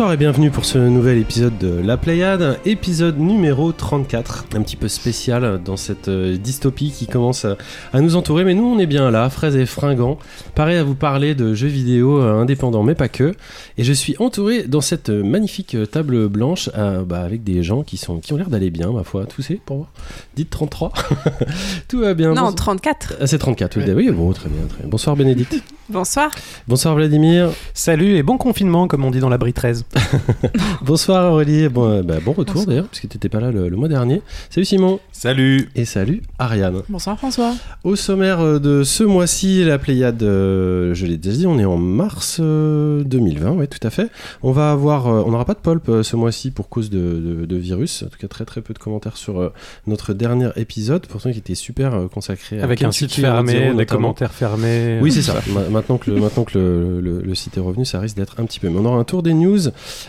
Bonsoir et bienvenue pour ce nouvel épisode de La Pléiade, épisode numéro 34, un petit peu spécial dans cette euh, dystopie qui commence à, nous entourer, mais nous on est bien là, frais et fringants, pareil à vous parler de jeux vidéo euh, indépendants, mais pas que, et je suis entouré dans cette euh, magnifique table blanche euh, bah, avec des gens qui, sont, qui ont l'air d'aller bien, ma foi, tous c'est pour voir Dites 33 Tout va bien Non, Bonsoir. 34. Ah, c'est 34, oui, oui, bon, très bien, très bien. Bonsoir Bénédicte. Bonsoir. Bonsoir Vladimir. Salut et bon confinement, comme on dit dans la Brie 13. Bonsoir Aurélie. Bon, euh, bah, bon retour d'ailleurs, parce que tu n'étais pas là le, le mois dernier. Salut Simon. Salut Et salut Ariane. Bonsoir François. Au sommaire euh, de ce mois-ci, la Pléiade, euh, je l'ai déjà dit, on est en mars euh, 2020, oui, tout à fait. On va avoir, euh, on n'aura pas de pulp euh, ce mois-ci pour cause de, de- de virus. En tout cas, très très peu de commentaires sur notre dernier épisode, pourtant qui était super consacré à Avec un site fermé, des notamment. commentaires fermés. Oui, c'est ça. Ma- maintenant que, le, maintenant que le, le- le site est revenu, ça risque d'être un petit peu. Mais on aura un tour des news,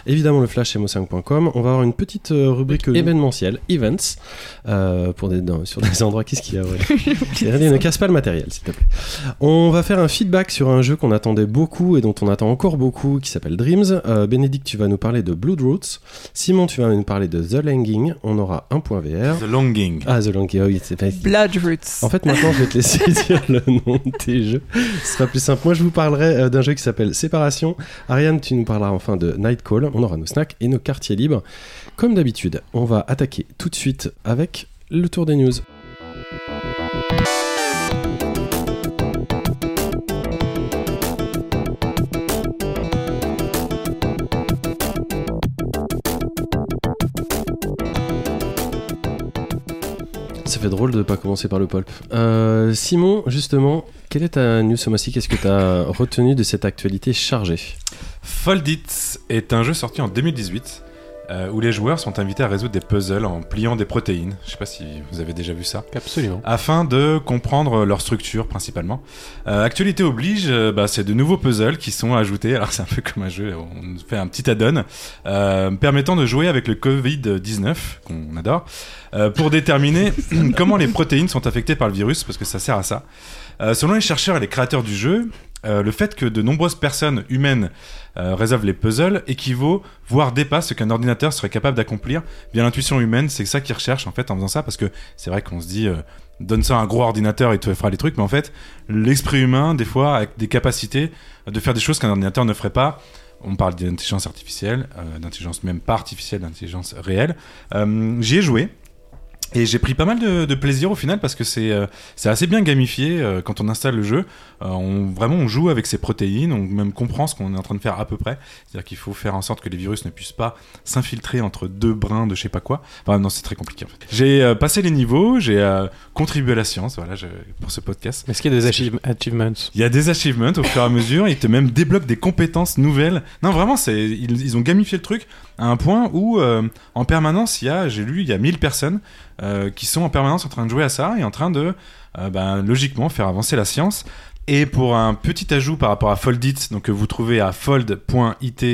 évidemment le flash mo5.com. On va avoir une petite euh, rubrique événementielle, events, euh, pour des, dans- sur des endroits. Qu'est-ce qu'il y a ouais. Regardez, Ne casse pas le matériel, s'il te plaît. On va faire un feedback sur un jeu qu'on attendait beaucoup et dont on attend encore beaucoup, qui s'appelle Dreams. Euh, Bénédicte, tu vas nous parler de Blood Roots. Simon, tu vas nous parler de The Langing. On aura un point VR. The Longing. Ah, The Langing, oui, c'est pas. Blood Roots. En fait, maintenant, je vais te laisser dire le nom de tes jeux. Ce sera plus simple. Moi, je vous parlerai euh, d'un jeu qui s'appelle Séparation. Ariane, tu nous parleras enfin de On aura nos snacks et nos quartiers libres. Comme d'habitude, on va attaquer tout de suite avec le tour des news. Ça fait drôle de pas commencer par le pulp. Euh, Simon, justement, quelle est ta news ce mois-ci Qu'est-ce que tu as retenu de cette actualité chargée? Fold It est un jeu sorti en 2018 euh, où les joueurs sont invités à résoudre des puzzles en pliant des protéines. Je sais pas si vous avez déjà vu ça. Absolument. Afin de comprendre leur structure principalement. Euh, actualité oblige, euh, bah, c'est de nouveaux puzzles qui sont ajoutés. Alors c'est un peu comme un jeu, on fait un petit add-on euh, permettant de jouer avec le Covid-19 qu'on adore euh, pour déterminer comment les protéines sont affectées par le virus parce que ça sert à ça. Euh, selon les chercheurs et les créateurs du jeu, euh, le fait que de nombreuses personnes humaines euh, résolvent les puzzles équivaut, voire dépasse ce qu'un ordinateur serait capable d'accomplir. Bien l'intuition humaine, c'est ça qu'ils recherchent en fait en faisant ça, parce que c'est vrai qu'on se dit, euh, donne ça à un gros ordinateur et te fera les trucs, mais en fait, l'esprit humain, des fois, a des capacités de faire des choses qu'un ordinateur ne ferait pas. On parle d'intelligence artificielle, euh, d'intelligence même pas artificielle, d'intelligence réelle. J'y ai joué. Et j'ai pris pas mal de, de plaisir au final parce que c'est euh, assez bien gamifié euh, quand on installe le jeu. Euh, on, vraiment, on joue avec ses protéines, on même comprend ce qu'on est en train de faire à peu près. C'est-à-dire qu'il faut faire en sorte que les virus ne puissent pas s'infiltrer entre deux brins de je sais pas quoi. Enfin, non, c'est très compliqué en fait. J'ai euh, passé les niveaux, j'ai contribué à la science, voilà, je- pour ce podcast. Est-ce qu'il y a des achieve- achievements? Il y a des achievements au fur et à mesure, ils te même débloquent des compétences nouvelles. Non, vraiment, ils, ils ont gamifié le truc un point où euh, en permanence, il y a, j'ai lu, il y a 1000 personnes euh, qui sont en permanence en train de jouer à ça et en train de, euh, ben, logiquement, faire avancer la science. Et pour un petit ajout par rapport à Foldit, donc que vous trouvez à fold.it,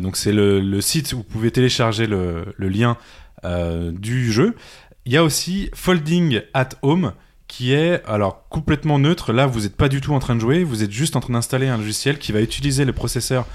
donc c'est le, site où vous pouvez télécharger le, lien du jeu. Il y a aussi Folding at Home qui est alors complètement neutre. Là, vous n'êtes pas du tout en train de jouer, vous êtes juste en train d'installer un logiciel qui va utiliser le processeur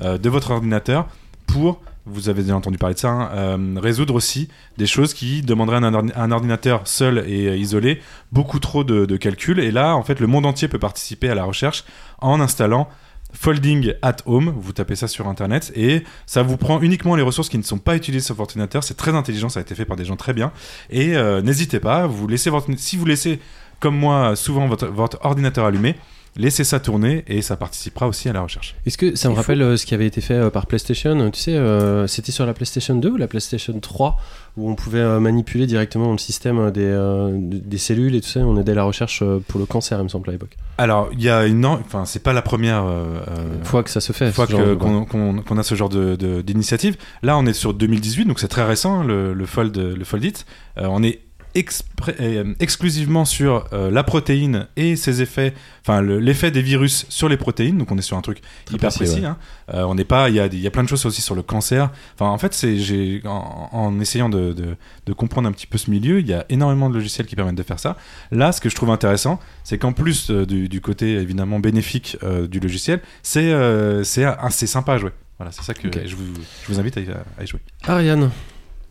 de votre ordinateur pour, vous avez déjà entendu parler de ça, hein, euh, résoudre aussi des choses qui demanderaient à un, ordi- un ordinateur seul et euh, isolé beaucoup trop de, calculs. Et là, en fait, le monde entier peut participer à la recherche en installant Folding at Home, vous tapez ça sur internet et ça vous prend uniquement les ressources qui ne sont pas utilisées sur votre ordinateur. C'est très intelligent, ça a été fait par des gens très bien. Et euh, n'hésitez pas, vous laissez votre, si vous laissez comme moi souvent votre ordinateur allumé, laissez ça tourner et ça participera aussi à la recherche. Est-ce que ça me rappelle euh, ce qui avait été fait euh, par PlayStation Tu sais, euh, c'était sur la PlayStation 2 ou la PlayStation 3 où on pouvait euh, manipuler directement le système euh, des, euh, des cellules et tout ça. On aidait à la recherche euh, pour le cancer, il me semble, à l'époque. Alors, il y a une, en- enfin, c'est pas la première euh, euh, Fois que ça se fait. fois de- qu'on a ce genre de- de- d'initiative. Là, on est sur 2018, donc c'est très récent, hein, le, le Fold, le Foldit. Euh, on est euh, exclusivement sur euh, la protéine et ses effets, enfin le- l'effet des virus sur les protéines. Donc on est sur un truc Très hyper précis, précis. ouais. hein. Euh, on n'est pas, il y a, y a plein de choses aussi sur le cancer. Enfin en fait, c'est j'ai en, en essayant de, de- de comprendre un petit peu ce milieu, il y a énormément de logiciels qui permettent de faire ça. Là, ce que je trouve intéressant, c'est qu'en plus euh, du, du côté évidemment bénéfique euh, du logiciel, c'est euh, c'est assez sympa à jouer. Voilà, c'est ça que Ok. je, vous, je vous invite à, à y jouer. Ariane,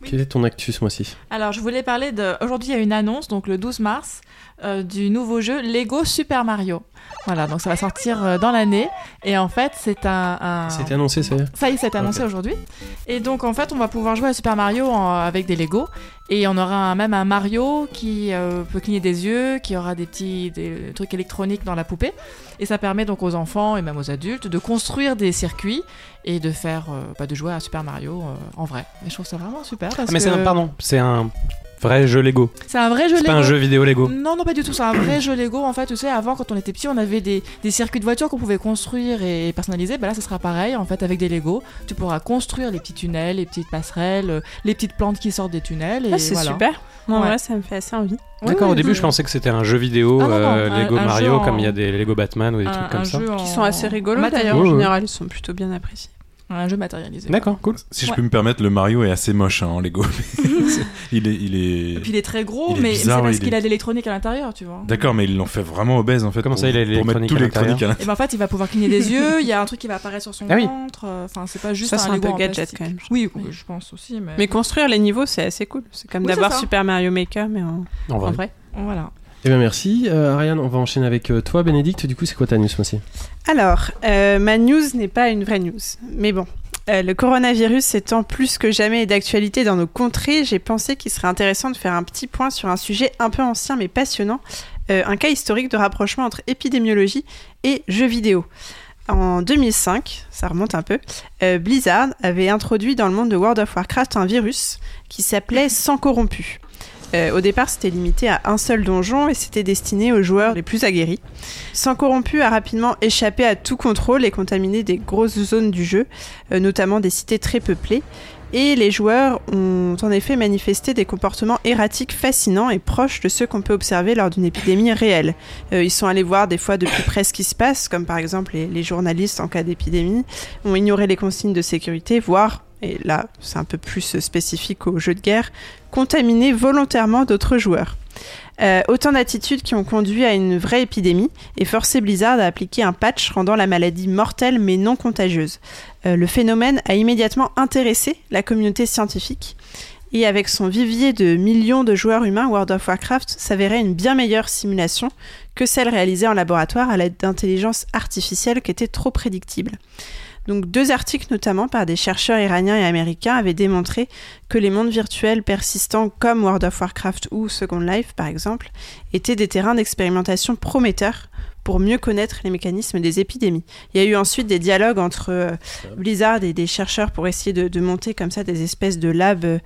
Oui. quel est ton actu ce mois-ci Alors, je voulais parler de. Aujourd'hui, il y a une annonce, donc le 12 mars, euh, du nouveau jeu Lego Super Mario. Voilà, donc ça va sortir euh, dans l'année. Et en fait, c'est un. un- C'était annoncé, ça y est Ça y est, c'est annoncé aujourd'hui. Et donc, en fait, on va pouvoir jouer à Super Mario en- avec des Lego. Et on aura même un Mario qui euh, peut cligner des yeux, qui aura des petits des trucs électroniques dans la poupée. Et ça permet donc aux enfants et même aux adultes de construire des circuits et de faire, euh, bah, de jouer à Super Mario euh, en vrai. Et je trouve ça vraiment super. Parce Ah, mais c'est un, pardon, c'est un vrai jeu Lego. C'est un vrai jeu C'est Lego. pas un jeu vidéo Lego. Non, non, pas du tout. C'est un vrai jeu Lego. En fait, tu sais, avant, quand on était petit, on avait des, des circuits de voitures qu'on pouvait construire et personnaliser. Bah là, ce sera pareil. En fait, avec des Lego, tu pourras construire les petits tunnels, les petites passerelles, euh, les petites plantes qui sortent des tunnels. Et Ah, c'est voilà. super. Moi, Ouais. vrai, ça me fait assez envie. D'accord, oui, au début je pensais que c'était un jeu vidéo Ah, non, non, euh, Lego un Mario en- comme il y a des Lego Batman ou des Un, trucs comme ça. en- Qui sont assez rigolos d'ailleurs. En général, ils sont plutôt bien appréciés. Un jeu matérialisé. D'accord, cool. Si je Ouais. peux me permettre, le Mario est assez moche hein, en Lego. il est, il est... Et puis il est très gros, est mais c'est parce il qu'il est- a de l'électronique à l'intérieur, tu vois. D'accord, mais ils l'ont fait vraiment obèse en fait. Comment pour- ça, il a mettre l'électronique tout à l'électronique à l'intérieur. Et ben en fait, il va pouvoir cligner des yeux. Il y a un truc qui va apparaître sur son Ah oui. ventre. euh, Enfin, c'est pas juste Ça, un c'est un Lego peu en gadget plastique. quand même. Oui, oui, je pense aussi. Mais, Mais construire les niveaux, c'est assez cool. C'est comme Oui, d'avoir. Super Mario Maker, mais en, En en vrai. vrai. voilà. Eh bien merci. Euh, Ariane, on va enchaîner avec euh, toi, Bénédicte. Du coup, c'est quoi ta news mois-ci Alors, euh, ma news n'est pas une vraie news. Mais bon, le coronavirus étant plus que jamais d'actualité dans nos contrées, j'ai pensé qu'il serait intéressant de faire un petit point sur un sujet un peu ancien mais passionnant, un cas historique de rapprochement entre épidémiologie et jeux vidéo. En 2005, ça remonte un peu, Blizzard avait introduit dans le monde de World of Warcraft un virus qui s'appelait Sang corrompu. Euh, au départ, c'était limité à un seul donjon et c'était destiné aux joueurs les plus aguerris. Sang corrompu a rapidement échappé à tout contrôle et contaminé des grosses zones du jeu, euh, notamment des cités très peuplées. Et les joueurs ont en effet manifesté des comportements erratiques fascinants et proches de ceux qu'on peut observer lors d'une épidémie réelle. Euh, ils sont allés voir des fois de plus près ce qui se passe, comme par exemple les journalistes en cas d'épidémie, ont ignoré les consignes de sécurité, voire, et là c'est un peu plus spécifique aux jeux de guerre, contaminer volontairement d'autres joueurs. Euh, autant d'attitudes qui ont conduit à une vraie épidémie et forcé Blizzard à appliquer un patch rendant la maladie mortelle mais non contagieuse. Euh, le phénomène a immédiatement intéressé la communauté scientifique et avec son vivier de millions de joueurs humains, World of Warcraft s'avérait une bien meilleure simulation que celle réalisée en laboratoire à l'aide d'intelligence artificielle qui était trop prédictible. Donc deux articles notamment par des chercheurs iraniens et américains avaient démontré que les mondes virtuels persistants comme World of Warcraft ou Second Life par exemple étaient des terrains d'expérimentation prometteurs pour mieux connaître les mécanismes des épidémies. Il y a eu ensuite des dialogues entre euh, Blizzard et des chercheurs pour essayer de, monter comme ça des espèces de labs euh,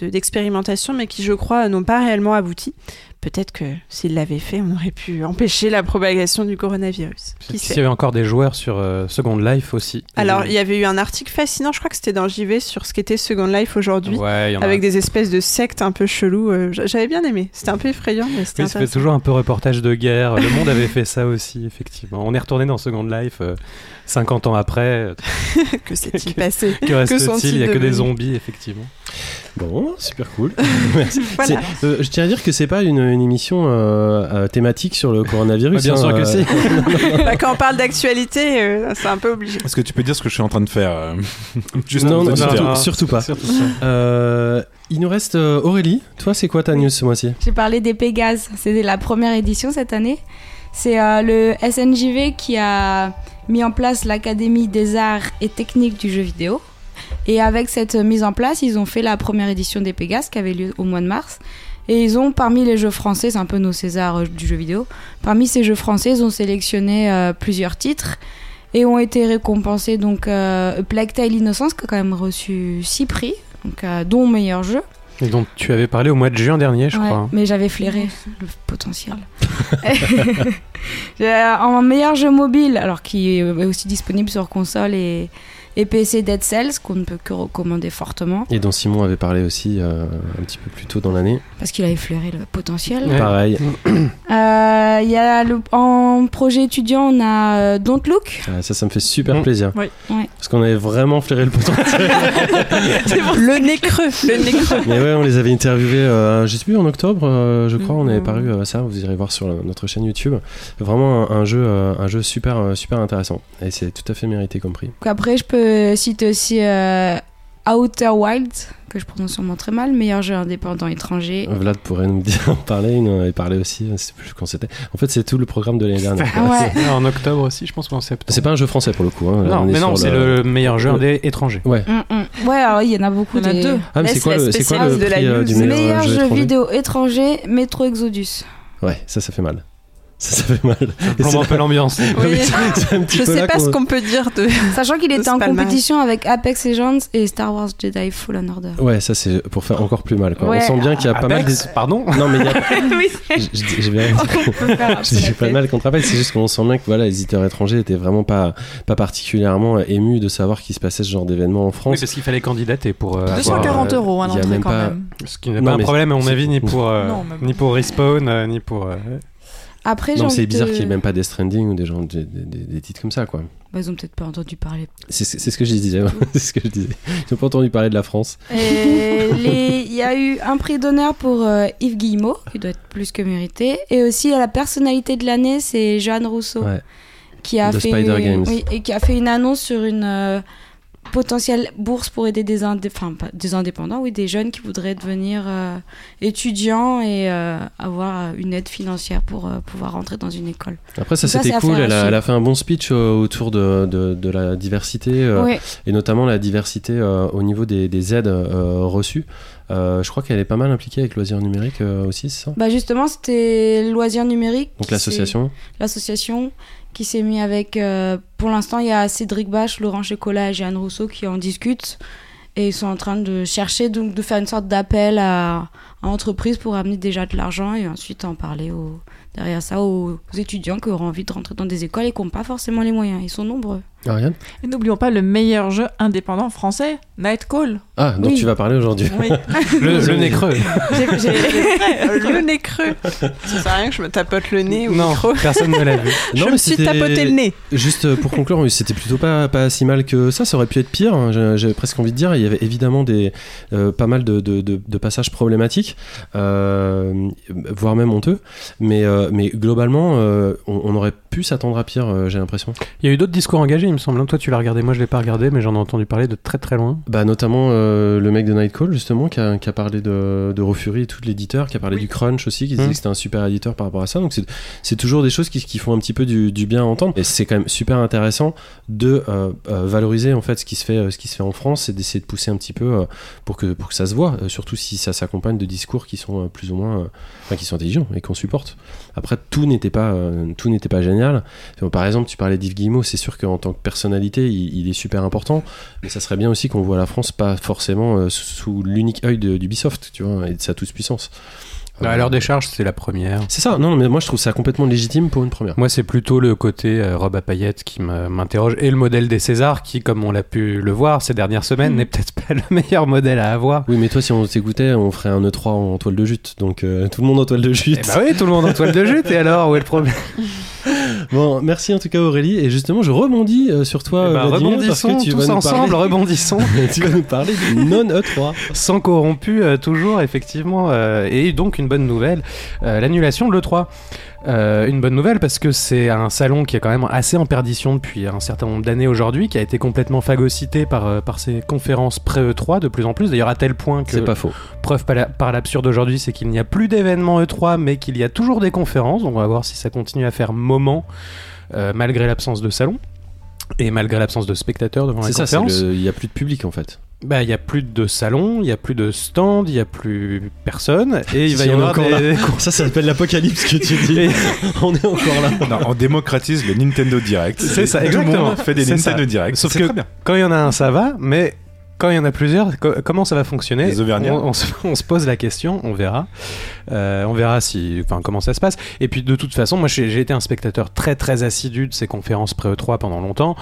de- d'expérimentation, mais qui je crois n'ont pas réellement abouti. Peut-être que s'ils l'avaient fait, on aurait pu empêcher la propagation du coronavirus. Qui S'il y avait encore des joueurs sur euh, Second Life aussi. Alors, Et- il y avait eu un article fascinant, je crois que c'était dans JV, sur ce qu'était Second Life aujourd'hui. Ouais, a. Avec des espèces de sectes un peu cheloues. euh, J'avais bien aimé. C'était un peu effrayant, mais c'était Oui, ça fait toujours un peu reportage de guerre. Le monde avait fait ça aussi, effectivement. On est retourné dans Second Life euh, 50 ans après. que s'est-il passé? Que reste-t-il? Il y a que des zombies, effectivement. Bon, super cool. Merci. Voilà. C'est- euh, je tiens à dire que c'est pas une, une émission euh, euh, thématique sur le coronavirus. Ouais, bien sûr que euh, si. Bah, Quand on parle d'actualité, euh, c'est un peu obligé. Est-ce que tu peux dire ce que je suis en train de faire euh, Juste non, non, surtout, non. surtout pas. Surtout. Euh, il nous reste euh, Aurélie. Toi, c'est quoi ta news ce mois-ci? J'ai parlé des Pégases. C'était la première édition cette année. C'est euh, le SNJV qui a mis en place l'Académie des arts et techniques du jeu vidéo. Et avec cette mise en place, ils ont fait la première édition des Pégases qui avait lieu au mois de mars. Et ils ont, parmi les jeux français, c'est un peu nos Césars euh, du jeu vidéo, parmi ces jeux français, ils ont sélectionné euh, plusieurs titres et ont été récompensés. Donc, euh, Plague Tale Innocence qui a quand même reçu 6 prix, donc, euh, dont meilleur jeu. Et donc, tu avais parlé au mois de juin dernier, je Ouais, crois. Mais j'avais flairé le potentiel. Euh, en meilleur jeu mobile, alors qui est aussi disponible sur console et, et PC Dead Cells, qu'on ne peut que recommander fortement. Et dont Simon avait parlé aussi euh, un petit peu plus tôt dans l'année. Parce qu'il a effleuré le potentiel. Ouais. Pareil. Euh, Il y a le, en projet étudiant, on a euh, Don't Look. Ah, ça, ça me fait super Mm. plaisir. Oui. Ouais. Parce qu'on avait vraiment flairé le potentiel. Le nez creux, le nez creux. Mais ouais, on les avait interviewés, euh, je sais plus, en octobre, euh, je crois, on avait Mhm. paru euh, ça, vous irez voir sur la- notre chaîne YouTube. Vraiment un, un jeu, euh, un jeu super, super intéressant. Et c'est tout à fait mérité. Donc après, je peux citer aussi euh, Outer Wild, que je prononce sûrement très mal, meilleur jeu indépendant étranger. Vlad pourrait nous dire, en parler, il en avait parlé aussi, sais plus quand c'était. En fait, c'est tout le programme de l'année dernière. Ah ouais. en octobre aussi, je pense qu'en septembre. C'est pas un jeu français pour le coup. Hein. Là, Non, mais non, c'est le meilleur jeu indé étranger. Ouais. Mm, mm. Ouais, alors il y en a beaucoup. Il y en a des- deux. Ah, mais c'est quoi, le- c'est quoi le spécialiste de la prix euh, du meilleur, Meilleur jeu jeu étranger vidéo étranger, Metro Exodus. Ouais, ça, ça fait mal. Ça, ça fait mal. C'est- un peu l'ambiance. Oui. Je peu sais pas ce qu'on peut dire de. Sachant qu'il était en mal. compétition avec Apex Legends et Star Wars Jedi Fallen Order. Ouais, ça c'est pour faire encore plus mal. Quoi. Ouais. On sent bien qu'il y a pas mal. Pardon Non, mais il y a. oui, J'ai bien- On J'ai pas de mal contre Apex, c'est juste qu'on sent bien que voilà, les éditeurs étrangers étaient vraiment pas, pas particulièrement euh, émus de savoir qu'il se passait ce genre d'événement en Oui, France. parce qu'il fallait candidater pour. euh, avoir, 240 euh, euros à a l'entrée quand même. Ce qui n'est pas un problème, à mon avis, ni pour, euh, ni pour Respawn, euh, ni pour. Euh, Après, non, c'est bizarre de- qu'il n'y ait même pas des Stranding ou des, gens, des, des- des titres comme ça, quoi. Bah, ils ont peut-être pas entendu parler. C'est ce que je disais. c'est ce que je disais. Ils n'ont pas entendu parler de la France. Les- Il y a eu un prix d'honneur pour euh, Yves Guillemot, qui doit être plus que mérité. Et aussi, à la personnalité de l'année, c'est Johan Rousseau, Ouais. qui, a De fait, Spider Games. oui, et qui a fait une annonce sur une euh, potentielle bourse pour aider des, indé- enfin, des indépendants, oui, des jeunes qui voudraient devenir euh, étudiants et euh, avoir une aide financière pour euh, pouvoir rentrer dans une école. Après, ça c'était cool. Elle a, aussi. elle a fait un bon speech euh, autour de, de, de la diversité euh, Oui. et notamment la diversité euh, au niveau des, des aides euh, reçues. Euh, je crois qu'elle est pas mal impliquée avec Loisirs Numériques euh, aussi, c'est ça? Bah justement, c'était Loisirs Numériques. Donc l'association. L'association qui s'est mis avec. euh, pour l'instant, il y a Cédric Bache, Laurent Chocolat et Jeanne Rousseau qui en discutent. Et ils sont en train de chercher, donc de faire une sorte d'appel à, à entreprises pour amener déjà de l'argent et ensuite en parler aux, derrière ça aux étudiants qui auront envie de rentrer dans des écoles et qui n'ont pas forcément les moyens. Ils sont nombreux. Ariane Et n'oublions pas le meilleur jeu indépendant français, Night Call. Ah, donc Oui. tu vas parler aujourd'hui. Oui. Le, le nez creux. le nez creux. Ça sert à rien que je me tapote le nez ou le Non, micro. personne ne l'a vu. Je me suis tapoté le nez. Juste pour conclure, c'était plutôt pas, pas si mal que ça. Ça aurait pu être pire. hein, J'avais presque envie de dire. Il y avait évidemment des, euh, pas mal de, de- de- de passages problématiques, euh, voire même honteux. Mais, euh, mais globalement, euh, on, on aurait pu s'attendre à pire, j'ai l'impression. Il y a eu d'autres discours engagés, il me semble. hein. Toi, tu l'as regardé, moi, je l'ai pas regardé, mais j'en ai entendu parler de très très loin. Bah, notamment euh, le mec de Nightcall, justement, qui a, qui a parlé de, de Rofuri et tout l'éditeur, qui a parlé Oui. du Crunch aussi, qui disait Mm. que c'était un super éditeur par rapport à ça. Donc, c'est- c'est toujours des choses qui, qui font un petit peu du, du bien à entendre. Et c'est quand même super intéressant de euh, euh, valoriser en fait ce qui se fait, euh, ce qui se fait en France et d'essayer de pousser un petit peu euh, pour, que, pour que ça se voit, euh, surtout si ça s'accompagne de discours qui sont euh, plus ou moins. Enfin, qui sont intelligents et qu'on supporte. Après, tout n'était pas, euh, tout n'était pas génial. Par exemple, tu parlais d'Yves Guillemot, c'est sûr qu'en tant que personnalité, il, est super important, mais ça serait bien aussi qu'on voit la France pas forcément euh, sous, l'unique œil d'Ubisoft, tu vois, et de sa toute-puissance. Bah, à l'heure des charges, c'est la première. C'est ça, non, mais moi je trouve ça complètement légitime pour une première. Moi, c'est plutôt le côté euh, robe à paillettes qui me- m'interroge et le modèle des Césars qui, comme on l'a pu le voir ces dernières semaines, Mhm. n'est peut-être pas le meilleur modèle à avoir. Oui, mais toi, si on t'écoutait, on ferait un E3 en toile de jute, donc euh, tout le monde en toile de jute. Eh bah oui, tout le monde en toile de jute, et alors, où est le problème? Bon, merci en tout cas Aurélie, et justement, je rebondis euh, sur toi, Vladimir, parce que tu tous vas nous ensemble, parler, rebondissons. tu vas nous parler du E non-E3. sans corrompu, euh, toujours, effectivement. euh, et donc, une bonne nouvelle, l'annulation de l'E3. Euh, une bonne nouvelle parce que c'est un salon qui est quand même assez en perdition depuis un certain nombre d'années aujourd'hui, qui a été complètement phagocyté par, euh, par ces conférences pré-E3 de plus en plus, d'ailleurs à tel point que, C'est pas faux. preuve par la- par l'absurde aujourd'hui, c'est qu'il n'y a plus d'événements E3, mais qu'il y a toujours des conférences, donc on va voir si ça continue à faire moment, euh, malgré l'absence de salon. Et malgré l'absence de spectateurs devant la C'est ça, c'est conférence. le- il y a plus de public en fait. Bah, il y a plus de salon, il y a plus de stand, il y a plus personne, et il va y on est avoir encore des... Ça, ça s'appelle l'apocalypse que tu dis. on est encore là. Non, on démocratise le Nintendo Direct. C'est ça, Tout le exactement. monde fait des Nintendo ça. Direct. Sauf que quand il y en a un, ça va, mais quand il y en a plusieurs, co- comment ça va fonctionner Les on, on se, on se pose la question, on verra. Euh, on verra si, enfin, comment ça se passe. Et puis de toute façon, moi j'ai été un spectateur très très assidu de ces conférences pré-E3 pendant longtemps.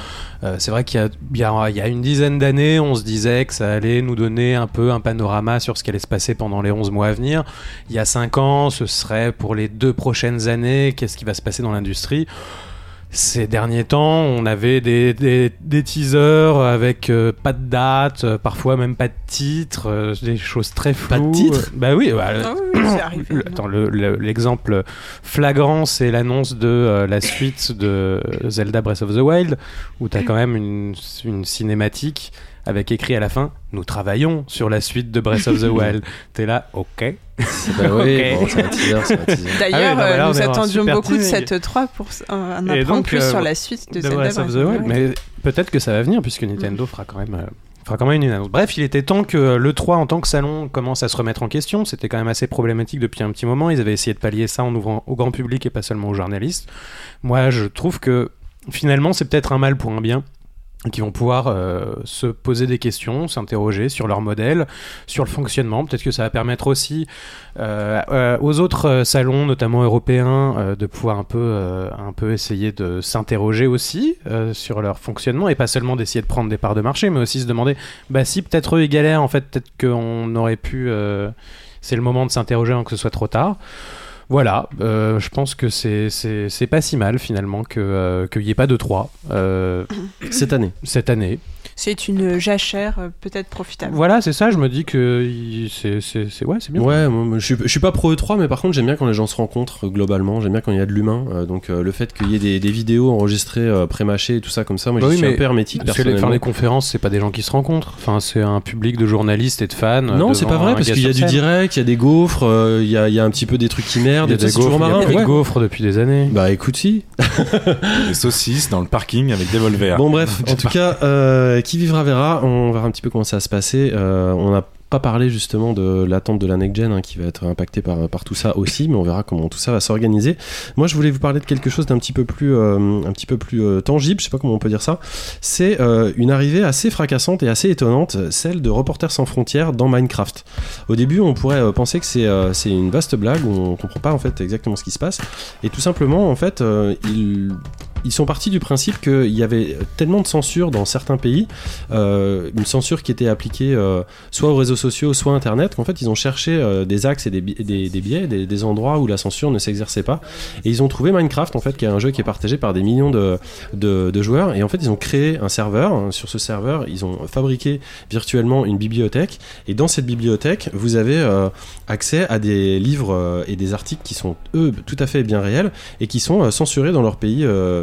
Euh, c'est vrai qu'il y y a une dizaine d'années, on se disait que ça allait nous donner un peu un panorama sur ce qui allait se passer pendant les 11 mois à venir. Il y a 5 ans, ce serait pour les deux prochaines années, qu'est-ce qui va se passer dans l'industrie? Ces derniers temps, on avait des, des, des teasers avec euh, pas de date, euh, parfois même pas de titre, euh, des choses très floues. Pas de titre? Bah oui, bah, Ah oui, arrivé. le- attends, le- le- l'exemple flagrant, c'est l'annonce de euh, la suite de Zelda Breath of the Wild, où tu as quand même une, une cinématique avec écrit à la fin Nous travaillons sur la suite de Breath of the Wild. T'es là, ok. Bah oui, Ok. bon, c'est un teaser, c'est un teaser. D'ailleurs, Ah oui, euh, nous attendions beaucoup de cette 3 pour en apprendre donc, plus euh, sur la suite de, Breath of the Wild, mais peut-être que ça va venir puisque Nintendo fera quand même. euh, fera quand même une annonce. Bref, il était temps que le 3 en tant que salon commence à se remettre en question. C'était quand même assez problématique depuis un petit moment. Ils avaient essayé de pallier ça en ouvrant au grand public et pas seulement aux journalistes. Moi, je trouve que finalement, c'est peut-être un mal pour un bien qui vont pouvoir euh, se poser des questions, s'interroger sur leur modèle, sur le fonctionnement. Peut-être que ça va permettre aussi euh, euh, aux autres salons, notamment européens, de pouvoir un peu, un peu essayer de s'interroger aussi sur leur fonctionnement et pas seulement d'essayer de prendre des parts de marché, mais aussi se demander, bah si peut-être eux ils galèrent, en fait peut-être qu'on aurait pu, c'est le moment de s'interroger avant que ce soit trop tard. Voilà, euh, je pense que c'est pas si mal finalement que euh, qu'il n'y ait pas de 3 Cette année. cette année. C'est une jachère euh, peut-être profitable. Voilà, c'est ça, je me dis que c'est c'est c'est- ouais, c'est bien. Ouais, moi, je suis, je suis pas pro E3, mais par contre, j'aime bien quand les gens se rencontrent euh, globalement. J'aime bien quand il y a de l'humain. euh, donc, euh, le fait qu'il y ait des, des vidéos enregistrées, euh, pré-mâchées et tout ça comme ça, moi, Bah je oui, suis mais un peu hermétique Parce que les, enfin, les conférences, c'est pas des gens qui se rencontrent. Enfin, c'est un public de journalistes et de fans. Non, c'est pas vrai, parce qu'il y a du direct, il y a des gaufres, euh, il y, a, il y a un petit peu des trucs qui Il merdent, y a des gaufres, il y a marrant. plus de ouais. gaufres depuis des années. Bah écoute, si. Des saucisses dans le parking avec des volvers. Bon, bref, en tout cas, qui vivra verra. On verra un petit peu comment ça se passer. Euh, on n'a pas parlé justement de l'attente de la next gen hein, qui va être impactée par, tout ça aussi, mais on verra comment tout ça va s'organiser. Moi, je voulais vous parler de quelque chose d'un petit peu plus, euh, un petit peu plus euh, tangible, je sais pas comment on peut dire ça. C'est une arrivée assez fracassante et assez étonnante, celle de Reporters sans frontières dans Minecraft. Au début, on pourrait penser que c'est une vaste blague, où on comprend pas en fait exactement ce qui se passe, et tout simplement, en fait, euh, ils sont partis du principe qu'il y avait tellement de censure dans certains pays, euh, une censure qui était appliquée euh, soit aux réseaux sociaux, soit à Internet, qu'en fait ils ont cherché euh, des axes et des, bi- des, des biais, des, endroits où la censure ne s'exerçait pas. Et ils ont trouvé Minecraft, en fait, qui est un jeu qui est partagé par des millions de, joueurs. Et en fait, ils ont créé un serveur. Sur ce serveur, ils ont fabriqué virtuellement une bibliothèque. Et dans cette bibliothèque, vous avez accès à des livres et des articles qui sont, eux, tout à fait bien réels et qui sont censurés dans leur pays.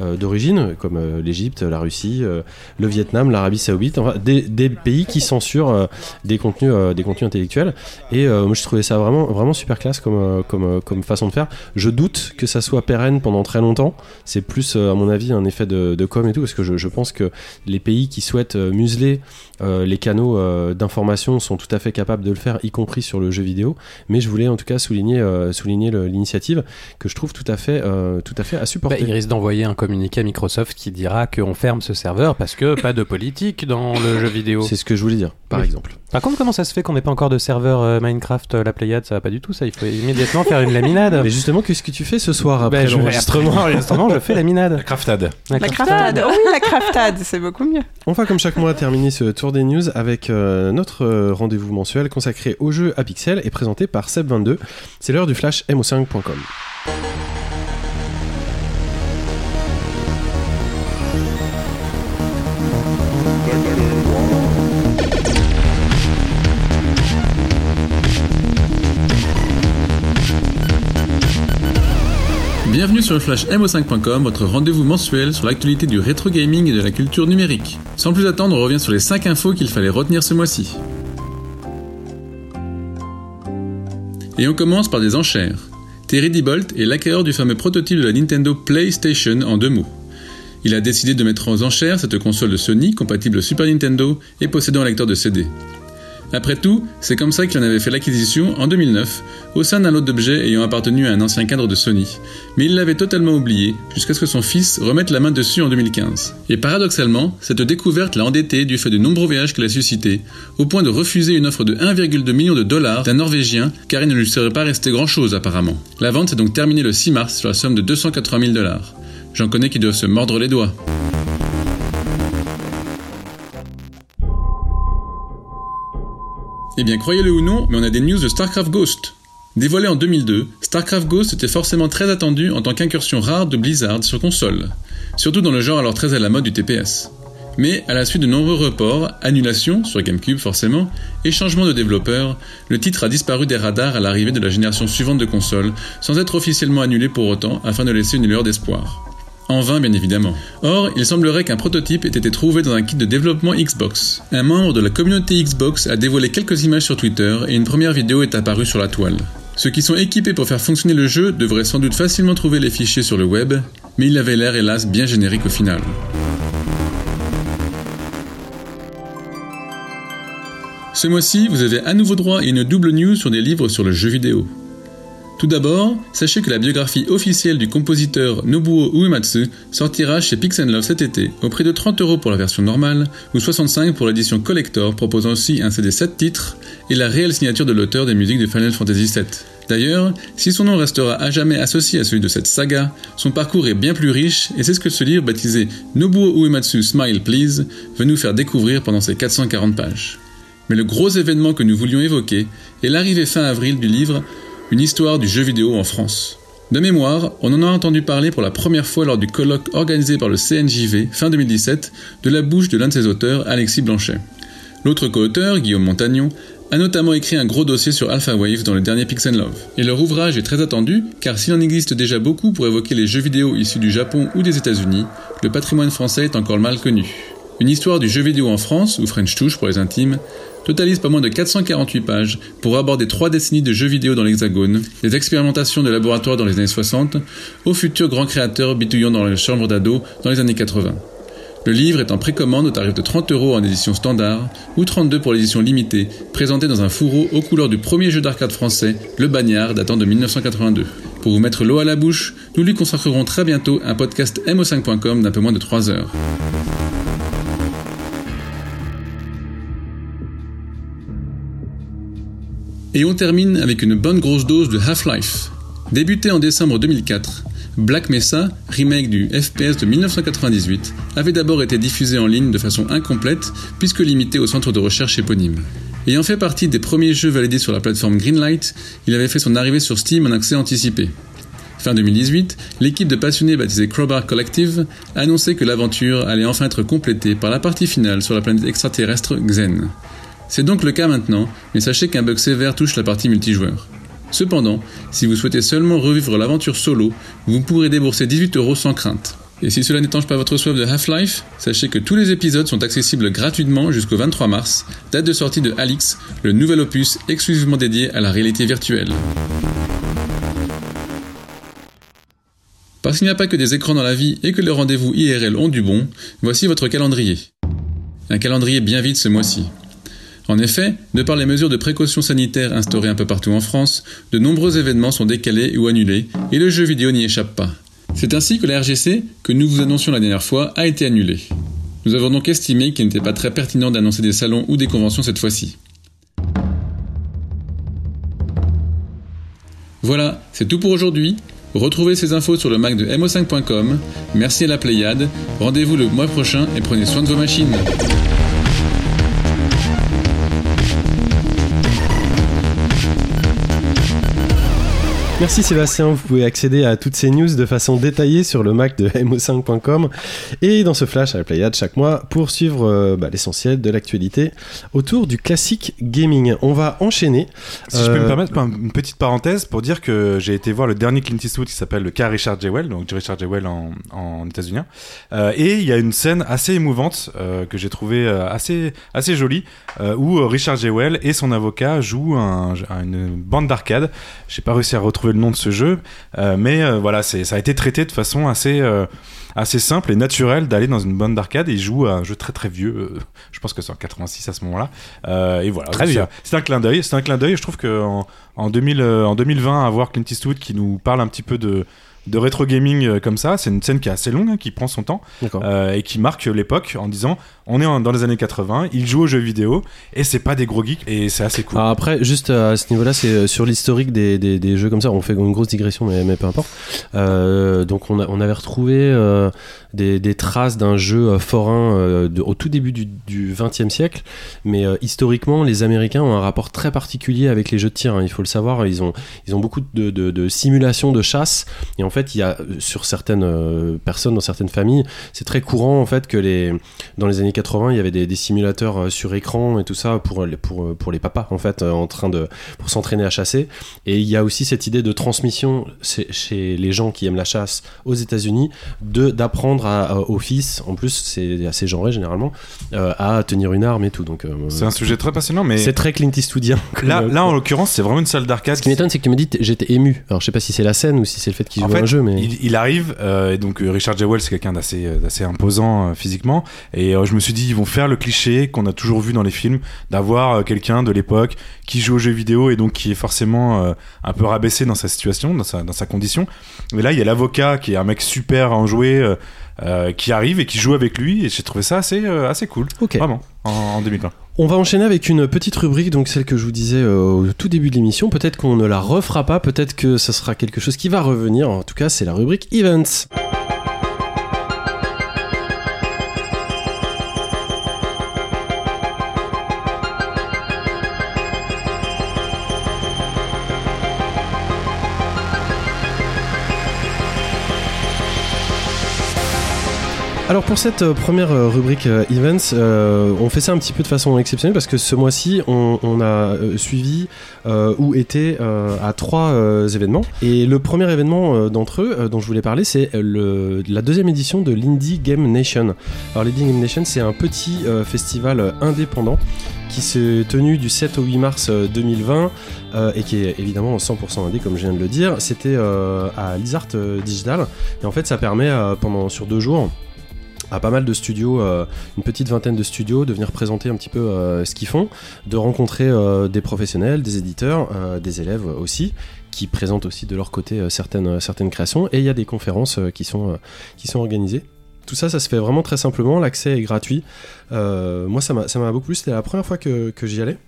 d'origine, comme euh, l'Égypte, la Russie, euh, le Vietnam, l'Arabie Saoudite, enfin, des, pays qui censurent euh, des contenus, euh, des contenus intellectuels. Et euh, moi, je trouvais ça vraiment, vraiment super classe comme, euh, comme, euh, comme façon de faire. Je doute que ça soit pérenne pendant très longtemps. C'est plus, euh, à mon avis, un effet de, com et tout, parce que je, pense que les pays qui souhaitent euh, museler euh, les canaux euh, d'information sont tout à fait capables de le faire, y compris sur le jeu vidéo. Mais je voulais en tout cas souligner, euh, souligner l'initiative que je trouve tout à fait, euh, tout à fait à Bah, supporter. il risque d'envoyer un communiqué à Microsoft qui dira qu'on ferme ce serveur parce que pas de politique dans le jeu vidéo. C'est ce que je voulais dire, par Oui. exemple. Par contre, comment ça se fait qu'on n'ait pas encore de serveur euh, Minecraft, euh, la Pléiade? Ça va pas du tout, ça. Il faut immédiatement faire une laminade. Mais justement, qu'est-ce que tu fais ce soir Bah, après je- l'enregistrement je fais laminade. La craftade. La craftade, oh oui, la craftade, c'est beaucoup mieux. On va comme chaque mois terminer ce tour des news avec euh, notre euh, rendez-vous mensuel consacré au jeu à pixels et présenté par Seb22. C'est l'heure du flash mo5.com. sur le flash mo5.com, votre rendez-vous mensuel sur l'actualité du rétro gaming et de la culture numérique. Sans plus attendre, on revient sur les 5 infos qu'il fallait retenir ce mois-ci. Et on commence par des enchères. Terry Dibolt est l'acquéreur du fameux prototype de la Nintendo PlayStation en deux mots. Il a décidé de mettre aux enchères cette console de Sony compatible Super Nintendo et possédant un lecteur de CD. Après tout, c'est comme ça qu'il en avait fait l'acquisition en 2009, au sein d'un lot d'objets ayant appartenu à un ancien cadre de Sony. Mais il l'avait totalement oublié, jusqu'à ce que son fils remette la main dessus en 2015. Et paradoxalement, cette découverte l'a endetté du fait de nombreux voyages qu'elle a suscités, au point de refuser une offre de 1,2 million de dollars d'un Norvégien, car il ne lui serait pas resté grand chose apparemment. La vente s'est donc terminée le 6 mars sur la somme de 280 000 dollars. J'en connais qui doivent se mordre les doigts. Eh bien, croyez-le ou non, mais on a des news de StarCraft Ghost. Dévoilé en 2002, StarCraft Ghost était forcément très attendu en tant qu'incursion rare de Blizzard sur console, surtout dans le genre alors très à la mode du TPS. Mais à la suite de nombreux reports, annulations, sur GameCube forcément, et changements de développeurs, le titre a disparu des radars à l'arrivée de la génération suivante de consoles, sans être officiellement annulé pour autant afin de laisser une lueur d'espoir. En vain, bien évidemment. Or, il semblerait qu'un prototype ait été trouvé dans un kit de développement Xbox. Un membre de la communauté Xbox a dévoilé quelques images sur Twitter et une première vidéo est apparue sur la toile. Ceux qui sont équipés pour faire fonctionner le jeu devraient sans doute facilement trouver les fichiers sur le web, mais il avait l'air hélas bien générique au final. Ce mois-ci, vous avez à nouveau droit à une double news sur des livres sur le jeu vidéo. Tout d'abord, sachez que la biographie officielle du compositeur Nobuo Uematsu sortira chez Pixel Love cet été, au prix de 30 euros pour la version normale ou 65 pour l'édition collector proposant aussi un CD 7 titres et la réelle signature de l'auteur des musiques de Final Fantasy VII. D'ailleurs, si son nom restera à jamais associé à celui de cette saga, son parcours est bien plus riche et c'est ce que ce livre baptisé Nobuo Uematsu Smile Please veut nous faire découvrir pendant ses 440 pages. Mais le gros événement que nous voulions évoquer est l'arrivée fin avril du livre Une histoire du jeu vidéo en France. De mémoire, on en a entendu parler pour la première fois lors du colloque organisé par le CNJV fin 2017 de la bouche de l'un de ses auteurs, Alexis Blanchet. L'autre co-auteur, Guillaume Montagnon, a notamment écrit un gros dossier sur Alpha Wave dans le dernier Pixel Love. Et leur ouvrage est très attendu, car s'il en existe déjà beaucoup pour évoquer les jeux vidéo issus du Japon ou des États-Unis, le patrimoine français est encore mal connu. Une histoire du jeu vidéo en France, ou French Touch pour les intimes, totalise pas moins de 448 pages pour aborder trois décennies de jeux vidéo dans l'Hexagone, des expérimentations de laboratoire dans les années 60, aux futurs grands créateurs bitouillant dans les chambres d'ado dans les années 80. Le livre est en précommande au tarif de 30 euros en édition standard ou 32 pour l'édition limitée, présenté dans un fourreau aux couleurs du premier jeu d'arcade français, le Bagnard, datant de 1982. Pour vous mettre l'eau à la bouche, nous lui consacrerons très bientôt un podcast mo5.com d'un peu moins de 3 heures. Et on termine avec une bonne grosse dose de Half-Life. Débuté en décembre 2004, Black Mesa, remake du FPS de 1998, avait d'abord été diffusé en ligne de façon incomplète puisque limité au centre de recherche éponyme. Ayant fait partie des premiers jeux validés sur la plateforme Greenlight, il avait fait son arrivée sur Steam en accès anticipé. Fin 2018, l'équipe de passionnés baptisée Crowbar Collective a annoncé que l'aventure allait enfin être complétée par la partie finale sur la planète extraterrestre Xen. C'est donc le cas maintenant, mais sachez qu'un bug sévère touche la partie multijoueur. Cependant, si vous souhaitez seulement revivre l'aventure solo, vous pourrez débourser 18 euros sans crainte. Et si cela n'étanche pas votre soif de Half-Life, sachez que tous les épisodes sont accessibles gratuitement jusqu'au 23 mars, date de sortie de Alix, le nouvel opus exclusivement dédié à la réalité virtuelle. Parce qu'il n'y a pas que des écrans dans la vie et que les rendez-vous IRL ont du bon, voici votre calendrier. Un calendrier bien vide ce mois-ci. En effet, de par les mesures de précaution sanitaire instaurées un peu partout en France, de nombreux événements sont décalés ou annulés, et le jeu vidéo n'y échappe pas. C'est ainsi que la RGC, que nous vous annoncions la dernière fois, a été annulée. Nous avons donc estimé qu'il n'était pas très pertinent d'annoncer des salons ou des conventions cette fois-ci. Voilà, c'est tout pour aujourd'hui. Retrouvez ces infos sur le Mac de mo5.com. Merci à la Pléiade. Rendez-vous le mois prochain et prenez soin de vos machines. Merci Sébastien, vous pouvez accéder à toutes ces news de façon détaillée sur le Mac de mo5.com et dans ce flash à la Playade chaque mois pour suivre euh, bah, l'essentiel de l'actualité autour du classique gaming. On va enchaîner. Si je peux me permettre une petite parenthèse pour dire que j'ai été voir le dernier Clint Eastwood qui s'appelle le cas Richard Jewell, donc Richard Jewell en, en États-Unis. Euh, et il y a une scène assez émouvante euh, que j'ai trouvé assez, assez jolie où Richard Jewell et son avocat jouent un, une bande d'arcade. J'ai pas réussi à retrouver le nom de ce jeu, euh, mais euh, voilà, ça a été traité de façon assez euh, assez simple et naturelle d'aller dans une bande d'arcade et il joue à un jeu très très vieux. euh, je pense que c'est en 86 à ce moment-là. Euh, et voilà, c'est- un clin d'œil. C'est un clin d'œil. Je trouve que en, en 2000, euh, en 2020, avoir Clint Eastwood qui nous parle un petit peu de de rétro gaming euh, comme ça, c'est une scène qui est assez longue, hein, qui prend son temps euh, et qui marque l'époque en disant on est dans les années 80, il joue aux jeux vidéo et c'est pas des gros geeks et c'est assez cool. Alors après, juste à ce niveau-là, c'est euh, sur l'historique des, des, des jeux comme ça. On fait une grosse digression, mais, mais peu importe. Euh, donc on, a- on avait retrouvé euh, des, traces d'un jeu euh, forain euh, au tout début du, 20e siècle. Mais euh, historiquement, les Américains ont un rapport très particulier avec les jeux de tir. hein. Il faut le savoir. Ils ont, ils ont beaucoup de, de, simulations de chasse. Et en fait, il y a sur certaines personnes, dans certaines familles, c'est très courant en fait que les, dans les années 80, il y avait des, simulateurs sur écran et tout ça pour les, pour, pour les papas en fait, en train de pour s'entraîner à chasser. Et il y a aussi cette idée de transmission chez, les gens qui aiment la chasse aux États-Unis, d'apprendre à- à- aux fils, en plus c'est assez genré généralement, euh, à tenir une arme et tout. Donc euh, C'est un sujet très passionnant, mais c'est très Clint Eastwoodien. comme, là, euh, là en l'occurrence, c'est vraiment une salle d'arcade. ce qui m'étonne, c'est que tu me dis j'étais ému. Alors je sais pas si c'est la scène ou si c'est le fait qu'il joue fait, un jeu, mais il, il arrive, et donc Richard Jewell, c'est quelqu'un d'assez imposant physiquement, et je me suis dit, ils vont faire le cliché qu'on a toujours vu dans les films, d'avoir quelqu'un de l'époque qui joue aux jeux vidéo et donc qui est forcément un peu rabaissé dans sa situation, dans sa, dans sa condition. Mais là, il y a l'avocat qui est un mec super enjoué, euh, qui arrive et qui joue avec lui, et j'ai trouvé ça assez, euh, assez cool, ok. vraiment, en, en 2020. On va enchaîner avec une petite rubrique, donc celle que je vous disais euh, au tout début de l'émission. Peut-être qu'on ne la refera pas, peut-être que ça sera quelque chose qui va revenir. En tout cas, c'est la rubrique Events. Alors pour cette euh, première euh, rubrique euh, Events, on fait ça un petit peu de façon exceptionnelle parce que ce mois-ci, on, a suivi ou été à trois événements. Et le premier événement d'entre eux dont je voulais parler, c'est la deuxième édition de l'Indie Game Nation. Alors l'Indie Game Nation, c'est un petit festival indépendant qui s'est tenu du 7 au 8 mars euh, 2020 euh, et qui est évidemment 100% indé comme je viens de le dire. C'était à Lizard euh, Digital et en fait ça permet pendant sur deux jours à pas mal de studios, euh, une petite vingtaine de studios, de venir présenter un petit peu euh, ce qu'ils font, de rencontrer euh, des professionnels, des éditeurs, des élèves aussi, qui présentent aussi de leur côté certaines, certaines créations, et il y a des conférences qui, sont, qui sont organisées. Tout ça, ça se fait vraiment très simplement, l'accès est gratuit. Moi, ça m'a ça m'a beaucoup plu, c'était la première fois que, que j'y allais.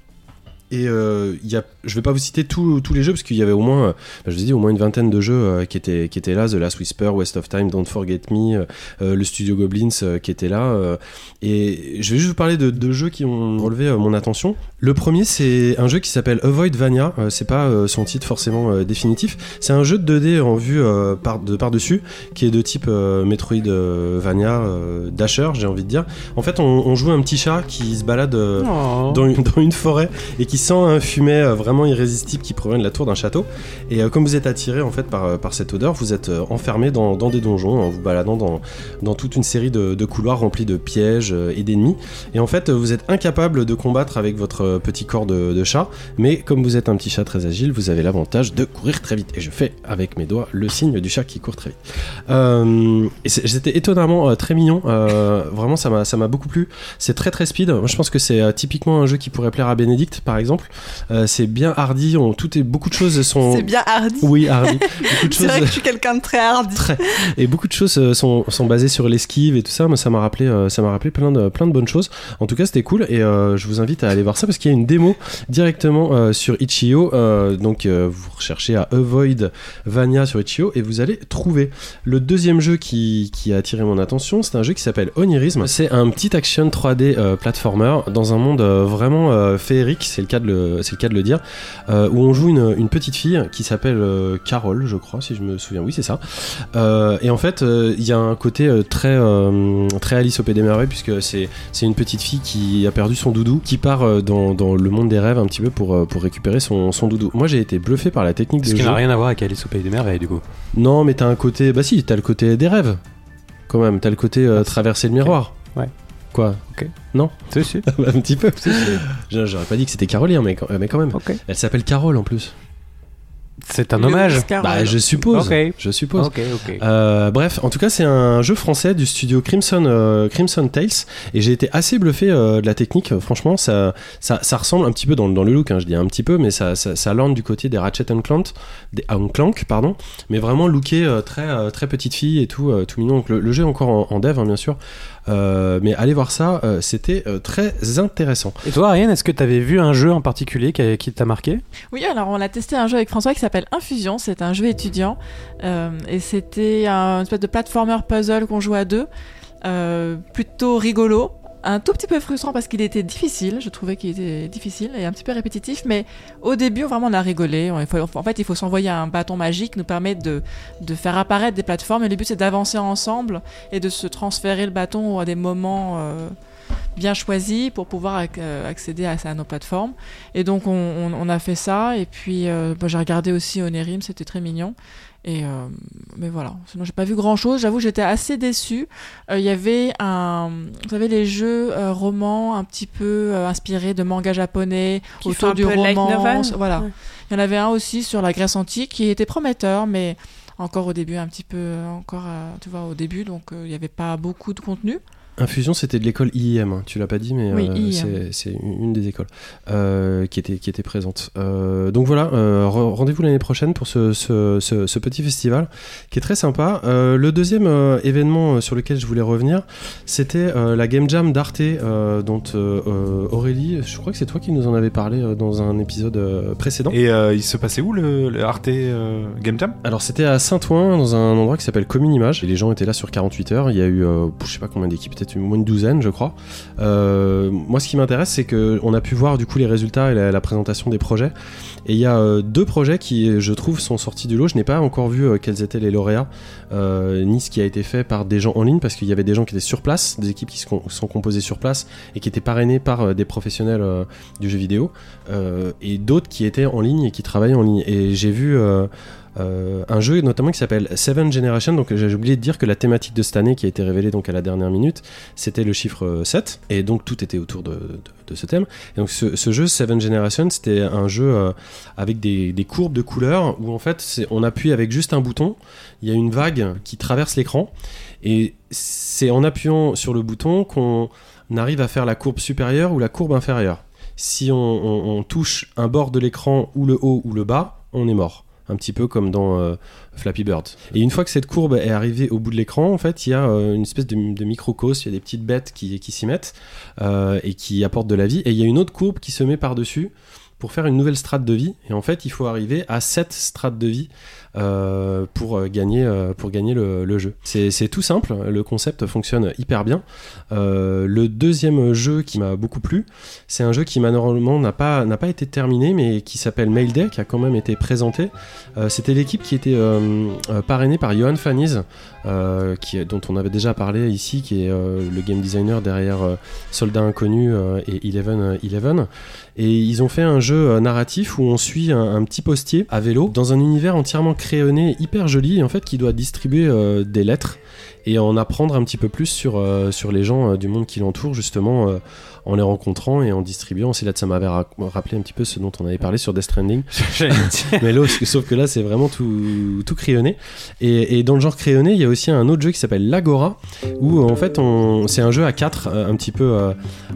Et euh, y a, je vais pas vous citer tous les jeux parce qu'il y avait au moins, euh, je vous ai dit, au moins une vingtaine de jeux euh, qui étaient qui étaient là, The Last Whisper, West of Time, Don't Forget Me, euh, le studio Goblins qui était là. et je vais juste vous parler de deux jeux qui ont relevé mon attention. Le premier, c'est un jeu qui s'appelle Avoid Vania. C'est pas son titre forcément définitif. C'est un jeu de 2D en vue par de par dessus, qui est de type Metroidvania, euh, Dasher, j'ai envie de dire. En fait, on, on joue un petit chat qui se balade. Oh. dans une, dans une forêt et qui sent un fumet euh, vraiment irrésistible qui provient de la tour d'un château. Et euh, comme vous êtes attiré en fait par, euh, par cette odeur, vous êtes enfermé dans, dans des donjons en vous baladant dans, dans toute une série de, couloirs remplis de pièges et d'ennemis. Et en fait, vous êtes incapable de combattre avec votre petit corps de, de chat, mais comme vous êtes un petit chat très agile, vous avez l'avantage de courir très vite. Et je fais avec mes doigts le signe du chat qui court très vite. Et c'était étonnamment très mignon. Vraiment, ça m'a beaucoup plu. C'est très très speed. Moi, je pense que c'est typiquement un jeu qui pourrait plaire à Bénédicte, par exemple. Euh, c'est bien hardy. On, tout est, beaucoup de choses sont. C'est bien hardy. Oui, de C'est vrai que je suis quelqu'un de très. Très. Et beaucoup de choses euh, sont, sont basées sur l'esquive et tout ça. Moi, ça m'a rappelé, euh, ça m'a rappelé plein de, plein de bonnes choses. En tout cas, c'était cool et je vous invite à aller voir ça parce qu'il y a une démo directement sur Itch.io. Donc, vous recherchez à Avoid Vania sur Itch.io et vous allez trouver. Le deuxième jeu qui, qui a attiré mon attention, c'est un jeu qui s'appelle Onirism. C'est un petit action 3D euh, platformer dans un monde vraiment féerique, c'est le cas de le, c'est le cas de le dire, euh, où on joue une, une petite fille qui s'appelle euh, Carole, je crois, si je me souviens. Oui, c'est ça. Euh, et en fait, euh, il y a un côté très, très Alice au Pays des Merveilles, puisque c'est, c'est une petite fille qui a perdu son doudou, qui part dans, dans le monde des rêves un petit peu pour, pour récupérer son, son doudou. Moi, j'ai été bluffé par la technique Ce de qui jeu. n'a rien à voir avec Alice au Pays des Merveilles, du coup. Non, mais t'as un côté. Bah si, t'as le côté des rêves. Quand même, t'as le côté euh, Ah, traverser le miroir. Ouais. Quoi Ok. Non Si, si. Un petit peu. J'aurais pas dit que c'était Caroline, mais quand, mais quand même. Elle s'appelle Carole en plus. C'est un hommage. Bah, je suppose. Je suppose. Euh, bref, en tout cas, c'est un jeu français du studio Crimson, euh, Crimson Tales. Et j'ai été assez bluffé euh, de la technique. Euh, Franchement, ça, ça, ça ressemble un petit peu dans, dans le look, hein, je dis un petit peu, mais ça, ça, ça lorne du côté des Ratchet and Clank, des and Clank, pardon. Mais vraiment looké euh, très, euh, très petite fille et tout, euh, tout mignon. Donc le, le jeu est encore en, en dev, hein, bien sûr. Euh, mais allez voir ça, euh, c'était euh, très intéressant. Et toi, Ariane, est-ce que tu avais vu un jeu en particulier qui, qui t'a marqué? Oui, alors on a testé un jeu avec François qui s'appelle Infusion. C'est un jeu étudiant euh, et c'était un espèce de platformer puzzle qu'on jouait à deux, euh, plutôt rigolo. Un tout petit peu frustrant parce qu'il était difficile, je trouvais qu'il était difficile et un petit peu répétitif, mais au début vraiment on a rigolé. En fait il faut s'envoyer un bâton magique nous permet de, de faire apparaître des plateformes et le but c'est d'avancer ensemble et de se transférer le bâton à des moments euh, bien choisis pour pouvoir euh, accéder à, à nos plateformes. Et donc on, on- on a fait ça et puis euh, bah, j'ai regardé aussi Onerim, c'était très mignon. Et euh, mais voilà, sinon j'ai pas vu grand chose. J'avoue, j'étais assez déçue. Euh, Il y avait un, vous savez, les jeux euh, romans un petit peu euh, inspirés de mangas japonais Qui autour du roman. Voilà. Ouais. Il y en avait un aussi sur la Grèce antique qui était prometteur, mais encore au début un petit peu, encore, euh, tu vois, au début, donc euh, il n'y avait pas beaucoup de contenu. Infusion, c'était de l'école IIM, hein, tu l'as pas dit, mais Oui, euh, c'est- une des écoles euh, qui, était, qui était présente. Euh, donc voilà, euh, re- rendez-vous l'année prochaine pour ce, ce, ce- ce petit festival qui est très sympa. Euh, le deuxième euh, événement sur lequel je voulais revenir, c'était euh, la Game Jam d'Arte, euh, dont Aurélie, je crois que c'est toi qui nous en avais parlé euh, dans un épisode euh, précédent. Et euh, il se passait où le, le Arte euh, Game Jam? Alors c'était à Saint-Ouen, dans un endroit qui s'appelle Commune Image. Et les gens étaient là sur 48 heures. Il y a eu, euh, je sais pas combien d'équipes, moins une douzaine, je crois. Euh, moi, ce qui m'intéresse, c'est que on a pu voir du coup les résultats et la, présentation des projets. Et il y a euh, deux projets qui, je trouve, sont sortis du lot. Je n'ai pas encore vu euh, quels étaient les lauréats, ni ce qui a été fait par des gens en ligne, parce qu'il y avait des gens qui étaient sur place, des équipes qui sont composées sur place et qui étaient parrainées par des professionnels du jeu vidéo, et d'autres qui étaient en ligne et qui travaillaient en ligne. Et j'ai vu euh, euh, un jeu notamment qui s'appelle Seven Generation. Donc j'ai oublié de dire que la thématique de cette année qui a été révélée donc à la dernière minute, c'était le chiffre euh, 7 et donc tout était autour de, ce thème. Donc ce, jeu Seven Generation, c'était un jeu euh, avec des, courbes de couleurs où en fait on appuie avec juste un bouton, il y a une vague qui traverse l'écran et c'est en appuyant sur le bouton qu'on arrive à faire la courbe supérieure ou la courbe inférieure. Si on touche un bord de l'écran ou le haut ou le bas, on est mort. Un petit peu comme dans euh, Flappy Bird. Et une fois que cette courbe est arrivée au bout de l'écran, en fait, il y a euh, une espèce de, de microcosme, il y a des petites bêtes qui, s'y mettent euh, et qui apportent de la vie. Et il y a une autre courbe qui se met par-dessus pour faire une nouvelle strate de vie. Et en fait, il faut arriver à 7 strates de vie euh, pour, euh, gagner, euh, pour gagner le, jeu. C'est tout simple, le concept fonctionne hyper bien. Le deuxième jeu qui m'a beaucoup plu, c'est un jeu qui malheureusement n'a pas, pas été terminé, mais qui s'appelle Mail Day, qui a quand même été présenté. C'était l'équipe qui était parrainée par Johan Faniz, euh, qui, dont on avait déjà parlé ici, qui est euh, le game designer derrière euh, Soldat Inconnu et Eleven Eleven. Et ils ont fait un jeu narratif où on suit un, petit postier à vélo dans un univers entièrement créonné, hyper joli, en fait qui doit distribuer des lettres et en apprendre un petit peu plus sur, sur les gens du monde qui l'entourent, justement en les rencontrant et en distribuant. C'est là que ça m'avait ra- rappelé un petit peu ce dont on avait parlé sur Death Stranding. Mais là, sauf que là, c'est vraiment tout, tout crayonné. Et, et dans le genre crayonné, il y a aussi un autre jeu qui s'appelle l'Agora, où euh, en fait, on, c'est un jeu à 4, un petit peu, euh,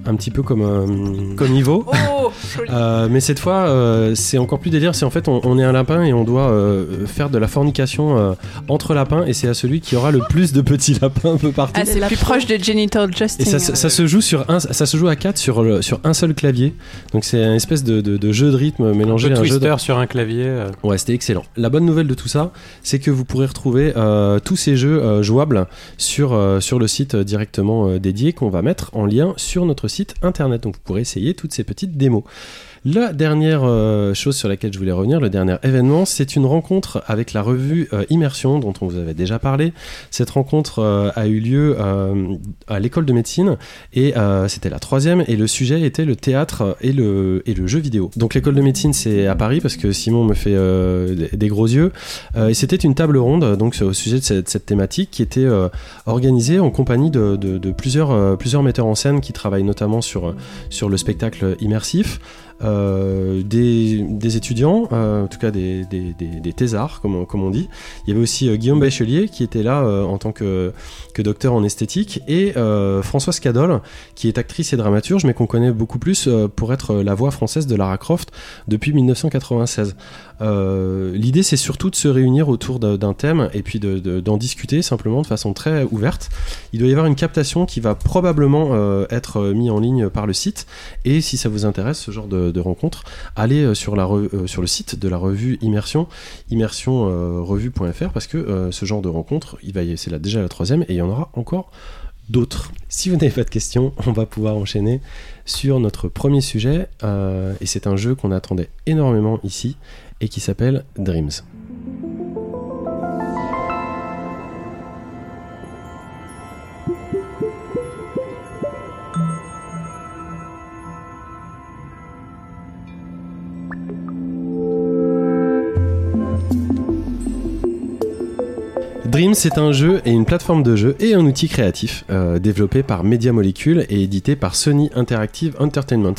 un petit peu comme, euh, comme Ivo. Oh. Euh, mais cette fois, euh, c'est encore plus délire. C'est en fait, on, on est un lapin et on doit euh, faire de la fornication euh, entre lapins. Et c'est à celui qui aura le plus de petits lapins un peu partout. Ah, c'est La plus pro- proche de Genital Justin. Et ça, se- ça se joue sur un, ça se joue à 4 sur, le- sur un seul clavier. Donc c'est une espèce de, de- de jeu de rythme Un mélangé peu à un jeu de, sur un clavier. euh. Ouais, c'était excellent. La bonne nouvelle de tout ça, c'est que vous pourrez retrouver euh, tous ces jeux euh, jouables sur, euh, sur le site euh, directement euh, dédié qu'on va mettre en lien sur notre site internet. Donc vous pourrez essayer toutes ces petites démos. La dernière euh, chose sur laquelle je voulais revenir, le dernier événement, c'est une rencontre avec la revue euh, Immersion dont on vous avait déjà parlé. Cette rencontre euh, a eu lieu à l'école de médecine et c'était la troisième et le sujet était le théâtre et le, jeu vidéo. Donc l'école de médecine c'est à Paris parce que Simon me fait des- gros yeux et c'était une table ronde donc au sujet de cette, thématique qui était organisée en compagnie de, plusieurs, metteurs en scène qui travaillent notamment sur le spectacle immersif. Euh, des, des étudiants, euh, en tout cas des, des, des, des thésards, comme, on- comme on dit. Il y avait aussi euh, Guillaume Bachelier qui était là euh, en tant que, que docteur en esthétique et euh, Françoise Cadol qui est actrice et dramaturge mais qu'on connaît beaucoup plus pour être la voix française de Lara Croft depuis 1996. Euh, L'idée c'est surtout de se réunir autour d'un thème et puis de- de- d'en discuter simplement de façon très ouverte. Il doit y avoir une captation qui va probablement euh, être mise en ligne par le site et si ça vous intéresse ce genre de, rencontre, allez euh, sur, euh, le site de la revue Immersion, immersionrevue.fr parce que euh, ce genre de rencontre, c'est déjà la troisième et il y en aura encore d'autres. Si vous n'avez pas de questions, on va pouvoir enchaîner sur notre premier sujet euh, et c'est un jeu qu'on attendait énormément ici et qui s'appelle Dreams. Dreams, c'est un jeu et une plateforme de jeu et un outil créatif euh, développé par Media Molecule et édité par Sony Interactive Entertainment.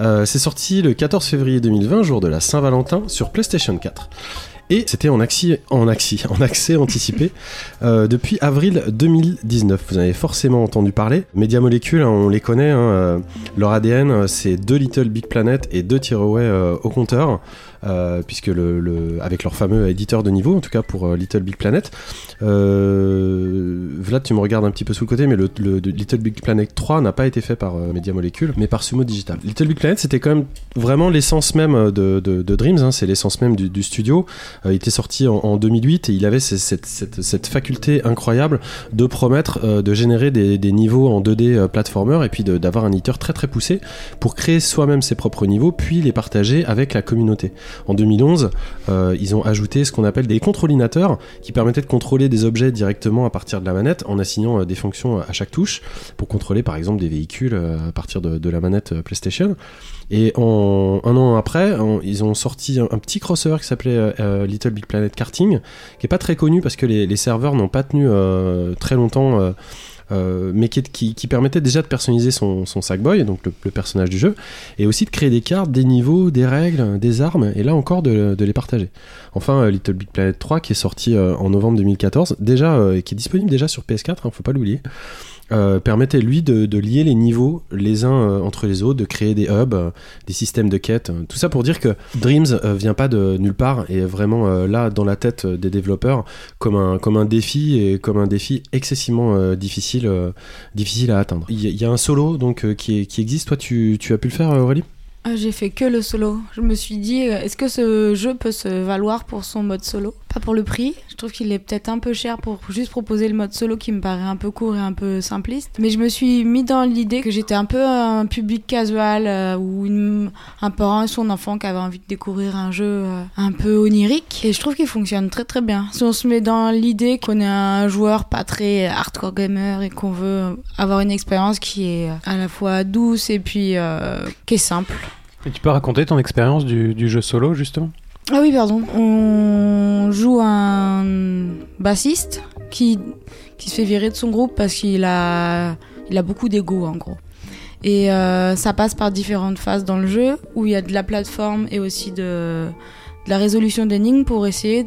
Euh, c'est sorti le 14 février 2020, jour de la Saint-Valentin, sur PlayStation 4. Et c'était en, accès anticipé euh, depuis avril 2019. Vous avez forcément entendu parler. Media Molecule, hein, on les connaît. hein, leur ADN, c'est deux Little Big Planet et deux euh, au compteur. Euh, puisque le, le- avec leur fameux éditeur de niveau, en tout cas pour euh, Little Big Planet. Euh, Vlad, tu me regardes un petit peu sous le côté, mais le, Little Big Planet 3 n'a pas été fait par Media Molecule, mais par Sumo Digital. Little Big Planet, c'était quand même vraiment l'essence même de, Dreams, hein, c'est l'essence même du, studio. Il était sorti en, en 2008 et il avait ce- cette, faculté incroyable de promettre de générer des, niveaux en 2D euh, platformer et puis d'avoir un éditeur très très poussé pour créer soi-même ses propres niveaux, puis les partager avec la communauté. En 2011, euh, ils ont ajouté ce qu'on appelle des contrôlinateurs qui permettaient de contrôler des objets directement à partir de la manette en assignant euh, des fonctions à chaque touche pour contrôler par exemple des véhicules euh, à partir de, la manette euh, PlayStation. Et un an après, ils ont sorti un, petit crossover qui s'appelait euh, euh, Little Big Planet Karting, qui est pas très connu parce que les, serveurs n'ont pas tenu euh, très longtemps. Euh, mais qui, permettait déjà de personnaliser son, son Sackboy, donc le, personnage du jeu, et aussi de créer des cartes, des niveaux, des règles, des armes, et là encore de, les partager. Enfin, euh, Little Big Planet 3, qui est sorti euh, en novembre 2014, déjà, et qui est disponible déjà sur PS4, hein, faut pas l'oublier, euh, permettait lui de, lier les niveaux les uns euh, entre les autres, de créer des hubs, euh, des systèmes de quêtes, tout ça pour dire que Dreams vient pas de nulle part et est vraiment là dans la tête des développeurs comme un, comme un défi et comme un défi excessivement difficile, difficile à atteindre. Il y, y a un solo donc qui, qui existe, toi tu, tu as pu le faire Aurélie? J'ai fait que le solo. Je me suis dit, euh, est-ce que ce jeu peut se valoir pour son mode solo? Pas pour le prix. Je trouve qu'il est peut-être un peu cher pour juste proposer le mode solo qui me paraît un peu court et un peu simpliste. Mais je me suis mis dans l'idée que j'étais un peu un public casual euh, ou une- un parent et son enfant qui avait envie de découvrir un jeu euh, un peu onirique. Et je trouve qu'il fonctionne très très bien. Si on se met dans l'idée qu'on est un joueur pas très hardcore gamer et qu'on veut avoir une expérience qui est à la fois douce et puis euh, qui est simple. Et tu peux raconter ton expérience du, jeu solo, justement? Ah oui, pardon. On joue un bassiste qui, qui se fait virer de son groupe parce qu'il a, il a beaucoup d'ego, en gros. Et euh, ça passe par différentes phases dans le jeu où il y a de la plateforme et aussi de, de la résolution d'énigmes pour essayer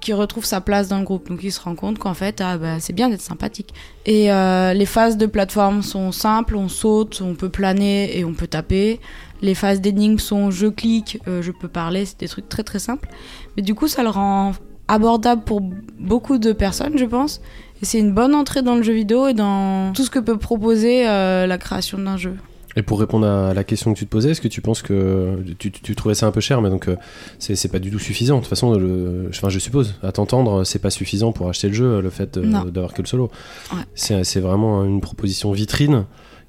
qu'il retrouve sa place dans le groupe. Donc il se rend compte qu'en fait, ah, bah, c'est bien d'être sympathique. Et euh, les phases de plateforme sont simples, on saute, on peut planer et on peut taper. Les phases d'énigmes sont je clique, euh, je peux parler, c'est des trucs très très simples. Mais du coup, ça le rend abordable pour beaucoup de personnes, je pense. Et c'est une bonne entrée dans le jeu vidéo et dans tout ce que peut proposer euh, la création d'un jeu. Et pour répondre à la question que tu te posais, est-ce que tu penses que tu, tu- tu trouvais ça un peu cher, mais donc euh, c'est pas du tout suffisant. De toute façon, le, enfin, je suppose, à t'entendre, c'est pas suffisant pour acheter le jeu, le fait d'avoir que le solo. Ouais. C'est vraiment une proposition vitrine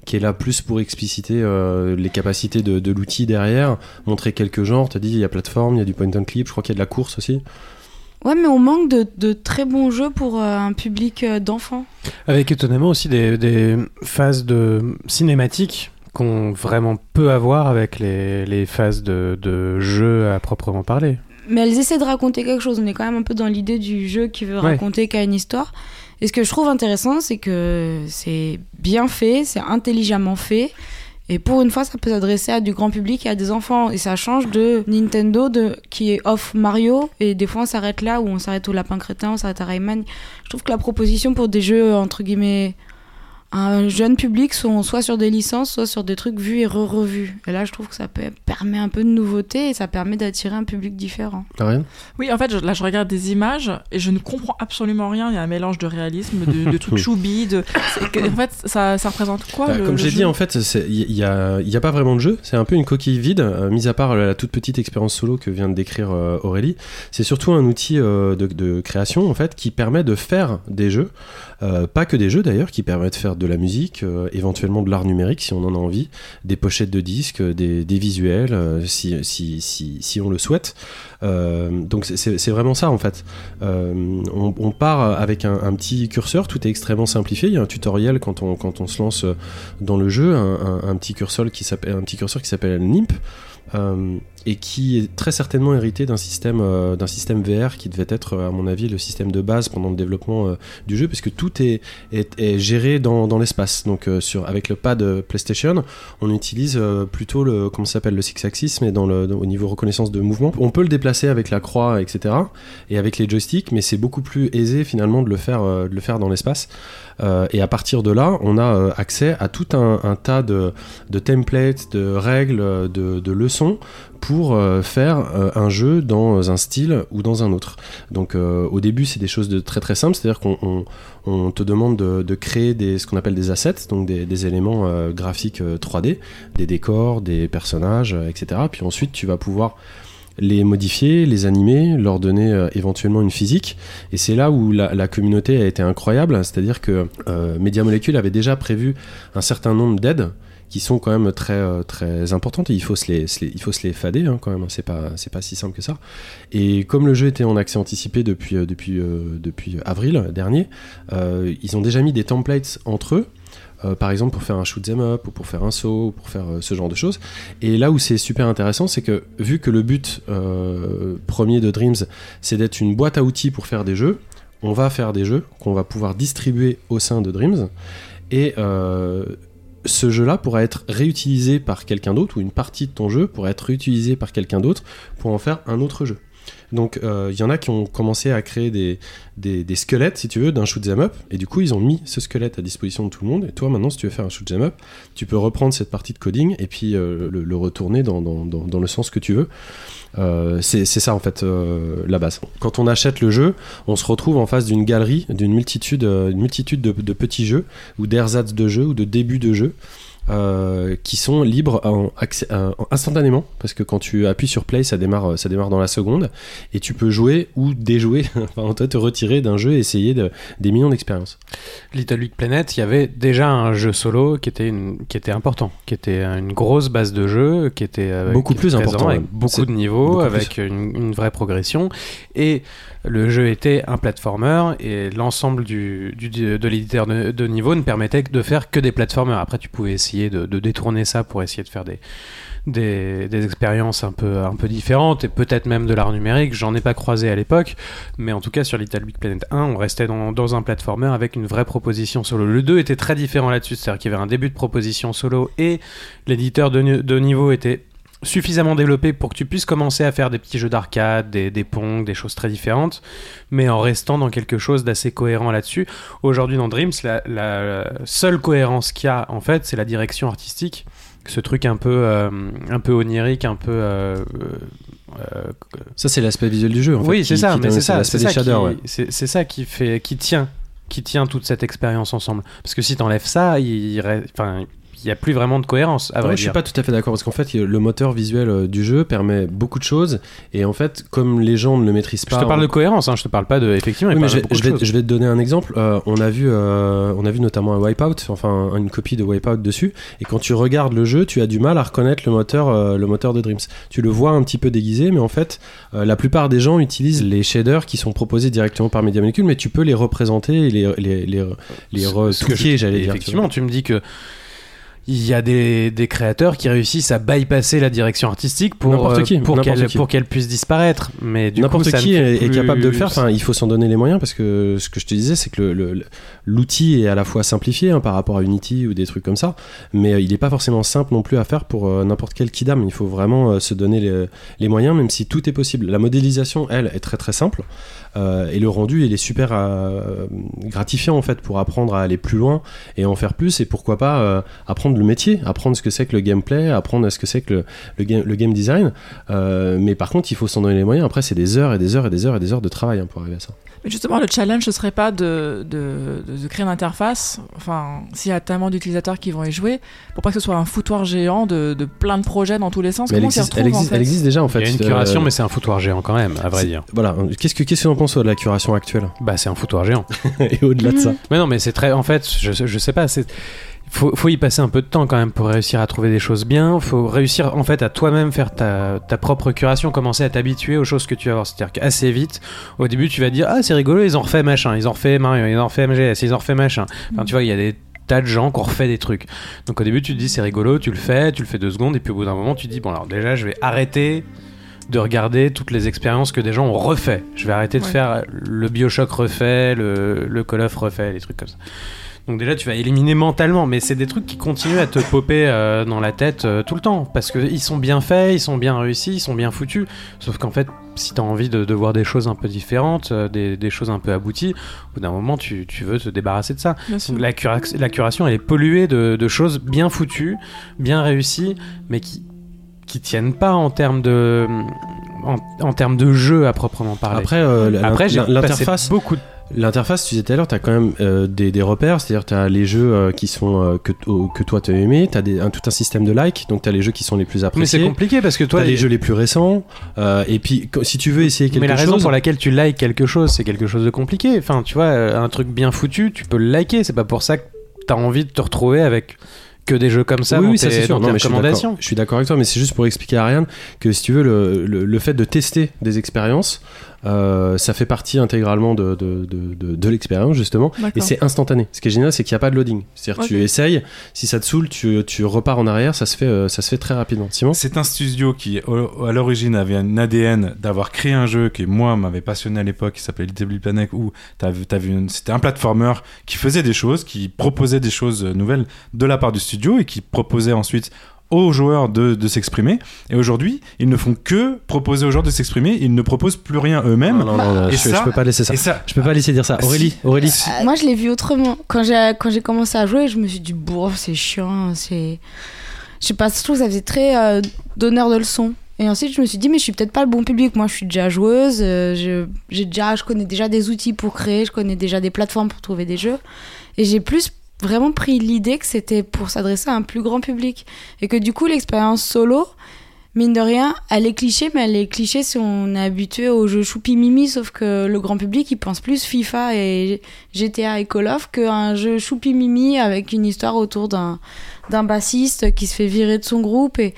qui est là plus pour expliciter euh, les capacités de, de l'outil derrière, montrer quelques genres. T'as dit, il y a plateforme, il y a du point and clip, je crois qu'il y a de la course aussi. Ouais, mais on manque de, de très bons jeux pour euh, un public euh, d'enfants. Avec étonnamment aussi des, des phases de cinématiques qu'on vraiment peut avoir avec les, les phases de, de jeu à proprement parler. Mais elles essaient de raconter quelque chose. On est quand même un peu dans l'idée du jeu qui veut Ouais. raconter qu'à une histoire. Et ce que je trouve intéressant, c'est que c'est bien fait, c'est intelligemment fait. Et pour une fois, ça peut s'adresser à du grand public et à des enfants. Et ça change de Nintendo de, qui est off Mario. Et des fois, on s'arrête là, où on s'arrête au Lapin Crétin, on s'arrête à Rayman. Je trouve que la proposition pour des jeux, entre guillemets, un jeune public sont soit sur des licences, soit sur des trucs vus et re-revus. Et là, je trouve que ça permet un peu de nouveauté et ça permet d'attirer un public différent. T'as rien Oui, en fait, je- là, je regarde des images et je ne comprends absolument rien. Il y a un mélange de réalisme, de, de trucs choubi. De... En fait, ça, ça représente quoi Bah, le- Comme j'ai dit, en fait, il y, a, il y a pas vraiment de jeu. C'est un peu une coquille vide, euh, mis à part la, la toute petite expérience solo que vient de décrire euh, Aurélie. C'est surtout un outil euh, de, de création, en fait, qui permet de faire des jeux. Euh, pas que des jeux d'ailleurs, qui permet de faire de la musique, euh, éventuellement de l'art numérique si on en a envie, des pochettes de disques, des, des visuels, euh, si, si, si, si on le souhaite. Euh, donc c'est- vraiment ça en fait. Euh, on, on part avec un, petit curseur, tout est extrêmement simplifié. Il y a un tutoriel quand on, quand on se lance dans le jeu, un, un- un petit curseur qui s'appelle un petit curseur qui s'appelle NIMP. Euh, et qui est très certainement hérité d'un système, euh, d'un système VR qui devait être, à mon avis, le système de base pendant le développement euh, du jeu, parce que tout est, est, géré dans, dans l'espace. Donc, euh, sur, avec le pad euh, PlayStation, on utilise euh, plutôt le, comment s'appelle, le six axis, mais dans le, au niveau reconnaissance de mouvement. On peut le déplacer avec la croix, etc., et avec les joysticks, mais c'est beaucoup plus aisé finalement de le faire, euh, de le faire dans l'espace. Euh, et à partir de là, on a euh, accès à tout un, tas de, templates, de règles, de, de leçons pour euh, faire euh, un jeu dans un style ou dans un autre. Donc euh, au début, c'est des choses de très très simples, c'est-à-dire qu'on on, on te demande de, créer des, ce qu'on appelle des assets, donc des, éléments euh, graphiques euh, 3D, des décors, des personnages, euh, etc. Puis ensuite, tu vas pouvoir les modifier, les animer, leur donner euh, éventuellement une physique. Et c'est là où la, communauté a été incroyable, c'est-à-dire que euh, Media Molecule avait déjà prévu un certain nombre d'aides qui sont quand même très euh, très importantes. Et il faut se les, il faut se les fader hein, quand même c'est pas c'est pas si simple que ça. Et comme le jeu était en accès anticipé depuis depuis depuis avril dernier ils ont déjà mis des templates entre eux euh, par exemple pour faire un shoot 'em up ou pour faire un saut ou pour faire euh, ce genre de choses et là où c'est super intéressant c'est que vu que le but euh, premier de Dreams c'est d'être une boîte à outils pour faire des jeux on va faire des jeux qu'on va pouvoir distribuer au sein de Dreams et ce jeu-là pourra être réutilisé par quelqu'un d'autre ou une partie de ton jeu pourra être réutilisée par quelqu'un d'autre pour en faire un autre jeu. Donc euh, il y en a qui ont commencé à créer des, squelettes, si tu veux, d'un shoot 'em up, et du coup ils ont mis ce squelette à disposition de tout le monde. Et toi maintenant, si tu veux faire un shoot 'em up, tu peux reprendre cette partie de coding et puis euh, le, retourner dans, le sens que tu veux. Euh, c'est ça en fait euh, la base. Quand on achète le jeu, on se retrouve en face d'une galerie, d'une multitude, euh, multitude de, de petits jeux ou d'ersatz de jeux ou de débuts de jeux. Euh, qui sont libres en accès- en- instantanément parce que quand tu appuies sur play ça démarre euh, ça démarre dans la seconde et tu peux jouer ou déjouer enfin en toi te retirer d'un jeu et essayer de, des millions d'expériences. Little Big Planet, il y avait déjà un jeu solo qui était, une, qui était important, qui était une grosse base de jeu, qui était avec- Beaucoup plus présent, important, avec beaucoup de niveaux, avec une, une vraie progression. Et le jeu était un platformer et l'ensemble de l'éditeur de, niveau ne permettait que de faire que des platformers. Après, tu pouvais essayer de, détourner ça pour essayer de faire des, expériences un peu, différentes et peut-être même de l'art numérique. J'en ai pas croisé à l'époque, mais en tout cas sur Little Planet 1, on restait dans, un platformer avec une vraie proposition solo. Le 2 était très différent là-dessus, c'est-à-dire qu'il y avait un début de proposition solo et l'éditeur de, de niveau était suffisamment développé pour que tu puisses commencer à faire des petits jeux d'arcade, des, des pongs, des choses très différentes, mais en restant dans quelque chose d'assez cohérent là-dessus. Aujourd'hui dans Dreams, la, la seule cohérence qu'il y a en fait, c'est la direction artistique. Ce truc un peu, euh, un peu onirique, un peu euh, euh, ça c'est l'aspect visuel du jeu en fait, oui, c'est ça, qui mais donne- c'est ça, c'est ça, qui, ouais. ça qui fait, qui tient, qui tient toute cette expérience ensemble. Parce que si t'enlèves ça, il, il enfin, il y a plus vraiment de cohérence. À vrai je suis dire. pas tout à fait d'accord parce qu'en fait le moteur visuel euh, du jeu permet beaucoup de choses et en fait comme les gens ne le maîtrisent Je pas te parle on- de cohérence, hein, je te parle pas de. Effectivement, Oui, mais je vais, je, je te donner un exemple. Euh, on, a vu, euh, on a vu notamment un Wipeout, enfin une copie de Wipeout dessus. Et quand tu regardes le jeu, tu as du mal à reconnaître le moteur, euh, le moteur de Dreams. Tu le vois un petit peu déguisé, mais en fait, la plupart des gens utilisent les shaders qui sont proposés directement par Media Molecule, mais tu peux les représenter et les, les, les, les je- j'allais dire. Effectivement, tu me dis que il y a des, des créateurs qui réussissent à bypasser la direction artistique pour euh, qui, pour qu'elle pour qu'elle puisse disparaître. Mais N'importe qui est, est plus- capable de le faire. Enfin, il faut s'en donner les moyens parce que ce que je te disais, c'est que le- l'outil est à la fois simplifié hein, par rapport à Unity ou des trucs comme ça, mais euh, il n'est pas forcément simple non plus à faire pour euh, n'importe quel kidam. Il faut vraiment euh, se donner les, les moyens, même si tout est possible. La modélisation, elle, est très très simple euh, et le rendu, il est super euh, gratifiant en fait pour apprendre à aller plus loin et en faire plus et pourquoi pas euh, apprendre le métier, apprendre ce que c'est que le gameplay, apprendre ce que c'est que le, le, game, le game design. Euh, mais par contre, il faut s'en donner les moyens. Après, c'est des heures et des heures et des heures et des heures de travail hein, pour arriver à ça. Mais justement, le challenge, ce serait pas de, de, de- de créer une interface, enfin, s'il y a tellement d'utilisateurs qui vont y jouer, pour pas que ce soit un foutoir géant de, de plein de projets dans tous les sens. Mais elle existe, elle, retrouve, en existe, fait elle existe déjà en fait. Il y a une Euh, curation, mais c'est un foutoir géant quand même, à vrai dire. Voilà. Qu'est-ce que qu'est-ce que tu en toi, de la curation actuelle? Bah, c'est un foutoir géant. et au-delà de ça Mais non, mais c'est très. En fait, je, je sais pas. C'est. Faut, faut y passer un peu de temps quand même pour réussir à trouver des choses bien. Faut réussir en fait à toi-même faire ta, ta propre curation, commencer à t'habituer aux choses que tu vas voir. C'est-à-dire qu'assez vite, au début, tu vas dire ah c'est rigolo, ils ont refait machin, ils ont refait Mario, ils ont refait MGS, ils ont refait machin. Enfin, tu vois, il y a des tas de gens qui ont refait des trucs. Donc au début, tu te dis c'est rigolo, tu le fais, tu le fais deux secondes, et puis au bout d'un moment, tu te dis bon alors déjà, je vais arrêter de regarder toutes les expériences que des gens ont refait. Je vais arrêter de Ouais. faire le Bioshock refait, le, le Call of refait, les trucs comme ça. Donc déjà tu vas éliminer mentalement, mais c'est des trucs qui continuent à te popper euh, dans la tête euh, tout le temps, parce qu'ils sont bien faits, ils sont bien réussis, ils sont bien foutus, sauf qu'en fait si tu as envie de, de voir des choses un peu différentes, euh, des, des choses un peu abouties, au bout d'un moment tu, tu veux te débarrasser de ça. Donc, la, cura- la curation elle est polluée de, de choses bien foutues, bien réussies, mais qui qui tiennent pas en termes de en, en termes de jeu à proprement parler. Après, euh, Après, j'ai l'interface, beaucoup de L'interface, tu disais tout à l'heure, tu as quand même euh, des, des repères, c'est-à-dire tu as les jeux euh, qui sont euh, que, que toi tu as aimé, tu as un, tout un système de likes, donc tu as les jeux qui sont les plus mais c'est appréciés, compliqué parce que tu toi as les jeux les plus récents, et puis si tu veux essayer quelque mais la raison chose, pour laquelle tu likes quelque chose, c'est quelque chose de compliqué. Enfin, tu vois, un truc bien foutu, tu peux le liker. C'est pas pour ça que t'as envie de te retrouver avec que des jeux comme ça oui, dans oui, ça tes, c'est sûr. Non, mais je suis d'accord. Je suis d'accord avec toi, mais c'est juste pour expliquer à Ariane que si tu veux, le, le, le fait de tester des expériences, euh, ça fait partie intégralement de, de, de, de, de l'expérience justement, et c'est instantané. Ce qui est génial, c'est qu'il n'y a pas de loading. C'est-à-dire que tu Ok. essayes, si ça te saoule, tu, tu repars en arrière, ça se fait, euh, ça se fait très rapidement. Simon C'est un studio qui, à l'origine, avait un ADN d'avoir créé un jeu qui, moi, m'avait passionné à l'époque, qui s'appelait Little Planet, où t'avais- t'avais une- c'était un platformer qui faisait des choses, qui proposait des choses nouvelles de la part du studio et qui proposait ensuite aux joueurs de, de s'exprimer. Et aujourd'hui, ils ne font que proposer aux joueurs de s'exprimer, ils ne proposent plus rien eux-mêmes. Non, non, non, non, Et je, ça- je peux pas laisser ça. Je peux pas laisser dire ça. Ah, Aurélie, si. Aurélie. Si. Euh, Moi, je l'ai vu autrement. Quand j'ai quand j'ai commencé à jouer, je me suis dit, bon, c'est chiant, c'est. Je sais pas, je trouve que ça faisait très euh, donneur de leçons. Et ensuite, je me suis dit, mais je suis peut-être pas le bon public. Moi, je suis déjà joueuse, euh, je, j'ai déjà, je connais déjà des outils pour créer, je connais déjà des plateformes pour trouver des jeux. Et j'ai plus vraiment pris l'idée que c'était pour s'adresser à un plus grand public. Et que du coup, l'expérience solo, mine de rien, elle est cliché, mais elle est cliché si on est habitué aux jeux choupi mimi, sauf que le grand public, il pense plus FIFA et GTA et Call of qu'un jeu choupi mimi avec une histoire autour d'un d'un bassiste qui se fait virer de son groupe et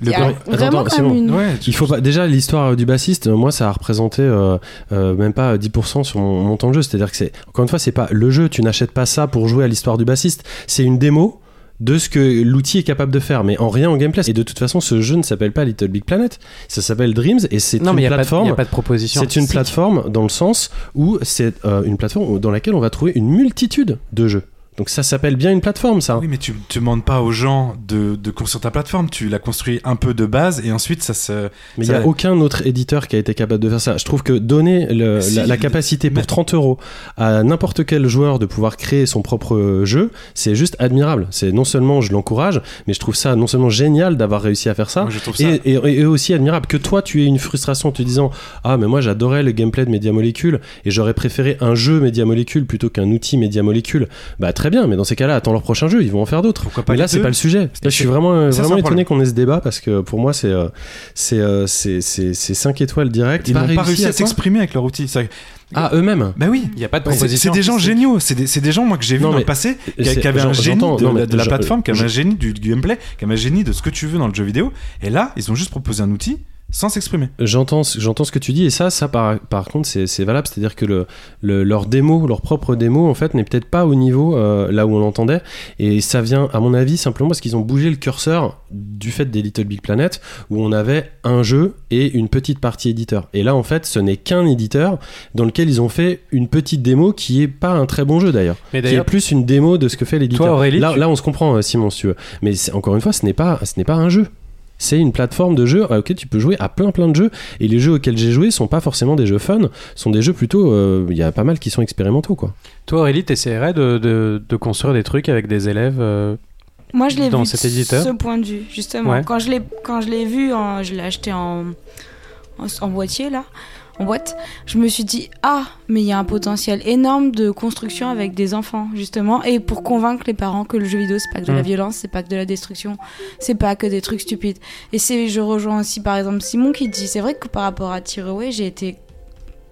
Le il y a grand- vraiment Attends, quand Simon. même une ouais, Il faut pas. Déjà, l'histoire du bassiste, moi, ça a représenté euh, euh, même pas 10% sur mon, mon temps de jeu. C'est-à-dire que c'est encore une fois, c'est pas le jeu. Tu n'achètes pas ça pour jouer à l'histoire du bassiste. C'est une démo de ce que l'outil est capable de faire, mais en rien en gameplay. Et de toute façon, ce jeu ne s'appelle pas Little Big Planet. Ça s'appelle Dreams et c'est Non, une mais il n'y a, pas de- plateforme. y a pas de proposition. C'est une plateforme dans le sens où c'est euh, une plateforme dans laquelle on va trouver une multitude de jeux. Donc ça s'appelle bien une plateforme, ça. Oui, mais tu tu demandes pas aux gens de, de construire ta plateforme, tu la construis un peu de base et ensuite ça se. Mais il n'y a aucun autre éditeur qui a été capable de faire ça. Je trouve que donner le- Si, la, capacité pour mais- 30 euros à n'importe quel joueur de pouvoir créer son propre jeu, c'est juste admirable. C'est non seulement je l'encourage, mais je trouve ça non seulement génial d'avoir réussi à faire ça, Moi, je trouve ça. et, et- et aussi admirable que toi tu aies une frustration en te disant ah mais moi j'adorais le gameplay de Media Molecule et j'aurais préféré un jeu Media Molecule plutôt qu'un outil Media Molecule bah très bien mais dans ces cas-là attends leur prochain jeu ils vont en faire d'autres Pourquoi pas mais là c'est pas le sujet là je suis vraiment euh, ça, vraiment étonné qu'on ait ce débat parce que pour moi c'est euh, c'est euh, c'est c'est c'est 5 étoiles direct Ils n'ont pas réussi à s'exprimer avec leur outil. Ça- ah eux-mêmes Bah oui. Il n'y a pas de C'est c'est proposition. des gens géniaux, c'est des, c'est des gens moi que j'ai vu dans le passé qui, avaient un génie de, non, mais la- de la plateforme, qui avaient un génie du, du gameplay, qui avaient un génie de ce que tu veux dans le jeu vidéo. Et là, ils ont juste proposé un outil. Sans s'exprimer. J'entends, j'entends ce que tu dis et ça, ça par, par contre, c'est, c'est valable. C'est-à-dire que le, le- leur démo, leur propre démo, en fait, n'est peut-être pas au niveau euh, là où on l'entendait. Et ça vient, à mon avis, simplement parce qu'ils ont bougé le curseur du fait des Little Big Planet, où on avait un jeu et une petite partie éditeur. Et là, en fait, ce n'est qu'un éditeur dans lequel ils ont fait une petite démo qui est pas un très bon jeu d'ailleurs. Mais Qui est plus une démo de ce que fait l'éditeur. Toi, Aurélie, là, tu- là, on se comprend, euh, Simon, si tu veux. Mais c'est- encore une fois, ce n'est pas, ce n'est pas un jeu. C'est une plateforme de jeux auquel tu peux jouer à plein plein de jeux. Et les jeux auxquels j'ai joué sont pas forcément des jeux fun, sont des jeux plutôt. euh, Il y a pas mal qui sont expérimentaux, quoi. toi, Aurélie, t'essaierais de, de, de construire des trucs avec des élèves euh, Moi, je l'ai Dans vu cet de éditeur? ce point de vue, justement. Ouais. Quand je l'ai quand je l'ai vu, en- je l'ai acheté en, en, en boîtier, là, en boîte, je me suis dit, ah, mais il y a un potentiel énorme de construction avec des enfants, justement, et pour convaincre les parents que le jeu vidéo, c'est pas que de la Mm. violence, c'est pas que de la destruction, c'est pas que des trucs stupides. Et c'est, je rejoins aussi, par exemple, Simon qui dit, c'est vrai que par rapport à Tearaway, j'ai été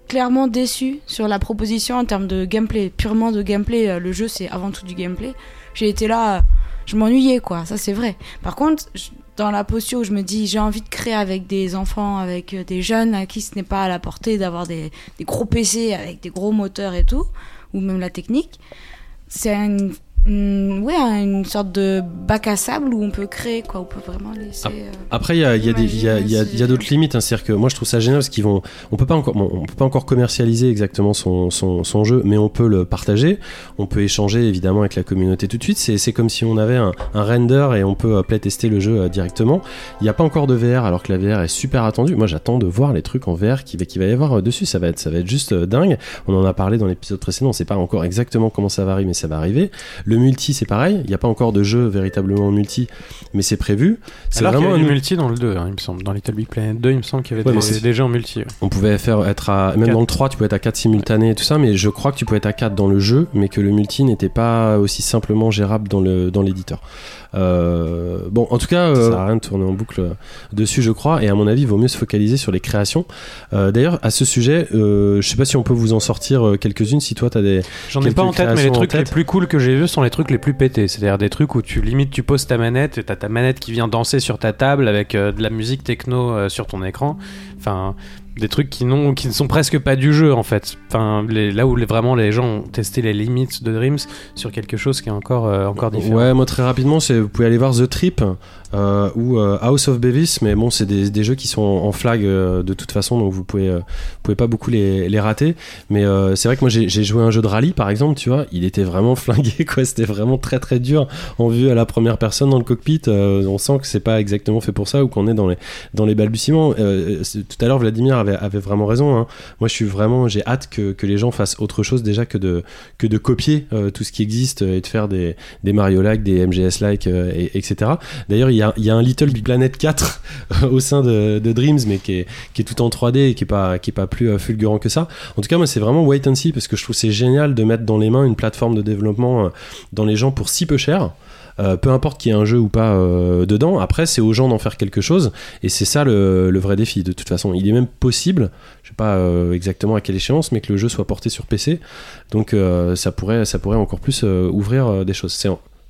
clairement déçu sur la proposition en termes de gameplay, purement de gameplay. euh, Le jeu, c'est avant tout du gameplay. J'ai été là, euh, je m'ennuyais, quoi. Ça, c'est vrai. Par contre, je- dans la posture où je me dis, j'ai envie de créer avec des enfants, avec euh, des jeunes à qui ce n'est pas à la portée d'avoir des, des gros PC avec des gros moteurs et tout, ou même la technique, c'est une, une- ouais, une sorte de bac à sable où on peut créer, quoi. On peut vraiment laisser. euh, Après, il y a, y y y d'autres limites. hein. C'est-à-dire que moi, je trouve ça génial parce qu'ils vont. On peut pas encore, bon, on peut pas encore commercialiser exactement son, son, son jeu, mais on peut le partager. On peut échanger évidemment avec la communauté tout de suite. C'est, comme si on avait un, un render et on peut euh, playtester le jeu euh, directement. Il n'y a pas encore de VR alors que la VR est super attendue. Moi, j'attends de voir les trucs en VR qui va, qui va y avoir euh, dessus. Ça va être, ça va être juste dingue. On en a parlé dans l'épisode précédent. On sait pas encore exactement comment ça va arriver, mais ça va arriver. Le multi, c'est pareil. Il n'y a pas encore de jeu véritablement multi, mais c'est prévu. C'est y vraiment un multi dans le 2, hein, il me semble. Dans Little Big Planet 2, il me semble qu'il y avait Ouais, des, c'est- des jeux en multi. ouais. On pouvait faire être à même dans le 3 tu pouvais être à 4 simultanés et tout ça mais je crois que tu pouvais être à 4 dans le jeu mais que le multi n'était pas aussi simplement gérable dans le dans l'éditeur. Euh, bon en tout cas euh, ça sert à rien de tourner en boucle dessus je crois et à mon avis il vaut mieux se focaliser sur les créations. Euh, d'ailleurs à ce sujet euh, je sais pas si on peut vous en sortir euh, quelques-unes si toi t'as des J'en ai pas en tête, mais les en trucs les plus cool que j'ai vus sont les trucs les plus pétés. C'est-à-dire des trucs où tu limite tu poses ta manette, et t'as ta manette qui vient danser sur ta table avec euh, de la musique techno euh, sur ton écran. Enfin, des trucs qui, qui ne sont presque pas du jeu en fait. Enfin, les- là où les- vraiment les gens ont testé les limites de Dreams sur quelque chose qui est encore, euh, encore différent. Ouais, moi très rapidement, c'est vous pouvez aller voir The Trip euh, ou euh, House of Bevis, mais bon, c'est des, des jeux qui sont en flag euh, de toute façon, donc vous pouvez, vous pouvez pas beaucoup les, les rater. Mais c'est vrai que moi j'ai joué un jeu de rallye par exemple, tu vois, il était vraiment flingué, quoi. C'était vraiment très très dur en vue à la première personne dans le cockpit. on sent que c'est pas exactement fait pour ça ou qu'on est dans les dans les balbutiements. Tout à l'heure, Vladimir avait, vraiment raison. hein. Moi, je suis vraiment, j'ai hâte que, que les gens fassent autre chose déjà que de que de copier euh, tout ce qui existe et de faire des des Mario-like, des MGS-like, euh, et- etc. D'ailleurs, il y a, y a un Little Big Planet 4 au sein de, de Dreams, mais qui est, qui est tout en 3D et qui est pas, qui est pas plus euh, fulgurant que ça. En tout cas, moi, c'est vraiment wait and see parce que je trouve c'est génial de mettre dans les mains une plateforme de développement euh, dans les gens pour si peu cher. Euh, peu importe qu'il y ait un jeu ou pas euh, dedans, après c'est aux gens d'en faire quelque chose et c'est ça le, vrai défi de toute façon. Il est même possible, je sais pas euh, exactement à quelle échéance, mais que le jeu soit porté sur PC, donc ça, pourrait, ça pourrait encore plus ouvrir des choses.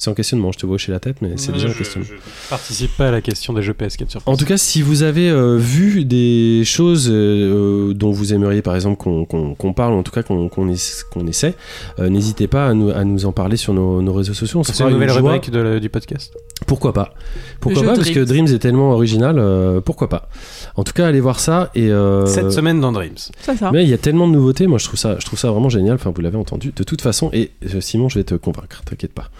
C'est en questionnement, je te vois hocher la tête, mais c'est déjà en questionnement. Je participe pas à la question des jeux PS4 sur En tout cas, si vous avez euh, vu des choses euh, dont vous aimeriez, par exemple, qu'on qu'on- qu'on parle, ou en tout cas qu'on qu'on essa- qu'on essaie, euh, n'hésitez pas à nous, à nous en parler sur nos, nos réseaux sociaux. C'est une nouvelle rubrique de- du podcast. Pourquoi pas? Pourquoi pas? Parce que Dreams. Est tellement original, euh, pourquoi pas? En tout cas, allez voir ça. Et euh, Cette semaine dans Dreams. Ça. mais il y a tellement de nouveautés, moi je trouve ça, je trouve ça vraiment génial. Enfin, vous l'avez entendu de toute façon. Et euh, Simon, je vais te convaincre, t'inquiète pas.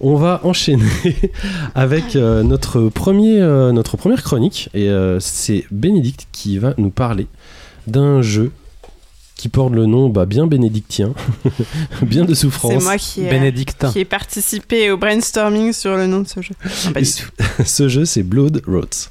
On va enchaîner avec euh, notre premier, euh, notre première chronique. Et euh, c'est Bénédicte qui va nous parler d'un jeu qui porte le nom bah, bien bénédictien, bien de souffrance. C'est moi qui ai, Bénédictin. qui ai participé au brainstorming sur le nom de ce jeu. Non, pas Et du ce- tout. Ce jeu, c'est Blood Roads.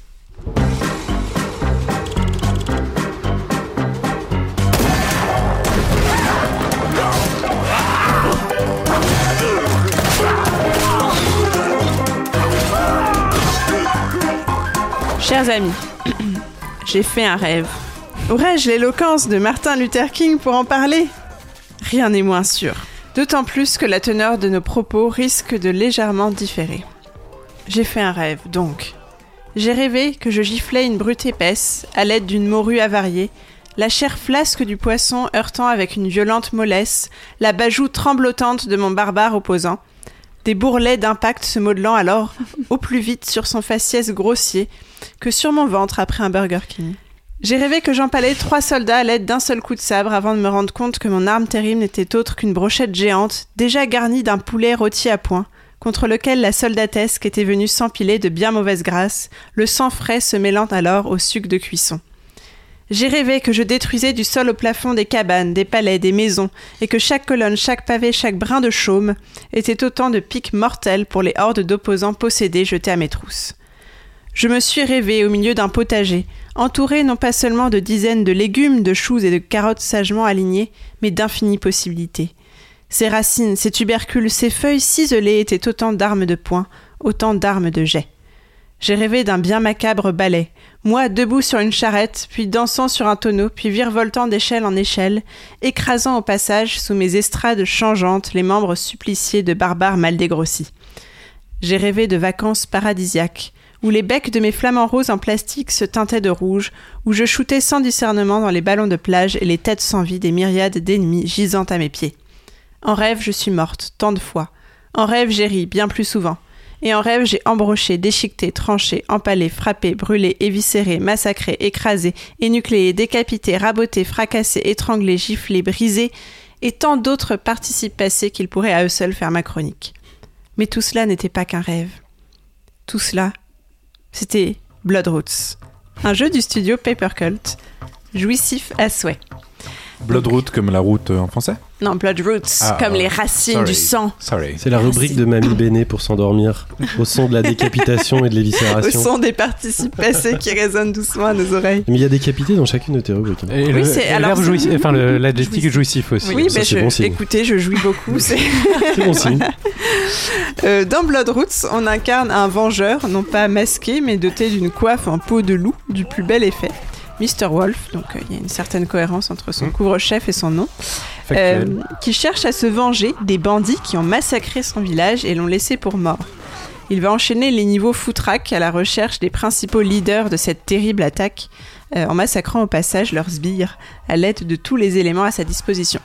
Chers amis, j'ai fait un rêve. Aurais-je l'éloquence de Martin Luther King pour en parler? Rien n'est moins sûr. D'autant plus que la teneur de nos propos risque de légèrement différer. J'ai fait un rêve, donc. J'ai rêvé que je giflais une brute épaisse, à l'aide d'une morue avariée, la chair flasque du poisson heurtant avec une violente mollesse, la bajoue tremblotante de mon barbare opposant, des bourrelets d'impact se modelant alors au plus vite sur son faciès grossier que sur mon ventre après un Burger King. J'ai rêvé que j'empalais trois soldats à l'aide d'un seul coup de sabre avant de me rendre compte que mon arme terrible n'était autre qu'une brochette géante, déjà garnie d'un poulet rôti à point, contre lequel la soldatesque était venue s'empiler de bien mauvaise grâce, le sang frais se mêlant alors au suc de cuisson. J'ai rêvé que je détruisais du sol au plafond des cabanes, des palais, des maisons, et que chaque colonne, chaque pavé, chaque brin de chaume était autant de pics mortels pour les hordes d'opposants possédés jetés à mes trousses. Je me suis rêvé au milieu d'un potager, entouré non pas seulement de dizaines de légumes, de choux et de carottes sagement alignés, mais d'infinies possibilités. Ces racines, ces tubercules, ces feuilles ciselées étaient autant d'armes de poing, autant d'armes de jet. J'ai rêvé d'un bien macabre ballet, moi debout sur une charrette, puis dansant sur un tonneau, puis virevoltant d'échelle en échelle, écrasant au passage sous mes estrades changeantes les membres suppliciés de barbares mal dégrossis. J'ai rêvé de vacances paradisiaques, où les becs de mes flamants roses en plastique se teintaient de rouge, où je shootais sans discernement dans les ballons de plage et les têtes sans vie des myriades d'ennemis gisant à mes pieds. En rêve, je suis morte, tant de fois. En rêve, j'ai ri, bien plus souvent. Et en rêve, j'ai embroché, déchiqueté, tranché, empalé, frappé, brûlé, éviscéré, massacré, écrasé, énucléé, décapité, raboté, fracassé, étranglé, giflé, brisé, et tant d'autres participes passés qu'ils pourraient à eux seuls faire ma chronique. Mais tout cela n'était pas qu'un rêve. Tout cela, c'était Bloodroots, un jeu du studio Paper Cult, jouissif à souhait. Bloodroot comme la route euh, en français Non, Bloodroots, Ah, comme ah, les racines sorry. du sang, Sorry. C'est la rubrique de Mamie Béné pour s'endormir, au son de la décapitation et de au l'éviscération. son des participes passés qui résonnent doucement à nos oreilles. Mais il y a décapité dans chacune de tes rubriques. hein. Et Oui, c'est- c'est- jouissif, enfin l'adjectif Jouissif. jouissif aussi. Oui, ça, mais je, bon écoutez, je jouis beaucoup. c'est- C'est bon signe. Euh, dans Bloodroots, on incarne un vengeur, non pas masqué, mais doté d'une coiffe en peau de loup du plus bel effet. Mr. Wolf, donc euh, il y a une certaine cohérence entre son Mm. couvre-chef et son nom, euh, qui cherche à se venger des bandits qui ont massacré son village et l'ont laissé pour mort. Il va enchaîner les niveaux foutraques à la recherche des principaux leaders de cette terrible attaque, euh, en massacrant au passage leurs sbires à l'aide de tous les éléments à sa disposition.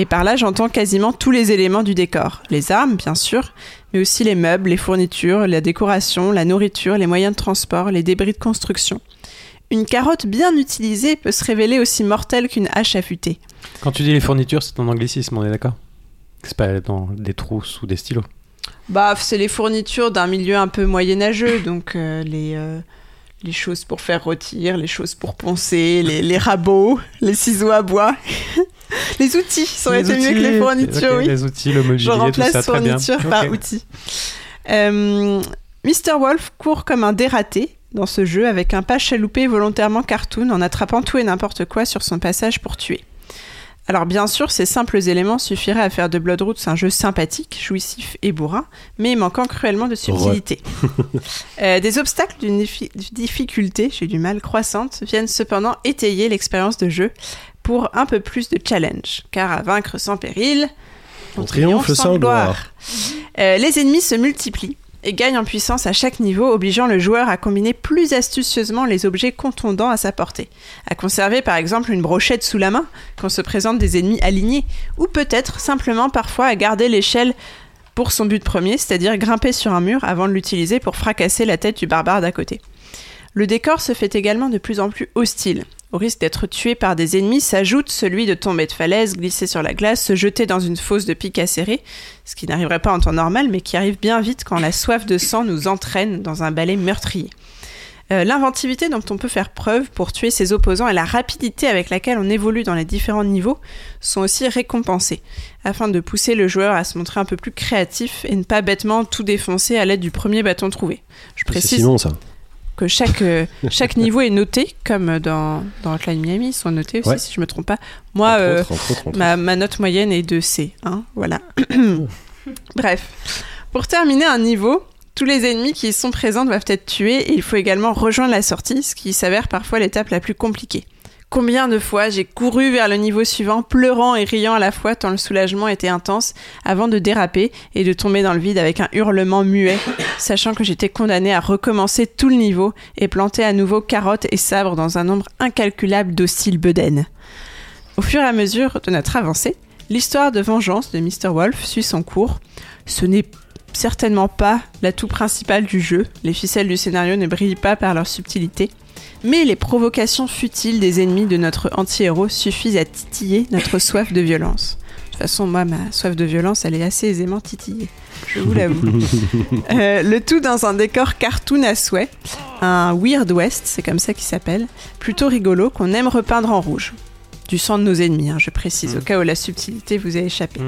Et par là, j'entends quasiment tous les éléments du décor. Les armes, bien sûr, mais aussi les meubles, les fournitures, la décoration, la nourriture, les moyens de transport, les débris de construction. Une carotte bien utilisée peut se révéler aussi mortelle qu'une hache affûtée. Quand tu dis les fournitures, c'est en anglicisme, on est d'accord? C'est pas dans des trousses ou des stylos. Bah, c'est les fournitures d'un milieu un peu moyenâgeux, donc euh, les, euh, les choses pour faire rôtir, les choses pour poncer, les, les rabots, les ciseaux à bois. les outils, ça aurait Les été mieux que outils, les fournitures, oui. Les outils, le Je mobilier, tout remplace ça, très bien. par Ok. outil. Euh, Mr. Wolf court comme un dératé dans ce jeu avec un pas chaloupé volontairement cartoon en attrapant tout et n'importe quoi sur son passage pour tuer. Alors bien sûr, ces simples éléments suffiraient à faire de Bloodroots un jeu sympathique, jouissif et bourrin, mais manquant cruellement de subtilité. Euh, des obstacles d'une diffi- difficulté, j'ai du mal, croissante, viennent cependant étayer l'expérience de jeu pour un peu plus de challenge, car à vaincre sans péril, On triomphe sans gloire. Euh, les ennemis se multiplient et gagnent en puissance à chaque niveau, obligeant le joueur à combiner plus astucieusement les objets contondants à sa portée. À conserver par exemple une brochette sous la main quand se présentent des ennemis alignés, ou peut-être simplement parfois à garder l'échelle pour son but premier, c'est-à-dire grimper sur un mur avant de l'utiliser pour fracasser la tête du barbare d'à côté. Le décor se fait également de plus en plus hostile. Au risque d'être tué par des ennemis s'ajoute celui de tomber de falaise, glisser sur la glace, se jeter dans une fosse de pique acérée, ce qui n'arriverait pas en temps normal, mais qui arrive bien vite quand la soif de sang nous entraîne dans un balai meurtrier. Euh, L'inventivité dont on peut faire preuve pour tuer ses opposants et la rapidité avec laquelle on évolue dans les différents niveaux sont aussi récompensés, afin de pousser le joueur à se montrer un peu plus créatif et ne pas bêtement tout défoncer à l'aide du premier bâton trouvé. Je C'est précise Simon, ça. Que chaque, euh, chaque niveau est noté, comme dans, dans Hotline Miami, ils sont notés aussi, Ouais. si je me trompe pas. Moi, Entre euh, autres, entre autres, entre autres. ma, ma note moyenne est de C. Hein, voilà. Bref. Pour terminer un niveau, tous les ennemis qui y sont présents doivent être tués et il faut également rejoindre la sortie, ce qui s'avère parfois l'étape la plus compliquée. Combien de fois j'ai couru vers le niveau suivant, pleurant et riant à la fois tant le soulagement était intense, avant de déraper et de tomber dans le vide avec un hurlement muet, sachant que j'étais condamné à recommencer tout le niveau et planter à nouveau carottes et sabres dans un nombre incalculable d'hostiles bedaines. Au fur et à mesure de notre avancée, l'histoire de vengeance de Mr. Wolf suit son cours. Ce n'est certainement pas l'atout principal du jeu, les ficelles du scénario ne brillent pas par leur subtilité, mais les provocations futiles des ennemis de notre anti-héros suffisent à titiller notre soif de violence. De toute façon, moi, ma soif de violence, elle est assez aisément titillée. Je vous l'avoue. Euh, le tout dans un décor cartoon à souhait, un Weird West, c'est comme ça qu'il s'appelle, plutôt rigolo qu'on aime repeindre en rouge. Du sang de nos ennemis, hein, je précise, au cas où la subtilité vous a échappé.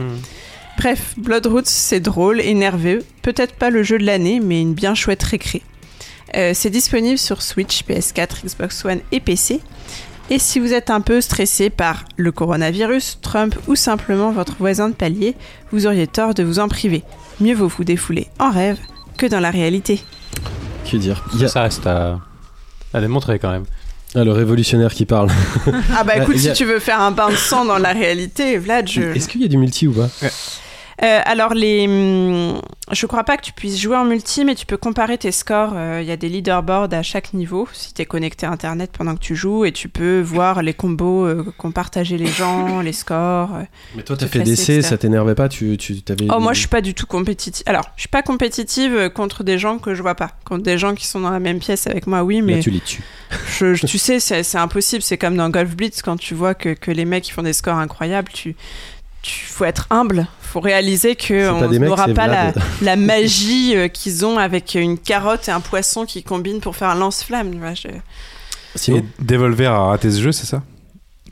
Bref, Bloodroots, c'est drôle et nerveux. Peut-être pas le jeu de l'année, mais une bien chouette récré. Euh, c'est disponible sur Switch, PS4, Xbox One et PC. Et si vous êtes un peu stressé par le coronavirus, Trump ou simplement votre voisin de palier, vous auriez tort de vous en priver. Mieux vaut vous défouler en rêve que dans la réalité. Que dire? Il y a- Ça reste à, à démontrer quand même. Ah, le révolutionnaire qui parle. Ah bah écoute, a- si tu veux faire un bain de sang dans la réalité, Vlad, je... Est-ce qu'il y a du multi ou pas? Euh, alors, les, hum, je crois pas que tu puisses jouer en multi, mais tu peux comparer tes scores. Euh, Il y a des leaderboards à chaque niveau si tu es connecté à Internet pendant que tu joues et tu peux voir les combos euh, qu'ont partagé les gens, les scores. euh. Mais toi, t'as fait d'essai, etc. ça t'énervait pas? Tu, tu t'avais. Oh, moi, je suis pas du tout compétitive. Alors, je suis pas compétitive euh, contre des gens que je vois pas. Contre des gens qui sont dans la même pièce avec moi, oui, Là, mais tu les tues. je, je- tu sais, c'est c'est impossible. C'est comme dans Golf Blitz quand tu vois que, que les mecs ils font des scores incroyables. Tu, tu faut être humble. Faut réaliser que on n'aura pas la, magie euh, qu'ils ont avec une carotte et un poisson qui combinent pour faire un lance-flamme. Sinon, Et Devolver a raté ce jeu, c'est ça?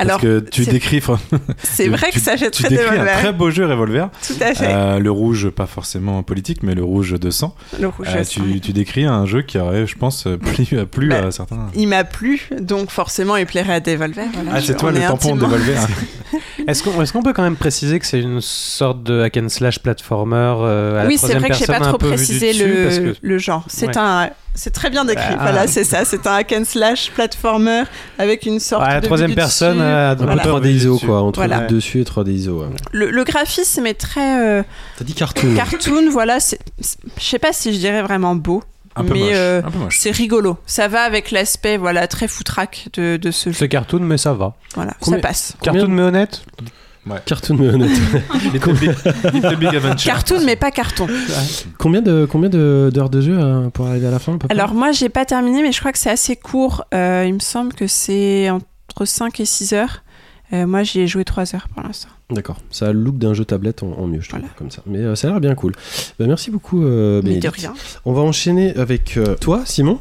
Alors, Parce que tu décris, c'est vrai que ça fait tu très décris un Devolver. très beau jeu Revolver. Tout à fait. Euh, le rouge, pas forcément politique, mais le rouge de sang. Le rouge Euh, à sang. tu, tu décris un jeu qui aurait, je pense, plu, plu Bah, à certains. Il m'a plu, donc forcément il plairait à Devolver. voilà, Ah, c'est toi le tampon intimement- Devolver. Est-ce qu'on peut quand même préciser que c'est une sorte de hack and slash platformer euh, à la Oui, c'est troisième vrai que j'ai pas personne, un trop peu vu du précisé dessus, le, parce que- le genre. C'est Ouais. un, c'est très bien décrit. Ah. Voilà, c'est ça. C'est un hack and slash platformer avec une sorte Ouais, la de troisième personne, euh, un peu Voilà. 3D ISO, quoi. Entre Voilà. le dessus et 3D ISO. ouais. Le, le graphisme est très euh, T'as dit cartoon. cartoon. Voilà, je sais pas si je dirais vraiment beau, Un peu mais euh, c'est rigolo. Ça va avec l'aspect voilà très foutraque de, de ce jeu. C'est cartoon, mais ça va. Voilà, Combien- ça passe. Cartoon, mais honnête? Cartoon, mais honnête. Little Big, Little Big Adventure. Cartoon, mais pas carton. combien de combien de- d'heures de jeu euh, pour arriver à la fin à peu près? Alors moi, j'ai pas terminé, mais je crois que c'est assez court. Euh, il me semble que c'est entre 5 et 6 heures. Euh, moi, j'y ai joué 3 heures pour l'instant. D'accord. Ça a le look d'un jeu tablette en, en mieux, je trouve, Voilà. comme ça. Mais euh, ça a l'air bien cool. Bah, merci beaucoup, euh, Mais de rien. On va enchaîner avec euh, toi, Simon.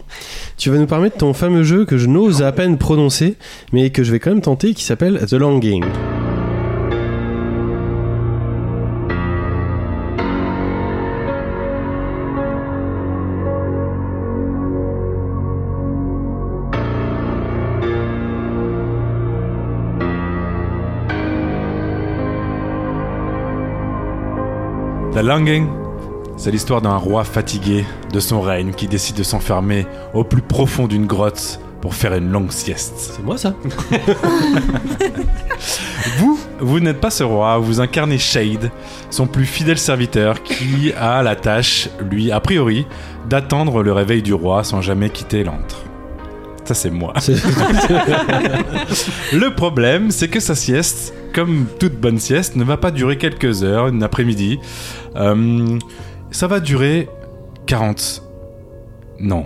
Tu vas nous parler de ton fameux jeu que je n'ose à peine prononcer, mais que je vais quand même tenter, qui s'appelle The Longing. La Longing, c'est l'histoire d'un roi fatigué de son règne qui décide de s'enfermer au plus profond d'une grotte pour faire une longue sieste. C'est moi ça Vous, vous n'êtes pas ce roi, vous incarnez Shade, son plus fidèle serviteur qui a la tâche, lui, a priori, d'attendre le réveil du roi sans jamais quitter l'antre. Ça, c'est moi. Le problème, c'est que sa sieste, comme toute bonne sieste, ne va pas durer quelques heures, une après-midi. Euh, ça va durer 40. Non,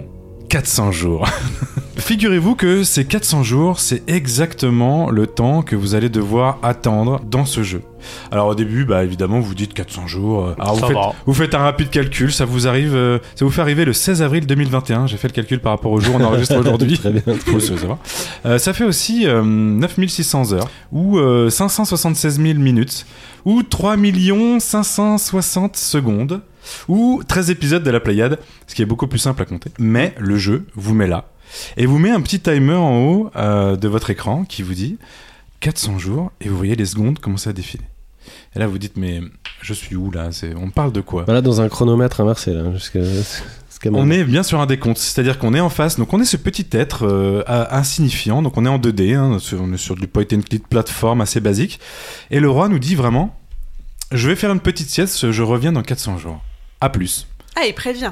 400 jours. Figurez-vous que ces 400 jours, c'est exactement le temps que vous allez devoir attendre dans ce jeu. Alors au début, bah évidemment, vous dites 400 jours. euh, Alors vous faites, va. vous faites un rapide calcul, ça vous arrive, euh, ça vous fait arriver le 16 avril 2021. J'ai fait le calcul par rapport au jour on enregistre aujourd'hui. Euh, ça fait aussi euh, 9600 heures, ou euh, 576 000 minutes, ou 3 560 secondes, ou 13 épisodes de la Pléiade, ce qui est beaucoup plus simple à compter. Mais le jeu vous met là, et vous met un petit timer en haut euh, de votre écran qui vous dit 400 jours, et vous voyez les secondes commencer à défiler. Et là vous dites, mais je suis où là? On parle de quoi? Voilà, dans un chronomètre inversé, là. Jusqu'à... On est bien sur un décompte, c'est-à-dire qu'on est en face, donc on est ce petit être euh, insignifiant, donc on est en 2D, hein, sur- on est sur du point and click plateforme assez basique, et le roi nous dit vraiment, je vais faire une petite sieste, je reviens dans 400 jours. À plus. Ah, il prévient.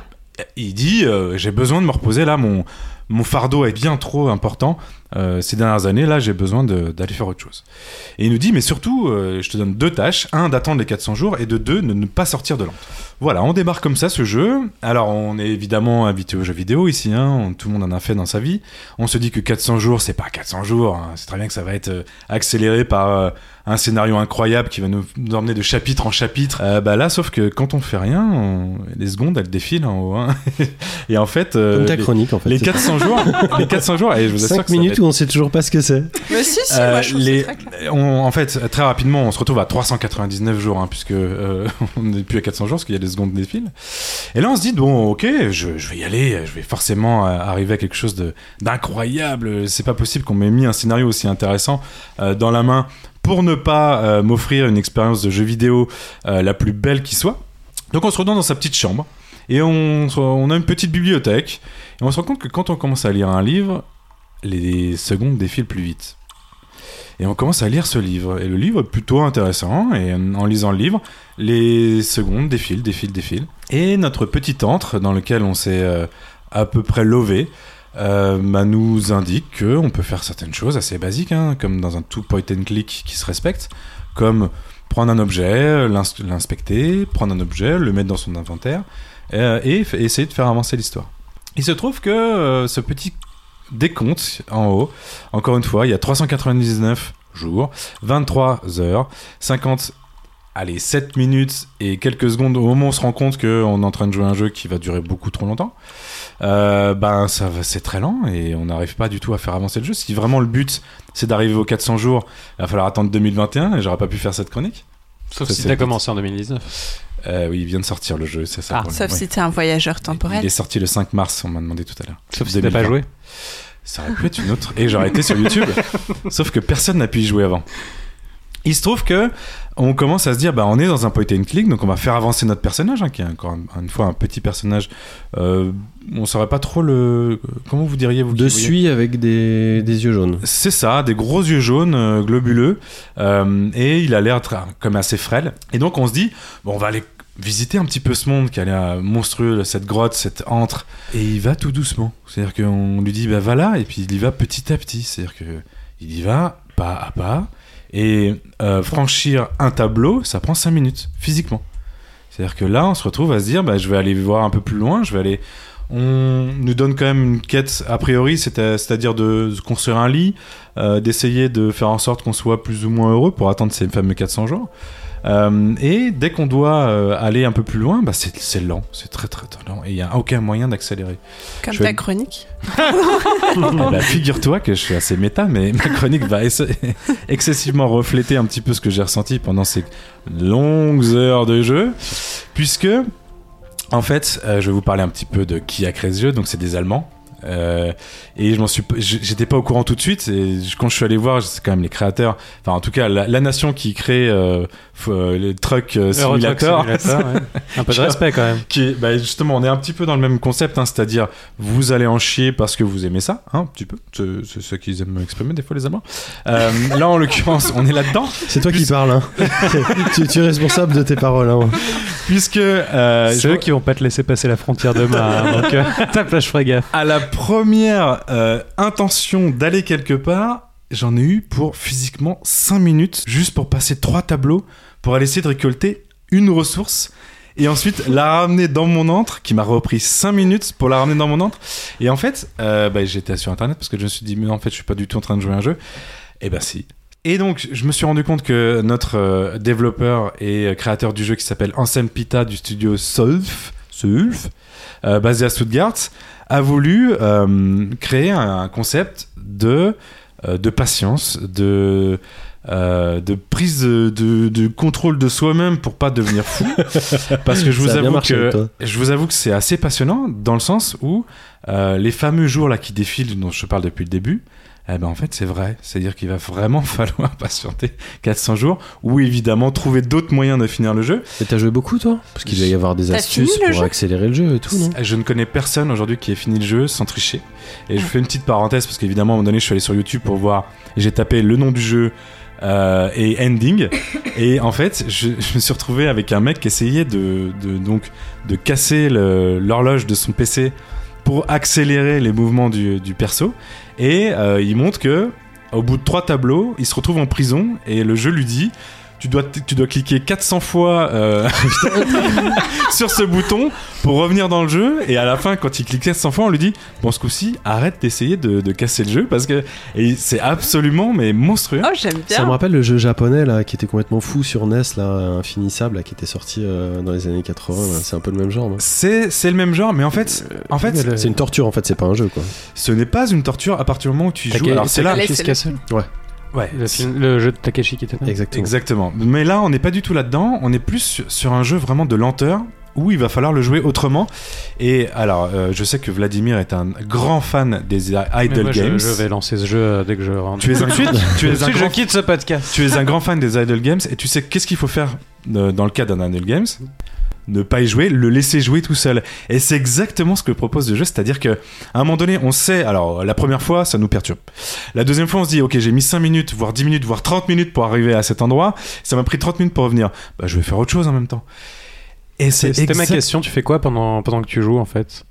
Il dit, euh, j'ai besoin de me reposer là, mon, mon fardeau est bien trop important euh, ces dernières années, là j'ai besoin de- d'aller faire autre chose. Et il nous dit, mais surtout, euh, je te donne deux tâches, un d'attendre les 400 jours, et de deux, ne, ne pas sortir de l'antre. Voilà, on démarre comme ça ce jeu. Alors, on est évidemment invité aux jeux vidéo ici, hein, on- tout le monde en a fait dans sa vie. On se dit que 400 jours, c'est pas 400 jours, hein, c'est très bien que ça va être euh, accéléré par euh, un scénario incroyable qui va nous, nous emmener de chapitre en chapitre. Euh, bah là, sauf que quand on fait rien, on- les secondes, elles défilent en haut. hein. et en fait, euh, Comme ta les, chronique en fait. les 400 jours, les 400 jours, et je vous assure 5 que minutes où on sait toujours pas ce que c'est? Mais si, si, euh, moi je trouve les- ça très clair. on- en fait, très rapidement, on se retrouve à 399 jours, hein, puisque euh, on n'est plus à 400 jours, parce qu'il y a des secondes défilent. Et là, on se dit, bon, ok, je, je vais y aller, je vais forcément euh, arriver à quelque chose de- d'incroyable. C'est pas possible qu'on m'ait mis un scénario aussi intéressant euh, dans la main pour ne pas euh, m'offrir une expérience de jeu vidéo euh, la plus belle qui soit. Donc, on se retrouve dans sa petite chambre. Et on, on a une petite bibliothèque. Et on se rend compte que quand on commence à lire un livre, les secondes défilent plus vite. Et on commence à lire ce livre. Et le livre est plutôt intéressant. Et en lisant le livre, les secondes défilent, défilent, défilent. Et notre petit antre, dans lequel on s'est euh, à peu près lové, euh, bah, nous indique qu'on peut faire certaines choses assez basiques, hein, comme dans un tout point and click qui se respecte, comme prendre un objet, l'ins- l'inspecter, prendre un objet, le mettre dans son inventaire, euh, et essayer de faire avancer l'histoire. Il se trouve que ce petit décompte en haut, encore une fois, il y a 399 jours, 23 heures, 50, allez, 7 minutes et quelques secondes au moment où on se rend compte qu'on est en train de jouer à un jeu qui va durer beaucoup trop longtemps. Euh, ben ça c'est très lent et on n'arrive pas du tout à faire avancer le jeu. Si vraiment le but c'est d'arriver aux 400 jours, il va falloir attendre 2021 et j'aurais pas pu faire cette chronique. Sauf Ça, si t'as commencé en 2019. Euh, oui, il vient de sortir le jeu, c'est ça. Ah. Sauf Ouais. si t'es un voyageur Il temporel. est sorti le 5 mars, on m'a demandé tout à l'heure. Sauf si t'as pas 2020. joué. Ça aurait pu être une autre. Et j'aurais été sur YouTube. Sauf que personne n'a pu y jouer avant. Il se trouve que on commence à se dire, bah, on est dans un point and click, donc on va faire avancer notre personnage, hein, qui est encore un- une fois un petit personnage. Euh, on saurait pas trop le. Comment vous diriez vous De suie avec des, des yeux jaunes. C'est ça, des gros yeux jaunes, euh, globuleux, euh, et il a l'air comme assez frêle. Et donc on se dit, bon, on va aller visiter un petit peu ce monde qui a l'air monstrueux, cette grotte, cette antre. Et il va tout doucement. C'est-à-dire qu'on lui dit, bah va là, et puis il y va petit à petit. C'est-à-dire que il y va pas à pas. Et euh, franchir un tableau, ça prend 5 minutes, physiquement. C'est-à-dire que là, on se retrouve à se dire, bah, je vais aller voir un peu plus loin, je vais aller. On nous donne quand même une quête a priori, c'est- c'est-à-dire de construire un lit, euh, d'essayer de faire en sorte qu'on soit plus ou moins heureux pour attendre ces fameux 400 jours. Euh, et dès qu'on doit euh, aller un peu plus loin, bah c'est lent, c'est très très très lent, et il n'y a aucun moyen d'accélérer. Comme je ta vais- chronique. bah, Figure-toi que je suis assez méta, mais ma chronique va excessivement refléter un petit peu ce que j'ai ressenti pendant ces longues heures de jeu, puisque, en fait, euh, je vais vous parler un petit peu de qui a créé ce jeu, donc c'est des Allemands. Euh, et je m'en suis, j'étais pas au courant tout de suite. Et quand je suis allé voir, c'est quand même les créateurs. Enfin, en tout cas, la, la nation qui crée euh, euh, le truck euh, Simulator, ouais. Un peu de respect quand même. qui bah, justement, on est un petit peu dans le même concept, hein, c'est-à-dire vous allez en chier parce que vous aimez ça, hein, un petit peu. C'est ce qu'ils aiment exprimer des fois les Allemands. Euh, là, en l'occurrence, on est là-dedans, C'est toi qui parles. Hein. tu, tu es responsable de tes paroles. Hein. puisque euh, C'est eux qui vont pas te laisser passer la frontière demain. hein, donc, euh, ta plage ferai gaffe. à la première euh, intention d'aller quelque part, j'en ai eu pour physiquement 5 minutes, juste pour passer trois tableaux, pour aller essayer de récolter une ressource. Et ensuite la ramener dans mon antre, qui m'a repris 5 minutes pour la ramener dans mon antre. Et en fait, euh, bah, j'étais sur internet parce que je me suis dit, mais en fait, je suis pas du tout en train de jouer un jeu. Et ben si. Et donc, je me suis rendu compte que notre euh, développeur et euh, créateur du jeu qui s'appelle Ansem Pita du studio Solf, Solf basé à Stuttgart, a voulu créer un, un concept de, de patience, de, euh, de prise de, de- de contrôle de soi-même pour pas devenir fou. Parce que je vous, avoue que, je vous avoue que c'est assez passionnant dans le sens où euh, les fameux jours là qui défilent, dont je parle depuis le début, Eh ben en fait c'est vrai, c'est-à-dire qu'il va vraiment falloir patienter 400 jours ou évidemment trouver d'autres moyens de finir le jeu. Et t'as joué beaucoup toi? Parce qu'il doit y avoir des astuces pour jeu? accélérer le jeu et tout, non? Je ne connais personne aujourd'hui qui ait fini le jeu sans tricher. Et je fais une petite parenthèse parce qu'évidemment à un moment donné je suis allé sur YouTube pour voir, et j'ai tapé le nom du jeu euh, et ending. Et en fait je, me suis retrouvé avec un mec qui essayait de, donc de casser l'horloge de son PC pour accélérer les mouvements du, du perso. Et euh, il montre que au bout de trois tableaux il se retrouve en prison et le jeu lui dit tu dois, tu dois cliquer 400 fois euh, sur ce bouton pour revenir dans le jeu et à la fin quand il clique 400 fois on lui dit bon ce coup-ci arrête d'essayer de, de casser le jeu parce que et c'est absolument mais monstrueux Oh, j'aime Ça me bien. rappelle le jeu japonais là qui était complètement fou sur NES là, infinissable là, qui était sorti euh, dans les années 80. là. C'est un peu le même genre. c'est c'est le même genre mais en fait en fait C'est une torture en fait, c'est pas un jeu quoi. ce n'est pas une torture à partir du moment où tu joues alors c'est là Castle. ouais Le, film- le jeu de Takeshi Kitano. Exactement. Exactement. Mais là, on n'est pas du tout là-dedans. On est plus sur- un jeu vraiment de lenteur où il va falloir le jouer autrement. Et alors, euh, je sais que Vladimir est un grand fan des idle moi, games. Je, vais lancer ce jeu euh, dès que je rentre. Tu es un, tu es un Ensuite, je grand, quitte ce podcast. tu es un grand fan des idle games et tu sais qu'est-ce qu'il faut faire euh, dans le cas d'un idle games? Ne pas y jouer, le laisser jouer tout seul. Et c'est exactement ce que propose le jeu, c'est-à-dire que à un moment donné, on sait, alors la première fois, ça nous perturbe. La deuxième fois, on se dit, ok, j'ai mis 5 minutes, voire 10 minutes, voire 30 minutes pour arriver à cet endroit, ça m'a pris 30 minutes pour revenir. Bah, je vais faire autre chose en même temps. Et c'est C'était ma question. Tu fais quoi pendant, pendant que tu joues en fait?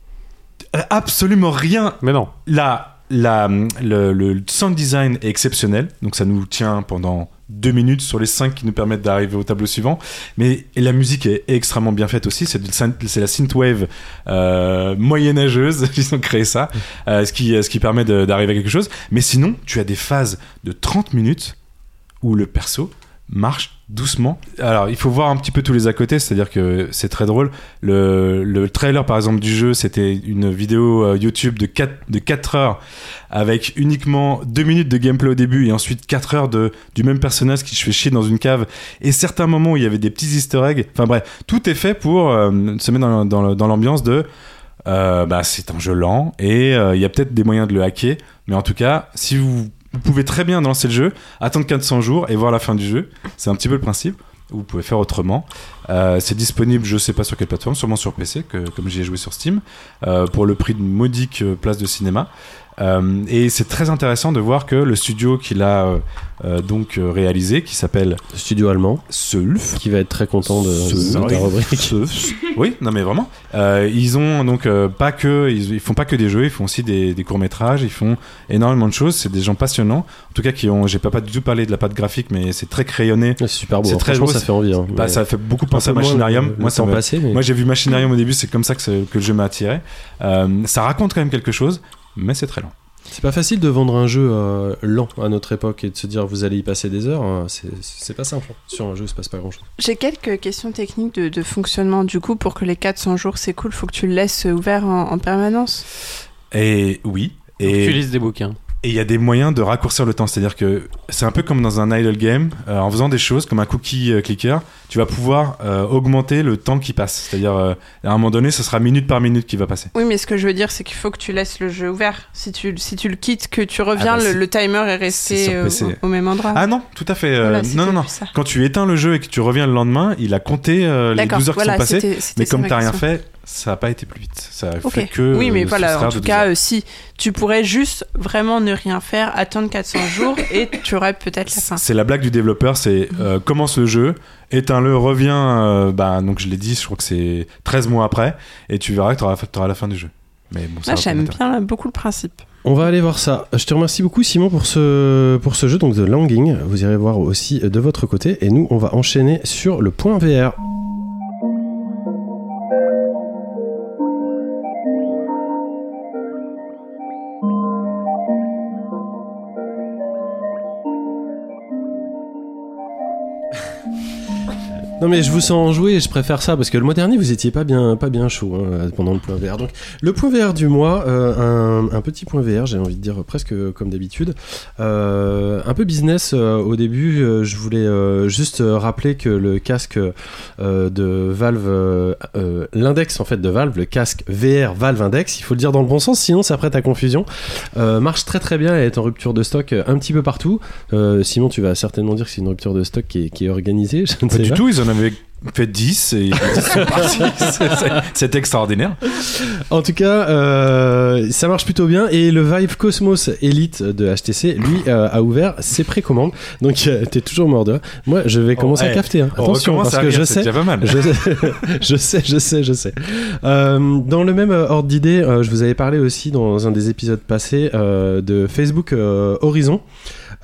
Euh, absolument rien Mais non. la, la, le, le sound design est exceptionnel, donc ça nous tient pendant deux minutes sur les cinq qui nous permettent d'arriver au tableau suivant. Mais et la musique est extrêmement bien faite aussi. C'est la synthwave euh, moyenâgeuse. Ils ont créé ça, euh, ce qui ce qui permet d'arriver à quelque chose. Mais sinon, tu as des phases de 30 minutes où le perso marche doucement. Alors, il faut voir un petit peu tous les à côté, c'est-à-dire que c'est très drôle. Le, le trailer, par exemple, du jeu, c'était une vidéo euh, YouTube de 4, de 4 heures avec uniquement 2 minutes de gameplay au début et ensuite 4 heures de, du même personnage qui se fait chier dans une cave et certains moments où il y avait des petits easter eggs. Enfin bref, tout est fait pour euh, se mettre dans, l'ambiance de euh, bah, c'est un jeu lent et il y a peut-être des moyens de le hacker, mais en tout cas, si vous, vous pouvez très bien lancer le jeu, attendre 400 jours et voir la fin du jeu, c'est un petit peu le principe. Vous pouvez faire autrement. Euh, c'est disponible, je sais pas sur quelle plateforme, sûrement sur PC, comme j'y ai joué sur Steam, euh, pour le prix d'une modique euh, place de cinéma. Euh, et c'est très intéressant de voir que le studio qu'il a euh, euh, donc euh, réalisé, qui s'appelle Studio allemand Sulf, qui va être très content de, de ta rubrique. Oui, non mais vraiment. Euh, ils ont donc euh, pas que, ils, ils font pas que des jeux, ils font aussi des, des courts métrages, ils font énormément de choses. C'est des gens passionnants, en tout cas qui ont, j'ai pas, pas du tout parlé de la patte graphique, mais c'est très crayonné. Ouais, C'est super beau. C'est très beau, ça fait envie. hein. Bah, ça fait beaucoup penser à Machinarium. Moi, ça me- passé, mais- Moi, j'ai vu Machinarium au début, c'est comme ça que, que le jeu m'a attiré. Euh, ça raconte quand même quelque chose, mais c'est très lent. C'est pas facile de vendre un jeu euh, lent à notre époque et de se dire vous allez y passer des heures. hein. C'est- pas simple. hein. Sur un jeu, il se passe pas grand chose. J'ai quelques questions techniques de, de fonctionnement. Du coup, pour que les 400 jours, c'est cool, faut que tu le laisses ouvert en, en permanence. Et oui. Et... Et Tu lises des bouquins. Et il y a des moyens de raccourcir le temps. C'est-à-dire que c'est un peu comme dans un idle game. euh, en faisant des choses comme un cookie euh, clicker, tu vas pouvoir euh, augmenter le temps qui passe. C'est-à-dire, euh, à un moment donné, ce sera minute par minute qui va passer. Oui, mais ce que je veux dire, c'est qu'il faut que tu laisses le jeu ouvert. Si tu, si tu le quittes, que tu reviens, Ah bah, le, timer est resté euh, au, au même endroit. Ah non, tout à fait. euh, Voilà, non, non, non. Quand tu éteins le jeu et que tu reviens le lendemain, il a compté les D'accord, 12 heures qui voilà, sont passées. Mais comme ma t'as rien fait, ça n'a pas été plus vite. Ça a Ok. fait que. oui, mais voilà, en tout 12 cas, si tu pourrais juste vraiment ne rien faire, attendre 400 jours et tu aurais peut-être la fin. C'est la blague du développeur, c'est commence le jeu, éteins-le, reviens, euh, bah, donc je l'ai dit, je crois que c'est 13 mois après, et tu verras que tu auras, la fin du jeu. Mais bon, ça Là, va pas j'aime bien là, beaucoup le principe. On va aller voir ça. Je te remercie beaucoup Simon pour ce, pour ce jeu donc de Langing. Vous irez voir aussi de votre côté. Et nous, on va enchaîner sur le point VR. Non mais je vous sens jouer et je préfère ça parce que le mois dernier vous étiez pas bien pas bien chaud hein, pendant le point VR. Donc le point VR du mois, euh, un, un, petit point VR, j'ai envie de dire presque comme d'habitude. Euh, un peu business euh, au début. Je voulais juste rappeler que le casque de Valve, l'index en fait de Valve, le casque VR Valve Index, il faut le dire dans le bon sens, sinon ça prête à confusion. marche très très bien et est en rupture de stock un petit peu partout. Simon, tu vas certainement dire que c'est une rupture de stock qui est, qui est organisée. Je ne Pas du pas. tout, ils en avaient fait 10 et. C'est- extraordinaire. En tout cas, euh, ça marche plutôt bien. Et le Vive Cosmos Elite de HTC, lui, euh, a ouvert ses précommandes. Donc, euh, t'es toujours mort de. Moi, je vais commencer Oh, à hey, cafeter. hein. On Attention, parce à que rire, je sais. déjà pas mal. Je sais, je sais, je sais, je sais. Euh, dans le même ordre d'idée, euh, je vous avais parlé aussi dans un des épisodes passés euh, de Facebook euh, Horizon.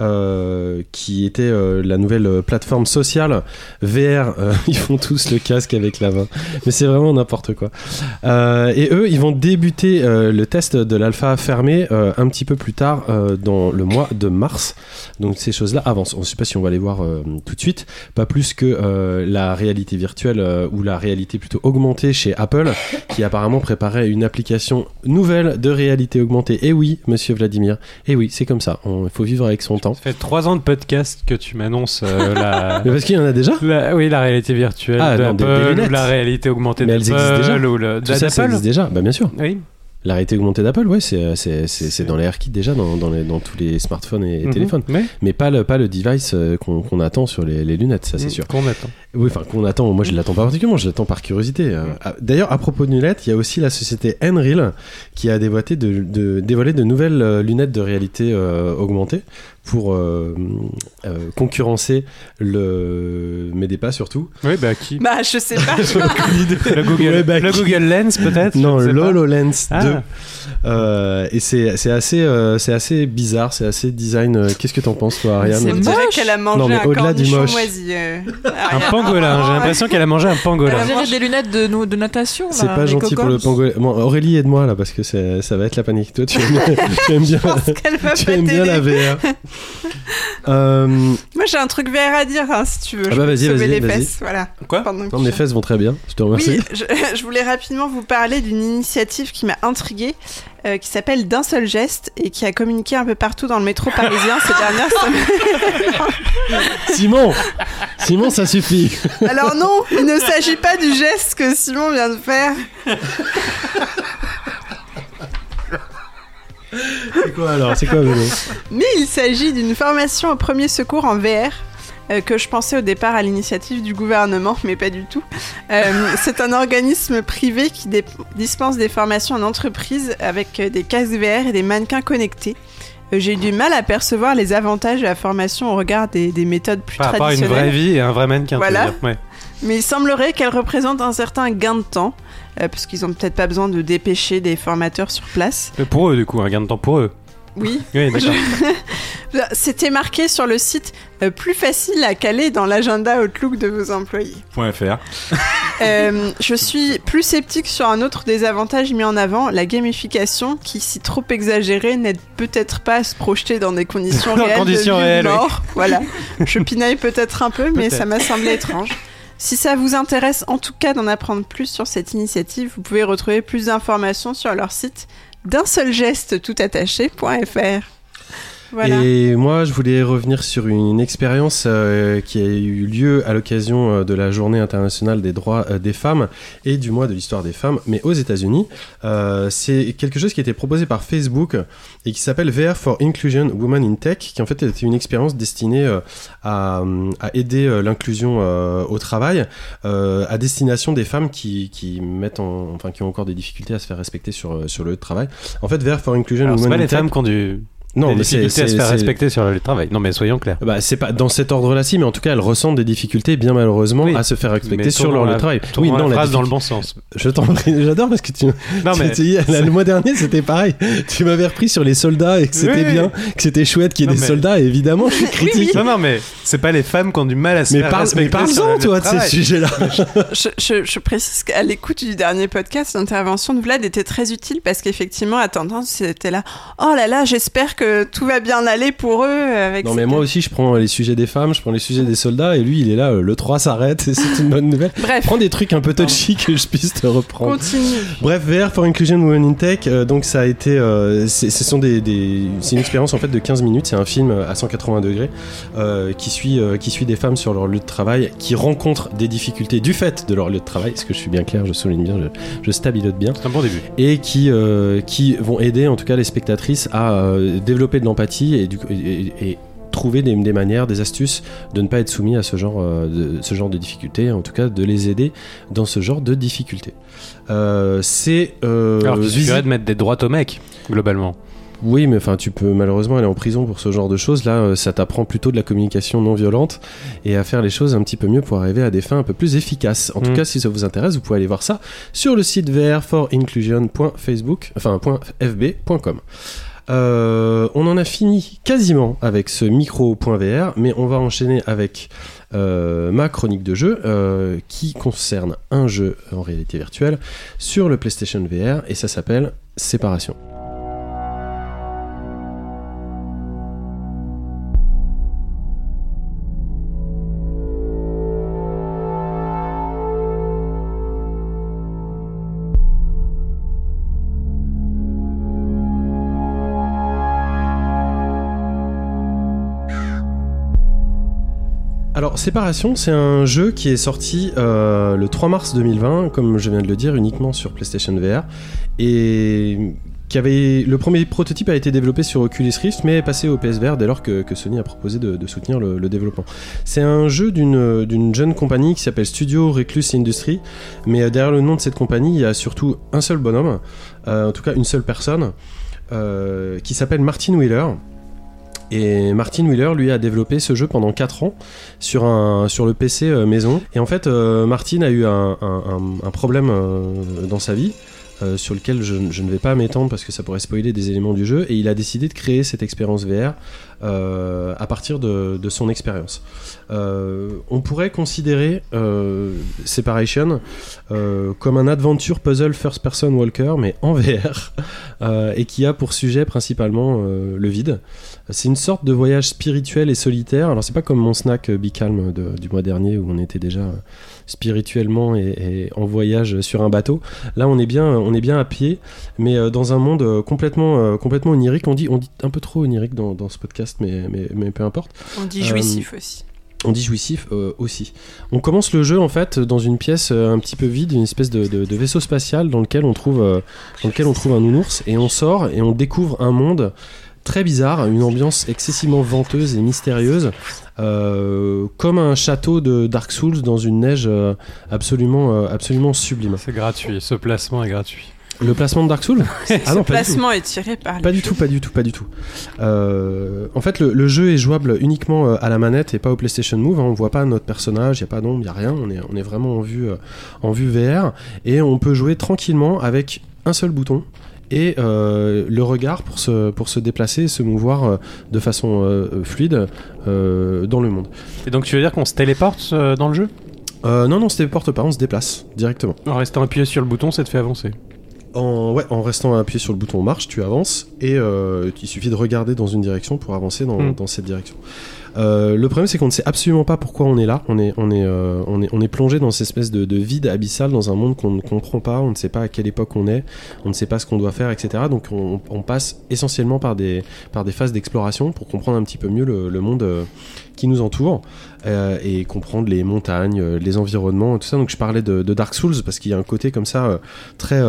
Euh, qui était euh, la nouvelle euh, plateforme sociale VR. ils font tous le casque avec la main, mais c'est vraiment n'importe quoi. Et eux, ils vont débuter le test de l'alpha fermé un petit peu plus tard dans le mois de mars. Donc ces choses-là avancent. On ne sait pas si on va les voir tout de suite, pas plus que la réalité virtuelle ou la réalité plutôt augmentée chez Apple, qui apparemment préparait une application nouvelle de réalité augmentée. Et oui, monsieur Vladimir, et oui, c'est comme ça. Il faut vivre avec son Ça fait trois ans de podcast que tu m'annonces euh, la. Mais parce qu'il y en a déjà La- oui, la réalité virtuelle Ah, d'Apple, ou la réalité augmentée Mais elles d'Apple, existent déjà. ou le, sais, ça d'Apple. existe déjà Bah bien sûr. Oui. La réalité augmentée d'Apple, ouais, c'est c'est dans les AirKits déjà, dans, dans, les- dans tous les smartphones et Mhm. téléphones. Mais Mais pas le, pas le device euh, qu'on attend sur les, les lunettes, ça c'est Mhm. sûr. qu'on attend. Oui, enfin qu'on attend. Moi, je l'attends pas particulièrement. Je l'attends par curiosité. Euh, ah, D'ailleurs, à propos de lunettes, il y a aussi la société Nreal qui a dévoilé de, de- dévoilé de nouvelles euh, lunettes de réalité euh, augmentée pour euh, euh, concurrencer le Medépa surtout. Oui, bah qui Bah, je sais pas. Le Google, Ouais, bah, le qui- Google Lens peut-être Non, l'HoloLens Ah. 2. Euh, et c'est c'est assez, euh, c'est assez bizarre, c'est assez design. Qu'est-ce que t'en penses, toi, Ariane C'est moche. qu'elle a mangé Non, mais un au-delà du cornichon moche. moisi. euh, Un pangolin, j'ai Ouais. l'impression qu'elle a mangé un pangolin. On dirait des lunettes de, de natation. C'est pas gentil pour le pangolin. Bon, Aurélie, aide-moi là parce que ça va être la panique. Toi, tu aimes bien, tu aimes bien, la. VR. Euh, Moi, j'ai un truc VR à dire, hein, si tu veux. Ah Je bah, vas-y, vas-y, les vas-y. fesses, voilà. Quoi Pendant non, mes fesses vont très bien. Je te remercie. Oui, je, je voulais rapidement vous parler d'une initiative qui m'a intriguée, euh, qui s'appelle D'un seul geste et qui a communiqué un peu partout dans le métro parisien ces dernières semaines. Simon, Simon, ça suffit. Alors non, il ne s'agit pas du geste que Simon vient de faire. C'est quoi alors C'est quoi Bruno Mais il s'agit d'une formation au premier secours en VR. euh, que je pensais au départ à l'initiative du gouvernement, mais pas du tout. Euh, c'est un organisme privé qui dé- dispense des formations en entreprise avec euh, des casques VR et des mannequins connectés. Euh, J'ai eu du mal à percevoir les avantages de la formation au regard des, des méthodes plus Par rapport à une traditionnelles. vraie vie et un vrai mannequin. Voilà. Ouais. Mais il semblerait qu'elle représente un certain gain de temps, euh, parce qu'ils ont peut-être pas besoin de dépêcher des formateurs sur place. Mais Pour eux, du coup, un gain de temps pour eux. Oui, Oui, c'était marqué sur le site euh, plus facile à caler dans l'agenda Outlook de vos employés. Point .fr. Euh, je suis plus sceptique sur un autre des avantages mis en avant, la gamification, qui, si trop exagérée, n'aide peut-être pas à se projeter dans des conditions Dans réelles conditions de vie réelles, oui. mort. Voilà, je pinaille peut-être un peu, mais ça m'a semblé étrange. Si ça vous intéresse, en tout cas, d'en apprendre plus sur cette initiative, vous pouvez retrouver plus d'informations sur leur site d'un seul geste tout attaché.fr. Voilà. Et moi, je voulais revenir sur une expérience euh, qui a eu lieu à l'occasion euh, de la Journée internationale des droits euh, des femmes et du mois de l'histoire des femmes, mais aux États-Unis. Euh, c'est quelque chose qui a été proposé par Facebook et qui s'appelle VR for Inclusion Women in Tech, qui en fait était une expérience destinée euh, à, à aider euh, l'inclusion euh, au travail euh, à destination des femmes qui, qui mettent en, enfin qui ont encore des difficultés à se faire respecter sur sur le lieu de travail. En fait, VR for Inclusion Alors, c'est Women pas in les Tech. femmes qui ont du... non, des mais c'est difficultés à se faire respecter sur le travail. Non, mais soyons clairs. bah, c'est pas dans cet ordre-là, si, mais en tout cas, elles ressentent des difficultés, bien malheureusement, Oui. à se faire respecter Mais sur leur lieu la- de travail. Oui, non, la la phrase dans le bon sens. Je t'en prie, j'adore parce que tu. Non, mais tu- là, le mois dernier, c'était pareil. Tu m'avais repris sur les soldats et que c'était Oui, oui. bien, que c'était chouette qu'il y ait Non, des mais- soldats, et évidemment, je suis critique. Non, non, mais c'est pas les femmes qui ont du mal à se Mais, faire parle, mais respecter le parle-en, toi, de ces sujets-là. Je, je- je précise qu'à l'écoute du dernier podcast, l'intervention de Vlad était très utile parce qu'effectivement, à tendance, c'était là. Oh là là, j'espère que que tout va bien aller pour eux. Avec non, mais moi aussi, je prends les sujets des femmes, je prends les sujets des soldats, et lui, il est là, euh, le 3 s'arrête, et c'est une bonne nouvelle. Bref. Prends des trucs un peu touchy que je puisse te reprendre. Continue. Bref, VR for Inclusion Women in Tech, euh, donc ça a été. Euh, ce sont des, des c'est une expérience en fait de 15 minutes, c'est un film à 180 degrés euh, qui, suit, qui suit des femmes sur leur lieu de travail qui rencontrent des difficultés du fait de leur lieu de travail, est-ce que je suis bien clair, je souligne bien, je, je stabilote bien. C'est un bon début. Et qui, qui vont aider en tout cas les spectatrices à développer de l'empathie et, du, et, et trouver des, des, manières, des astuces de ne pas être soumis à ce genre, euh, de, ce genre de difficultés, en tout cas de les aider dans ce genre de difficultés. Euh, c'est. Euh, Alors, tu de mettre des droits au mec, globalement. Oui, mais enfin, tu peux malheureusement aller en prison pour ce genre de choses. Là, ça t'apprend plutôt de la communication non violente et à faire les choses un petit peu mieux pour arriver à des fins un peu plus efficaces. En mmh. tout cas, si ça vous intéresse, vous pouvez aller voir ça sur le site vr4inclusion.facebook, enfin .fb.com. Euh, on en a fini quasiment avec ce micro.vr, mais on va enchaîner avec euh, ma chronique de jeu euh, qui concerne un jeu en réalité virtuelle sur le PlayStation VR et ça s'appelle Séparation. Alors, Séparation, c'est un jeu qui est sorti euh, le 3 mars 2020, comme je viens de le dire, uniquement sur PlayStation VR. Et qui avait, le premier prototype a été développé sur Oculus Rift, mais est passé au PSVR dès lors que, Sony a proposé de, soutenir le, développement. C'est un jeu d'une jeune compagnie qui s'appelle Studio Recluse Industry, mais derrière le nom de cette compagnie, il y a surtout un seul bonhomme, euh, en tout cas une seule personne, euh, qui s'appelle Martin Wheeler. Et Martin Wheeler, lui, a développé ce jeu pendant 4 ans sur, un, sur le PC euh, maison. Et en fait, euh, Martin a eu un, problème euh, dans sa vie. Euh, sur lequel je, ne vais pas m'étendre parce que ça pourrait spoiler des éléments du jeu, et il a décidé de créer cette expérience VR euh, à partir de, son expérience. Euh, on pourrait considérer Separation comme un adventure puzzle first person walker, mais en VR, et qui a pour sujet principalement le vide. C'est une sorte de voyage spirituel et solitaire. Alors c'est pas comme mon snack Be Calm du mois dernier où on était déjà spirituellement et, et, en voyage sur un bateau. Là, on est bien, on est bien à pied, mais euh, dans un monde euh, complètement, euh, complètement onirique. On dit, on dit un peu trop onirique dans, dans ce podcast, mais, mais, mais, peu importe. On dit jouissif aussi. On dit jouissif euh, aussi. On commence le jeu en fait dans une pièce euh, un petit peu vide, une espèce de, de, de, vaisseau spatial dans lequel on trouve, euh, dans lequel on trouve un nounours et on sort et on découvre un monde très bizarre, une ambiance excessivement venteuse et mystérieuse, euh, comme un château de Dark Souls dans une neige euh, absolument, euh, absolument sublime. C'est gratuit, ce placement est gratuit. Le placement de Dark Souls Ah non, pas placement est tiré par. Pas du tout, pas du tout, pas du tout. Euh, en fait, le, le, jeu est jouable uniquement à la manette et pas au PlayStation Move. Hein. On voit pas notre personnage, il y a pas d'ombre, il y a rien. On est, on est vraiment en vue, euh, en vue VR et on peut jouer tranquillement avec un seul bouton et euh, le regard pour se, pour se déplacer et se mouvoir euh, de façon euh, fluide dans le monde. Et donc tu veux dire qu'on se téléporte dans le jeu? Non, non, on se téléporte pas, on se déplace directement. En restant appuyé sur le bouton, ça te fait avancer en, ouais, en restant appuyé sur le bouton marche, tu avances et il suffit de regarder dans une direction pour avancer dans, mmh. dans cette direction. Euh, le problème, c'est qu'on ne sait absolument pas pourquoi on est là. On est, on est, euh, on est, on est plongé dans cette espèce de, de, vide abyssal dans un monde qu'on ne comprend pas. On ne sait pas à quelle époque on est. On ne sait pas ce qu'on doit faire, etc. Donc, on, passe essentiellement par des, par des phases d'exploration pour comprendre un petit peu mieux le, le monde qui nous entoure euh, et comprendre les montagnes, euh, les environnements, tout ça. Donc je parlais de, Dark Souls parce qu'il y a un côté comme ça euh, très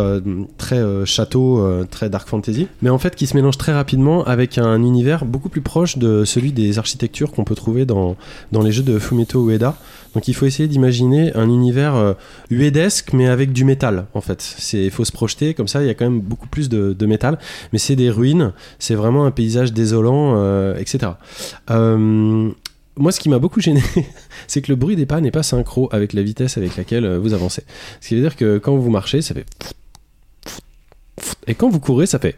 très château, très dark fantasy, mais en fait qui se mélange très rapidement avec un univers beaucoup plus proche de celui des architectures qu'on peut trouver dans dans les jeux de Fumito Ueda. Donc il faut essayer d'imaginer un univers uedesque mais avec du métal en fait. C'est faut se projeter comme ça, il y a quand même beaucoup plus de, de métal, mais c'est des ruines, c'est vraiment un paysage désolant, etc. moi, ce qui m'a beaucoup gêné, c'est que le bruit des pas n'est pas synchro avec la vitesse avec laquelle vous avancez. Ce qui veut dire que quand vous marchez, ça fait et quand vous courez, ça fait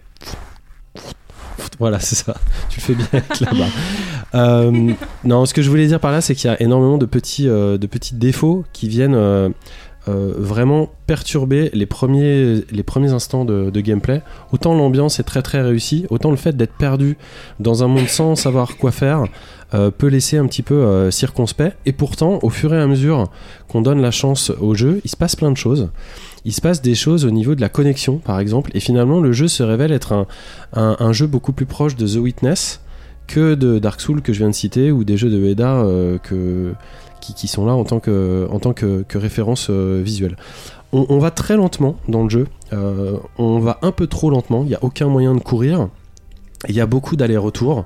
voilà, c'est ça. Tu fais bien avec la barre. euh, non, ce que je voulais dire par là, c'est qu'il y a énormément de petits, euh, de petits défauts qui viennent. Euh, euh, vraiment perturber les premiers, les premiers instants de, de gameplay. Autant l'ambiance est très très réussie, autant le fait d'être perdu dans un monde sans savoir quoi faire euh, peut laisser un petit peu euh, circonspect. Et pourtant, au fur et à mesure qu'on donne la chance au jeu, il se passe plein de choses. Il se passe des choses au niveau de la connexion, par exemple, et finalement le jeu se révèle être un, un, jeu beaucoup plus proche de The Witness que de Dark Souls que je viens de citer ou des jeux de Eda euh, que, qui, sont là en tant que, en tant que, référence visuelle. On, on va très lentement dans le jeu, on va un peu trop lentement, il n'y a aucun moyen de courir, il y a beaucoup d'allers-retours.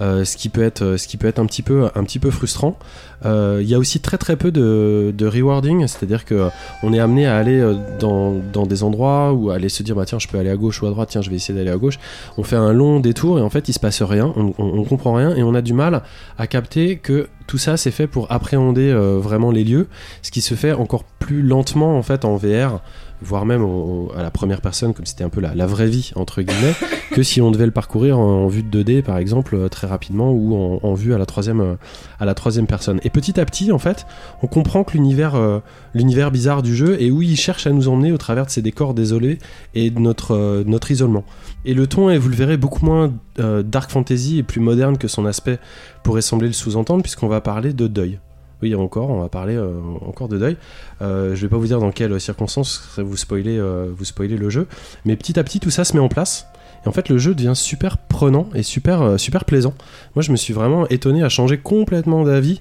Euh, ce qui peut être euh, ce qui peut être un petit peu un petit peu frustrant. Euh, il y a aussi très très peu de, de rewarding c'est à dire que on est amené à aller dans, dans des endroits ou aller se dire bah tiens je peux aller à gauche ou à droite tiens je vais essayer d'aller à gauche. On fait un long détour et en fait il se passe rien. On, on, comprend rien et on a du mal à capter que tout ça c'est fait pour appréhender vraiment les lieux ce qui se fait encore plus lentement en fait en VR voire même au- au- à la première personne comme c'était un peu la, la vraie vie entre guillemets que si on devait le parcourir en, en vue de 2D par exemple euh, très rapidement ou en, en vue à la troisième euh, à la troisième personne. Et petit à petit en fait on comprend que l'univers euh, l'univers bizarre du jeu et où il cherche à nous emmener au travers de ces décors désolés et de notre euh, notre isolement. Et le ton est vous le verrez beaucoup moins euh, dark fantasy et plus moderne que son aspect pourrait sembler le sous-entendre puisqu'on va parler de deuil oui, encore, on va parler euh, encore de deuil. Euh, je vais pas vous dire dans quelles circonstances vous spoilez, euh, vous spoilez le jeu, mais petit à petit tout ça se met en place. Et en fait, le jeu devient super prenant et super, super plaisant. Moi, je me suis vraiment étonné à changer complètement d'avis